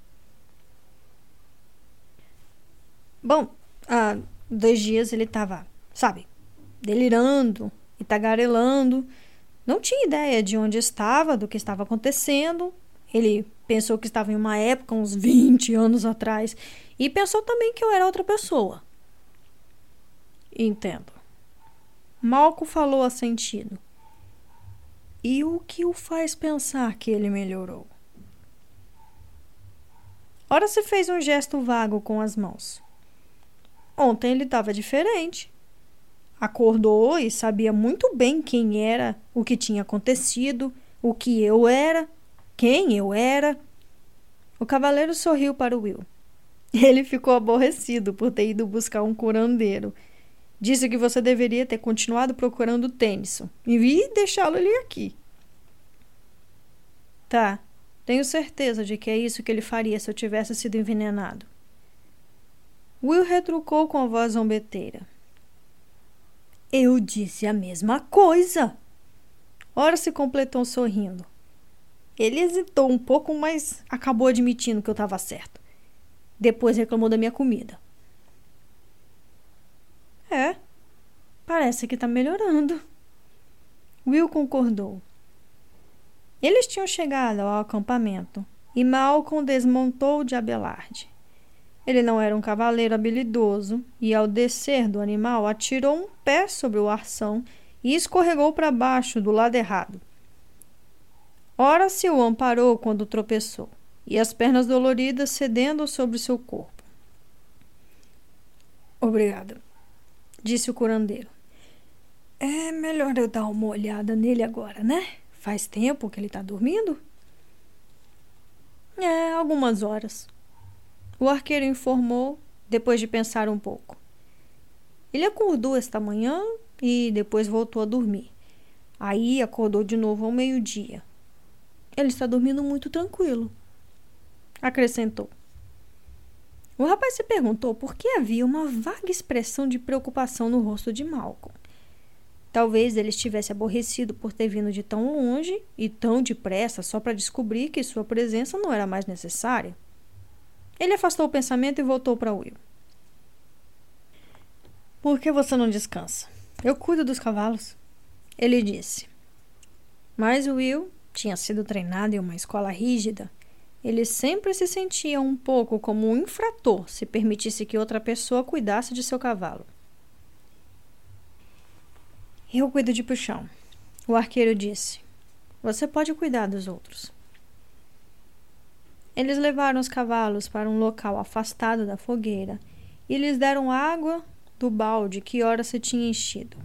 Bom, há dois dias ele estava, sabe, delirando e tagarelando. Não tinha ideia de onde estava, do que estava acontecendo. Ele pensou que estava em uma época, uns 20 anos atrás, e pensou também que eu era outra pessoa. Entendo. Malco falou assentido. E o que o faz pensar que ele melhorou? Ora se fez um gesto vago com as mãos. Ontem ele estava diferente. Acordou e sabia muito bem quem era, o que tinha acontecido, o que eu era, quem eu era. O cavaleiro sorriu para Will. Ele ficou aborrecido por ter ido buscar um curandeiro. Disse que você deveria ter continuado procurando Tennyson e deixá-lo ali aqui. Tá, tenho certeza de que é isso que ele faria se eu tivesse sido envenenado. Will retrucou com a voz zombeteira. Eu disse a mesma coisa. Ora se completou sorrindo. Ele hesitou um pouco, mas acabou admitindo que eu estava certo. Depois reclamou da minha comida. É, parece que está melhorando. Will concordou. Eles tinham chegado ao acampamento e Malcolm desmontou de Abelard. Ele não era um cavaleiro habilidoso e, ao descer do animal, atirou um pé sobre o arção e escorregou para baixo do lado errado. Ora se o amparou quando tropeçou, e as pernas doloridas cedendo sobre seu corpo. Obrigada, disse o curandeiro. É melhor eu dar uma olhada nele agora, né? Faz tempo que ele está dormindo? É, algumas horas. O arqueiro informou, depois de pensar um pouco. Ele acordou esta manhã e depois voltou a dormir. Aí acordou de novo ao meio-dia. Ele está dormindo muito tranquilo. Acrescentou. O rapaz se perguntou por que havia uma vaga expressão de preocupação no rosto de Malcolm. Talvez ele estivesse aborrecido por ter vindo de tão longe e tão depressa só para descobrir que sua presença não era mais necessária. Ele afastou o pensamento e voltou para Will. Por que você não descansa? Eu cuido dos cavalos. Ele disse. Mas Will tinha sido treinado em uma escola rígida. Ele sempre se sentia um pouco como um infrator se permitisse que outra pessoa cuidasse de seu cavalo. Eu cuido de puxão. O arqueiro disse. Você pode cuidar dos outros. Eles levaram os cavalos para um local afastado da fogueira e lhes deram água do balde que ora se tinha enchido.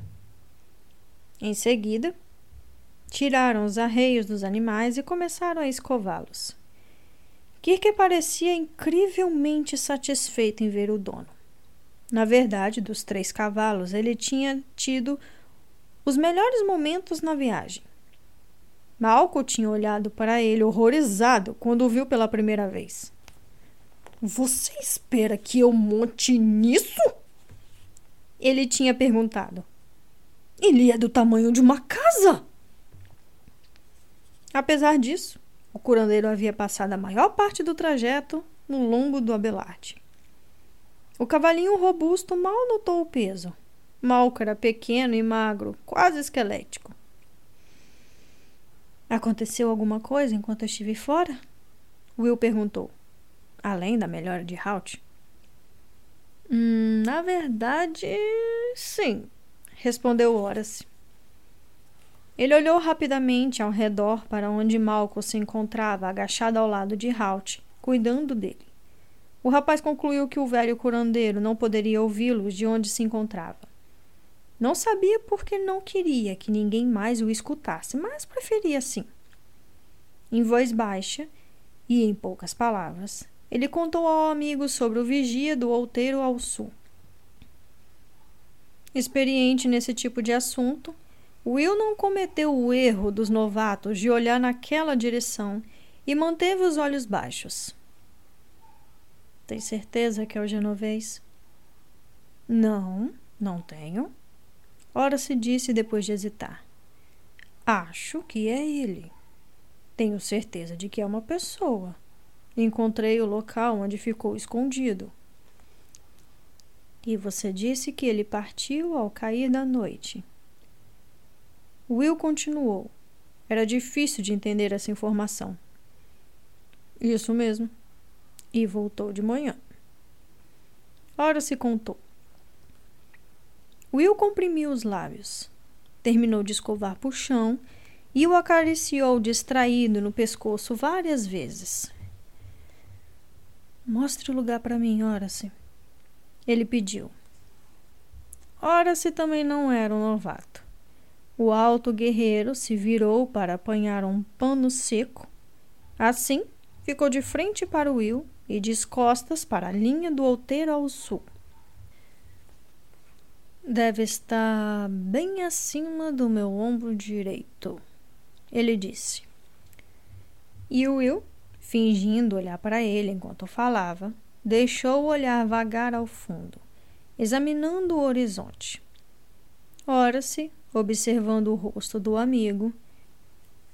Em seguida, tiraram os arreios dos animais e começaram a escová-los. Kirk parecia incrivelmente satisfeito em ver o dono. Na verdade, dos três cavalos, ele tinha tido os melhores momentos na viagem. Malco tinha olhado para ele horrorizado quando o viu pela primeira vez. Você espera que eu monte nisso? Ele tinha perguntado. Ele é do tamanho de uma casa. Apesar disso, o curandeiro havia passado a maior parte do trajeto no lombo do Abelarte. O cavalinho robusto mal notou o peso. Malco era pequeno e magro, quase esquelético. Aconteceu alguma coisa enquanto eu estive fora? Will perguntou. Além da melhora de Halt. Hum, na verdade, sim, respondeu Horace. Ele olhou rapidamente ao redor para onde Malcolm se encontrava agachado ao lado de Halt, cuidando dele. O rapaz concluiu que o velho curandeiro não poderia ouvi-los de onde se encontrava. Não sabia porque não queria que ninguém mais o escutasse, mas preferia assim. Em voz baixa e em poucas palavras, ele contou ao amigo sobre o vigia do outeiro ao sul. Experiente nesse tipo de assunto, Will não cometeu o erro dos novatos de olhar naquela direção e manteve os olhos baixos. Tem certeza que é o genovês? Não, não tenho. Ora se disse depois de hesitar. Acho que é ele. Tenho certeza de que é uma pessoa. Encontrei o local onde ficou escondido. E você disse que ele partiu ao cair da noite. Will continuou. Era difícil de entender essa informação. Isso mesmo. E voltou de manhã. Ora se contou. Will comprimiu os lábios. Terminou de escovar por chão e o acariciou distraído no pescoço várias vezes. Mostre o lugar para mim, Horace. Ele pediu. Horace também não era um novato. O alto guerreiro se virou para apanhar um pano seco. Assim, ficou de frente para Will e de costas para a linha do outeiro ao sul. Deve estar bem acima do meu ombro direito, ele disse. E Will, fingindo olhar para ele enquanto falava, deixou o olhar vagar ao fundo, examinando o horizonte. Ora-se observando o rosto do amigo,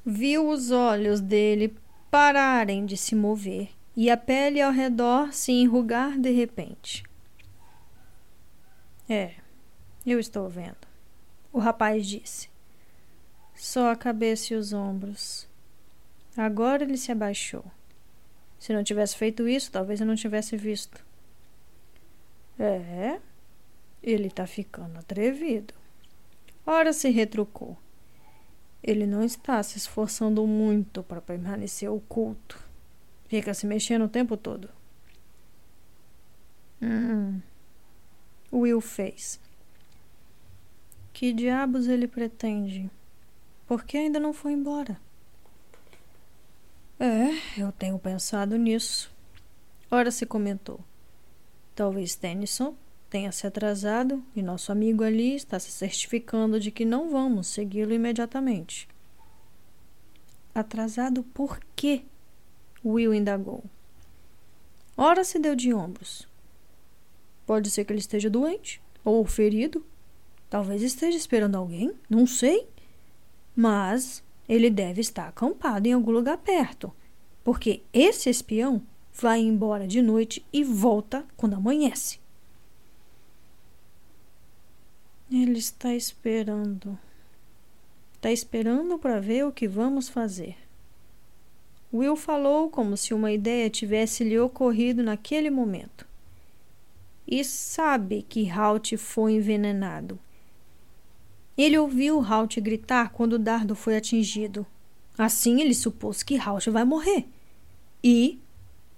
viu os olhos dele pararem de se mover e a pele ao redor se enrugar de repente. É, eu estou vendo, o rapaz disse. Só a cabeça e os ombros. Agora ele se abaixou. Se não tivesse feito isso, talvez eu não tivesse visto. É, ele está ficando atrevido. Ora se retrucou. Ele não está se esforçando muito para permanecer oculto. Fica se mexendo o tempo todo. Hum. Will fez. Que diabos ele pretende? Por que ainda não foi embora? É, eu tenho pensado nisso. Ora se comentou. Talvez Tennyson tenha se atrasado e nosso amigo ali está se certificando de que não vamos segui-lo imediatamente. Atrasado por quê? Will indagou. Ora se deu de ombros. Pode ser que ele esteja doente ou ferido. Talvez esteja esperando alguém, não sei. Mas ele deve estar acampado em algum lugar perto, porque esse espião vai embora de noite e volta quando amanhece. Ele está esperando. Está esperando para ver o que vamos fazer. Will falou como se uma ideia tivesse lhe ocorrido naquele momento. E sabe que Halt foi envenenado. Ele ouviu Halt gritar quando o dardo foi atingido. Assim ele supôs que Halt vai morrer. E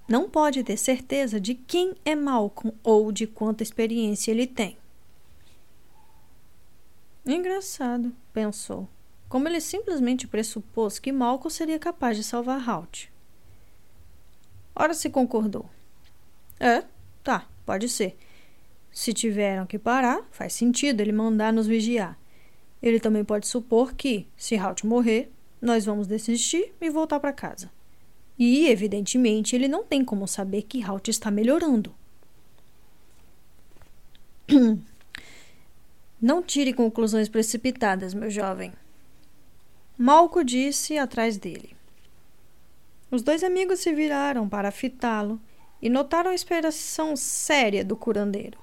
não pode ter certeza de quem é Malcolm ou de quanta experiência ele tem. Engraçado, pensou. Como ele simplesmente pressupôs que Malcolm seria capaz de salvar Halt. Ora se concordou. É, tá, pode ser. se tiveram que parar, faz sentido ele mandar nos vigiar. Ele também pode supor que, se Halt morrer, nós vamos desistir e voltar para casa. E, evidentemente, ele não tem como saber que Halt está melhorando. Não tire conclusões precipitadas, meu jovem. Malco disse atrás dele. Os dois amigos se viraram para fitá-lo e notaram a expressão séria do curandeiro.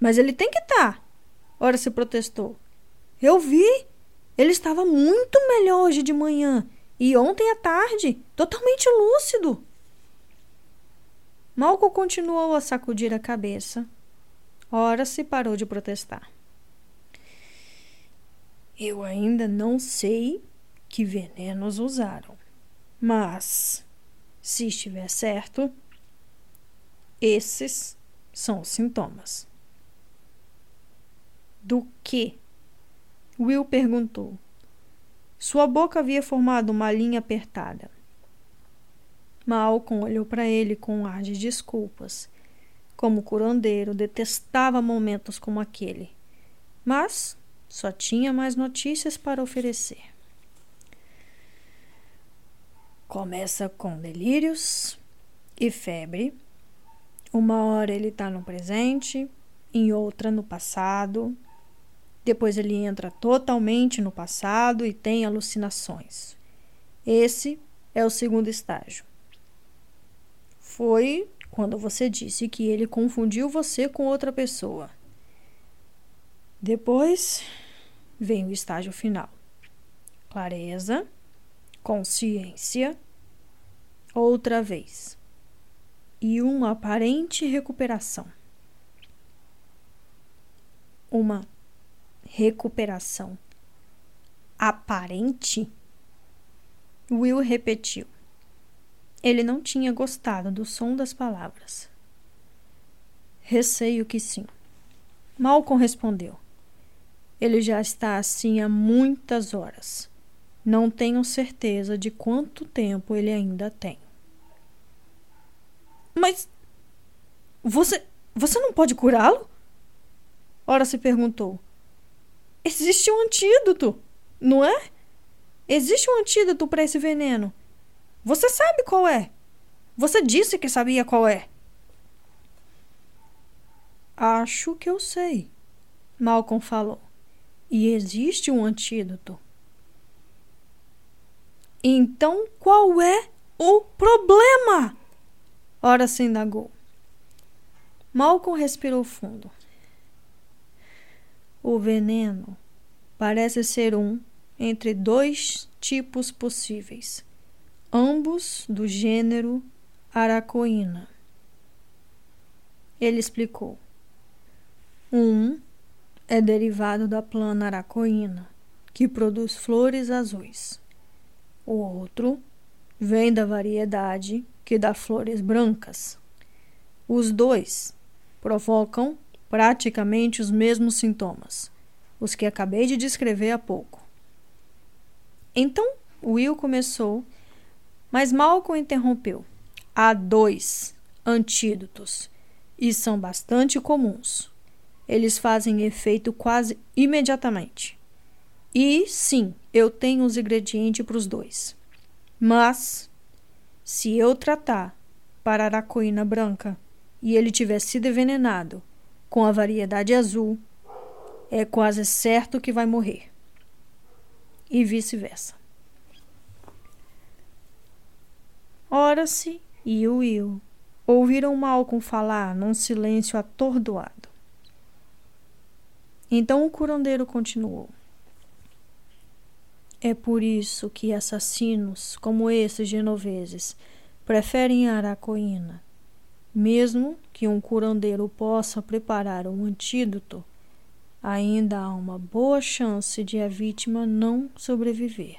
Mas ele tem que estar, tá. Ora se protestou. Eu vi. Ele estava muito melhor hoje de manhã e ontem à tarde, totalmente lúcido. Malco continuou a sacudir a cabeça. Ora se parou de protestar. Eu ainda não sei que venenos usaram, mas se estiver certo, esses são os sintomas. Do que? Will perguntou. Sua boca havia formado uma linha apertada. Malcolm olhou para ele com um ar de desculpas. Como curandeiro, detestava momentos como aquele. Mas só tinha mais notícias para oferecer. Começa com delírios e febre. Uma hora ele está no presente, em outra no passado. Depois ele entra totalmente no passado e tem alucinações. Esse é o segundo estágio foi quando você disse que ele confundiu você com outra pessoa. Depois vem o estágio final: clareza, consciência, outra vez, e uma aparente recuperação. Uma recuperação aparente? Will repetiu. Ele não tinha gostado do som das palavras. Receio que sim. Malcolm respondeu. Ele já está assim há muitas horas. Não tenho certeza de quanto tempo ele ainda tem. Mas você você não pode curá-lo? Ora se perguntou. Existe um antídoto, não é? Existe um antídoto para esse veneno. Você sabe qual é. Você disse que sabia qual é. Acho que eu sei, Malcolm falou. E existe um antídoto. Então qual é o problema? Ora se indagou. Malcolm respirou fundo. O veneno parece ser um entre dois tipos possíveis ambos do gênero Aracoína. Ele explicou. Um é derivado da plana aracoína, que produz flores azuis. O outro vem da variedade que dá flores brancas. Os dois provocam praticamente os mesmos sintomas, os que acabei de descrever há pouco. Então, Will começou mas Malcolm interrompeu. Há dois antídotos e são bastante comuns. Eles fazem efeito quase imediatamente. E sim, eu tenho os ingredientes para os dois. Mas, se eu tratar para a aracoína branca e ele tiver sido envenenado com a variedade azul, é quase certo que vai morrer. E vice-versa. Ora-se e Will ouviram Malcolm falar num silêncio atordoado. Então o curandeiro continuou. É por isso que assassinos como esses genoveses preferem a aracoína. Mesmo que um curandeiro possa preparar um antídoto, ainda há uma boa chance de a vítima não sobreviver.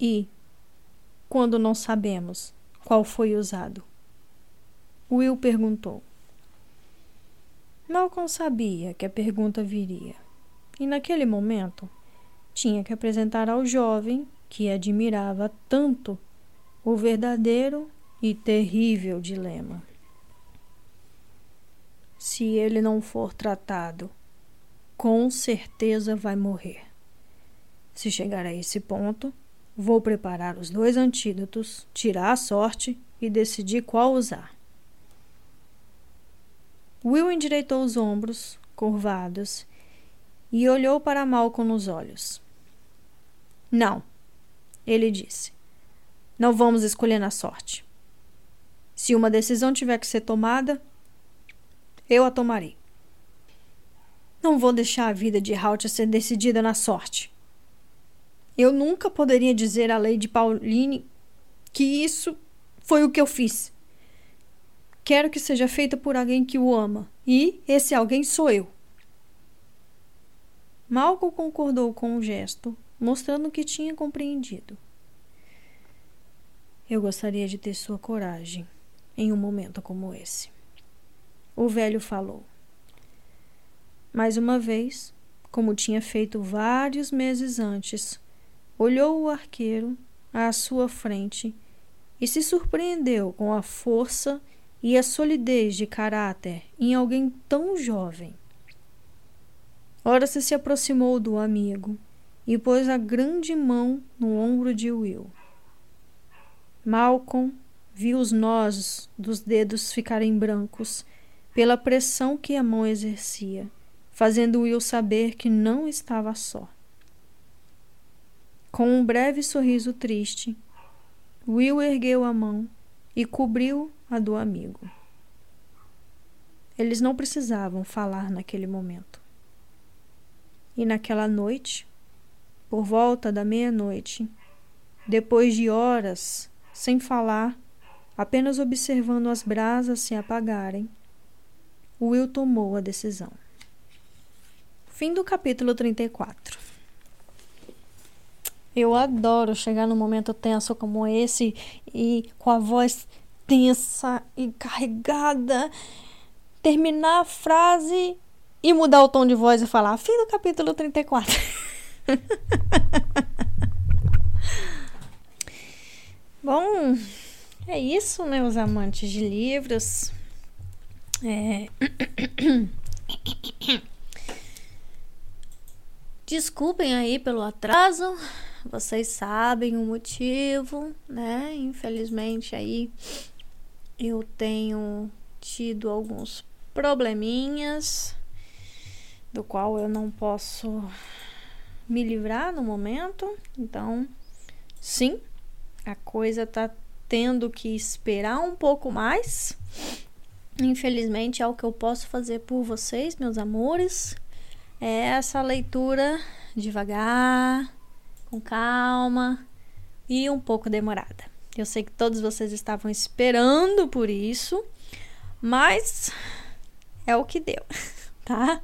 E, quando não sabemos qual foi usado? Will perguntou. Malcolm sabia que a pergunta viria, e naquele momento tinha que apresentar ao jovem que admirava tanto o verdadeiro e terrível dilema. Se ele não for tratado, com certeza vai morrer. Se chegar a esse ponto, vou preparar os dois antídotos, tirar a sorte e decidir qual usar. Will endireitou os ombros, curvados, e olhou para Malcolm nos olhos. Não, ele disse. Não vamos escolher na sorte. Se uma decisão tiver que ser tomada, eu a tomarei. Não vou deixar a vida de Halt ser decidida na sorte. Eu nunca poderia dizer à Lady Pauline que isso foi o que eu fiz. Quero que seja feita por alguém que o ama, e esse alguém sou eu. Malcolm concordou com o gesto, mostrando que tinha compreendido. Eu gostaria de ter sua coragem em um momento como esse. O velho falou. Mais uma vez, como tinha feito vários meses antes, olhou o arqueiro à sua frente e se surpreendeu com a força e a solidez de caráter em alguém tão jovem. Ora se se aproximou do amigo e pôs a grande mão no ombro de Will. Malcolm viu os nós dos dedos ficarem brancos pela pressão que a mão exercia, fazendo Will saber que não estava só. Com um breve sorriso triste, Will ergueu a mão e cobriu a do amigo. Eles não precisavam falar naquele momento. E naquela noite, por volta da meia-noite, depois de horas sem falar, apenas observando as brasas se apagarem, Will tomou a decisão. Fim do capítulo 34. Eu adoro chegar num momento tenso como esse e com a voz tensa e carregada, terminar a frase e mudar o tom de voz e falar fim do capítulo 34. Bom, é isso, né, os amantes de livros. É... Desculpem aí pelo atraso, vocês sabem o motivo, né? Infelizmente aí eu tenho tido alguns probleminhas do qual eu não posso me livrar no momento. Então, sim, a coisa tá tendo que esperar um pouco mais. Infelizmente é o que eu posso fazer por vocês, meus amores. É essa leitura devagar, com calma e um pouco demorada. Eu sei que todos vocês estavam esperando por isso, mas é o que deu, tá?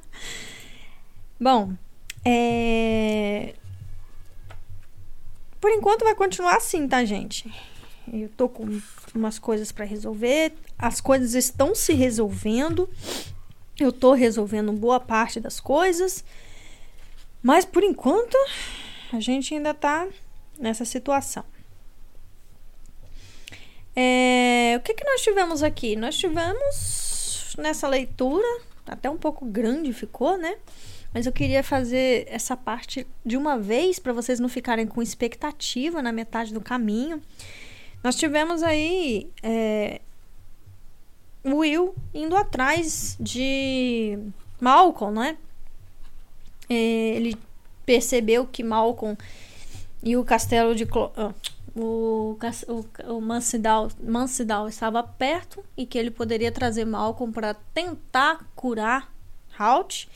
Bom, é... Por enquanto vai continuar assim, tá, gente? Eu tô com umas coisas para resolver, as coisas estão se resolvendo. Eu tô resolvendo boa parte das coisas. Mas por enquanto, a gente ainda tá nessa situação. É, o que, que nós tivemos aqui? Nós tivemos nessa leitura, até um pouco grande ficou, né? Mas eu queria fazer essa parte de uma vez para vocês não ficarem com expectativa na metade do caminho. Nós tivemos aí é, Will indo atrás de Malcolm, né? É, ele percebeu que Malcolm e o castelo de Clo uh, o, o, o Mansidal, Mansidal estava perto e que ele poderia trazer Malcolm para tentar curar Halt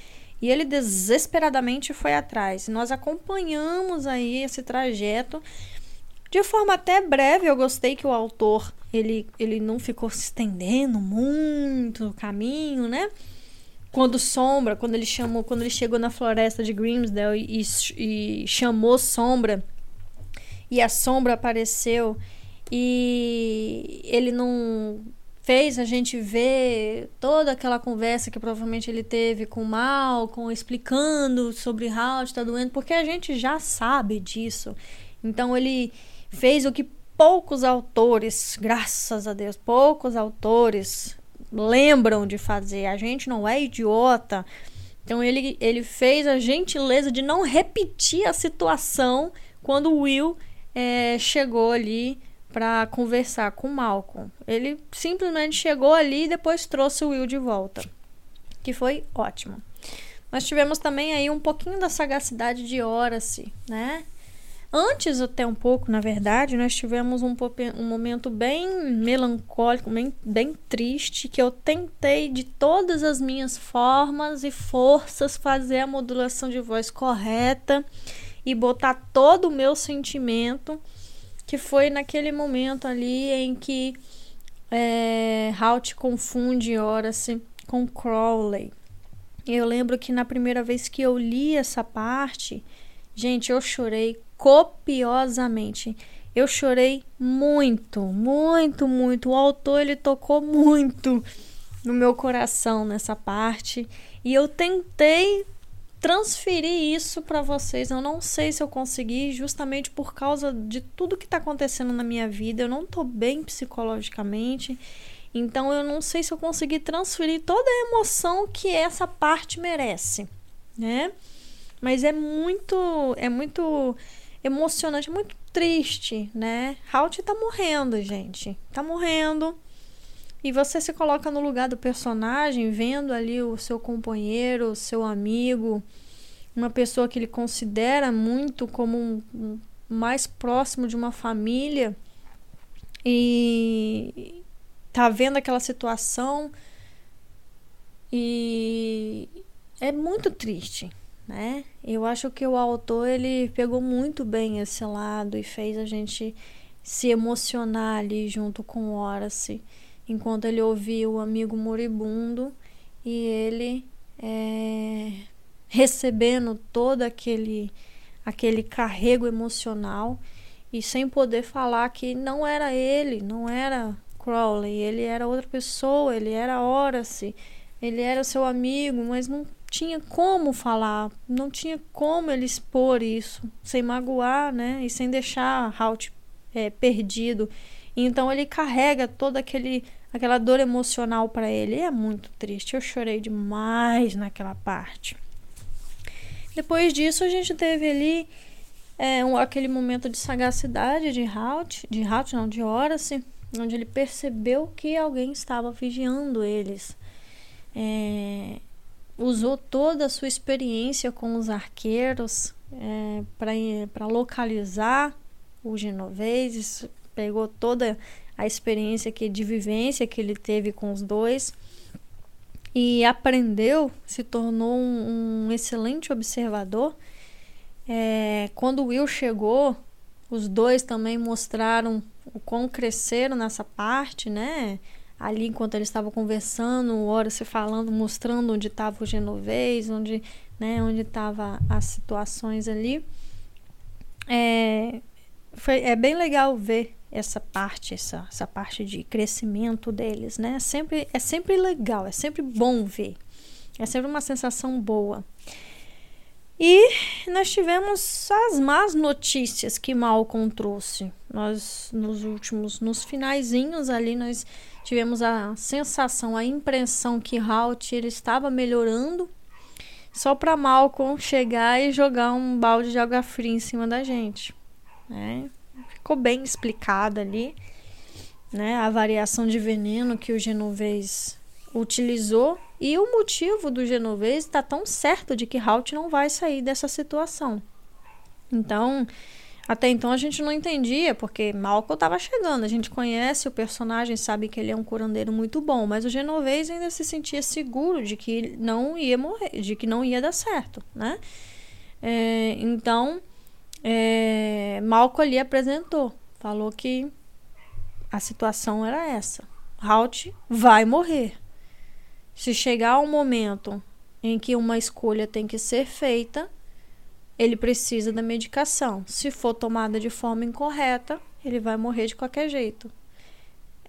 e ele desesperadamente foi atrás. Nós acompanhamos aí esse trajeto de forma até breve. Eu gostei que o autor ele, ele não ficou se estendendo muito no caminho, né? Quando Sombra, quando ele chamou, quando ele chegou na floresta de Grimsdale e, e, e chamou Sombra e a Sombra apareceu e ele não fez a gente ver toda aquela conversa que provavelmente ele teve com o Malcolm, explicando sobre Halt tá doendo, porque a gente já sabe disso. Então ele fez o que poucos autores, graças a Deus, poucos autores lembram de fazer. A gente não é idiota. Então ele, ele fez a gentileza de não repetir a situação quando o Will é, chegou ali para conversar com Malcolm. Ele simplesmente chegou ali e depois trouxe o Will de volta, que foi ótimo. Nós tivemos também aí um pouquinho da sagacidade de Horace, né? Antes até um pouco, na verdade, nós tivemos um, um momento bem melancólico, bem, bem triste, que eu tentei de todas as minhas formas e forças fazer a modulação de voz correta e botar todo o meu sentimento, que foi naquele momento ali em que é, Halt confunde Horace com Crowley. Eu lembro que na primeira vez que eu li essa parte, gente, eu chorei copiosamente. Eu chorei muito, muito, muito. O autor ele tocou muito no meu coração nessa parte e eu tentei transferir isso para vocês. Eu não sei se eu consegui, justamente por causa de tudo que está acontecendo na minha vida. Eu não estou bem psicologicamente, então eu não sei se eu consegui transferir toda a emoção que essa parte merece, né? Mas é muito, é muito emocionante, muito triste, né? Halt tá morrendo, gente. Tá morrendo. E você se coloca no lugar do personagem, vendo ali o seu companheiro, o seu amigo, uma pessoa que ele considera muito como um, um mais próximo de uma família. E tá vendo aquela situação e é muito triste, né? Eu acho que o autor ele pegou muito bem esse lado e fez a gente se emocionar ali junto com Horace, enquanto ele ouvia o amigo moribundo e ele é, recebendo todo aquele aquele carrego emocional e sem poder falar que não era ele, não era Crowley, ele era outra pessoa, ele era Horace, ele era seu amigo, mas não tinha como falar, não tinha como ele expor isso, sem magoar, né? E sem deixar Halt é, perdido. Então ele carrega toda aquele, aquela dor emocional para ele. E é muito triste. Eu chorei demais naquela parte. Depois disso, a gente teve ali é, um, aquele momento de sagacidade de Halt, de Halt, não, de Horace, onde ele percebeu que alguém estava vigiando eles. É, usou toda a sua experiência com os arqueiros é, para localizar o genovês, pegou toda a experiência que, de vivência que ele teve com os dois e aprendeu, se tornou um, um excelente observador. É, quando o Will chegou, os dois também mostraram o quão cresceram nessa parte, né? ali enquanto eles estavam conversando, hora se falando, mostrando onde estava o genovês, onde, né, onde estava as situações ali. É, foi, é bem legal ver essa parte, essa, essa parte de crescimento deles, né? Sempre, é sempre legal, é sempre bom ver. É sempre uma sensação boa. E nós tivemos as más notícias que Malcolm trouxe. Nós, nos últimos, nos finaizinhos ali, nós tivemos a sensação, a impressão que Halt ele estava melhorando só para Malcolm chegar e jogar um balde de água fria em cima da gente. Né? Ficou bem explicada ali né? a variação de veneno que o genovês utilizou e o motivo do genovês está tão certo de que Halt não vai sair dessa situação. Então, até então a gente não entendia, porque Malcolm estava chegando. A gente conhece o personagem, sabe que ele é um curandeiro muito bom, mas o genovês ainda se sentia seguro de que não ia morrer, de que não ia dar certo, né? É, então, é, Malcolm ali apresentou, falou que a situação era essa. Halt vai morrer. Se chegar um momento em que uma escolha tem que ser feita, ele precisa da medicação. Se for tomada de forma incorreta, ele vai morrer de qualquer jeito.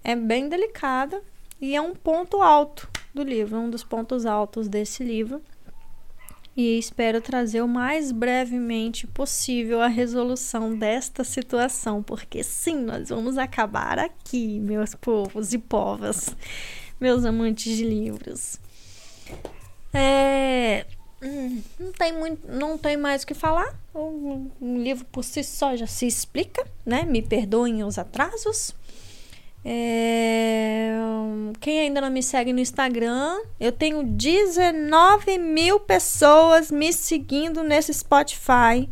É bem delicada e é um ponto alto do livro, um dos pontos altos desse livro. E espero trazer o mais brevemente possível a resolução desta situação, porque sim, nós vamos acabar aqui, meus povos e povas, meus amantes de livros. É, hum, não tem muito, não tem mais o que falar. O, livro por si só já se explica, né? Me perdoem os atrasos. É... Quem ainda não me segue no Instagram, eu tenho 19 mil pessoas me seguindo nesse Spotify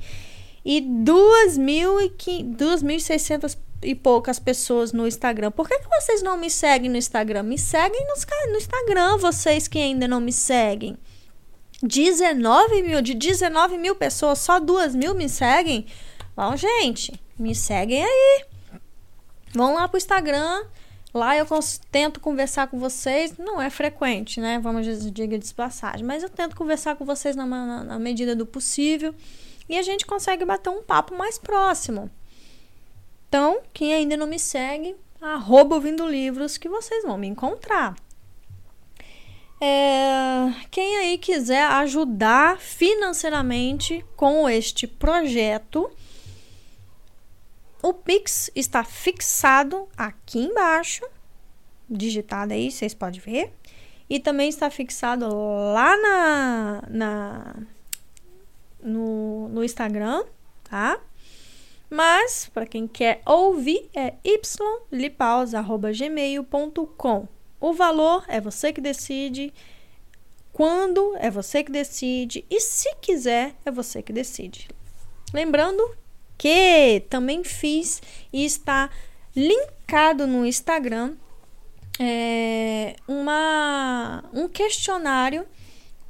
e 2.600 e poucas pessoas no Instagram. Por que, que vocês não me seguem no Instagram? Me seguem no, no Instagram, vocês que ainda não me seguem. 19 mil, de 19 mil pessoas, só 2 mil me seguem? Bom, gente, me seguem aí. Vão lá pro Instagram. Lá eu tento conversar com vocês. Não é frequente, né? Vamos dizer de passagem. Mas eu tento conversar com vocês na, na, na medida do possível. E a gente consegue bater um papo mais próximo. Então, quem ainda não me segue, arroba ouvindo livros que vocês vão me encontrar. É, quem aí quiser ajudar financeiramente com este projeto, o Pix está fixado aqui embaixo, digitado aí, vocês podem ver. E também está fixado lá na, na no, no Instagram, tá? Mas, para quem quer ouvir, é ylipausa.gmail.com. O valor é você que decide. Quando é você que decide. E se quiser, é você que decide. Lembrando que também fiz e está linkado no Instagram é, uma, um questionário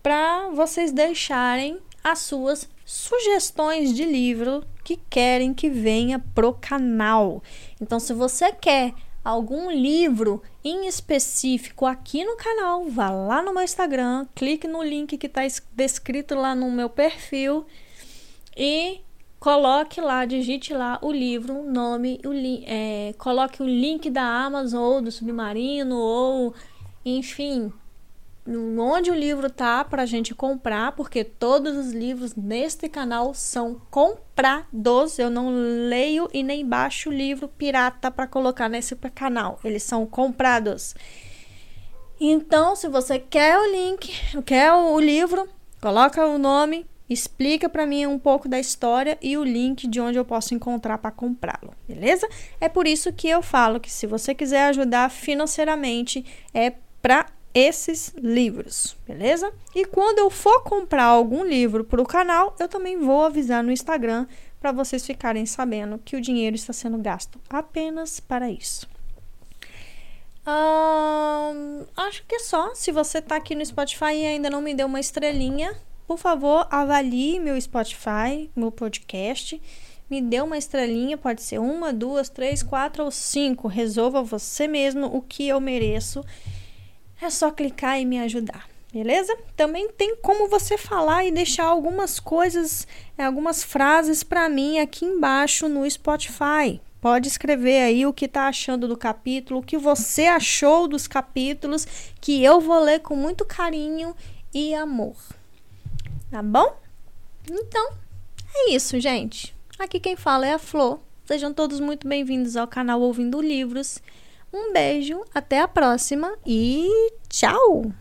para vocês deixarem as suas sugestões de livro que querem que venha pro canal. Então, se você quer algum livro em específico aqui no canal, vá lá no meu Instagram, clique no link que está descrito lá no meu perfil e coloque lá, digite lá o livro, o nome, o é, coloque o link da Amazon ou do Submarino ou enfim, onde o livro tá para a gente comprar, porque todos os livros neste canal são comprados. Eu não leio e nem baixo livro pirata para colocar nesse canal. Eles são comprados. Então, se você quer o link, quer o livro, coloca o nome, explica para mim um pouco da história e o link de onde eu posso encontrar para comprá-lo, beleza? É por isso que eu falo que se você quiser ajudar financeiramente é para esses livros, beleza? E quando eu for comprar algum livro para o canal, eu também vou avisar no Instagram para vocês ficarem sabendo que o dinheiro está sendo gasto apenas para isso. Acho que é só. Se você está aqui no Spotify e ainda não me deu uma estrelinha, por favor, avalie meu Spotify, meu podcast. Me dê uma estrelinha, pode ser uma, duas, três, quatro ou cinco. Resolva você mesmo o que eu mereço. É só clicar e me ajudar, beleza? Também tem como você falar e deixar algumas coisas, algumas frases para mim aqui embaixo no Spotify. Pode escrever aí o que está achando do capítulo, o que você achou dos capítulos, que eu vou ler com muito carinho e amor. Tá bom? Então, é isso, gente. Aqui quem fala é a Flor. Sejam todos muito bem-vindos ao canal Ouvindo Livros. Um beijo, até a próxima e tchau!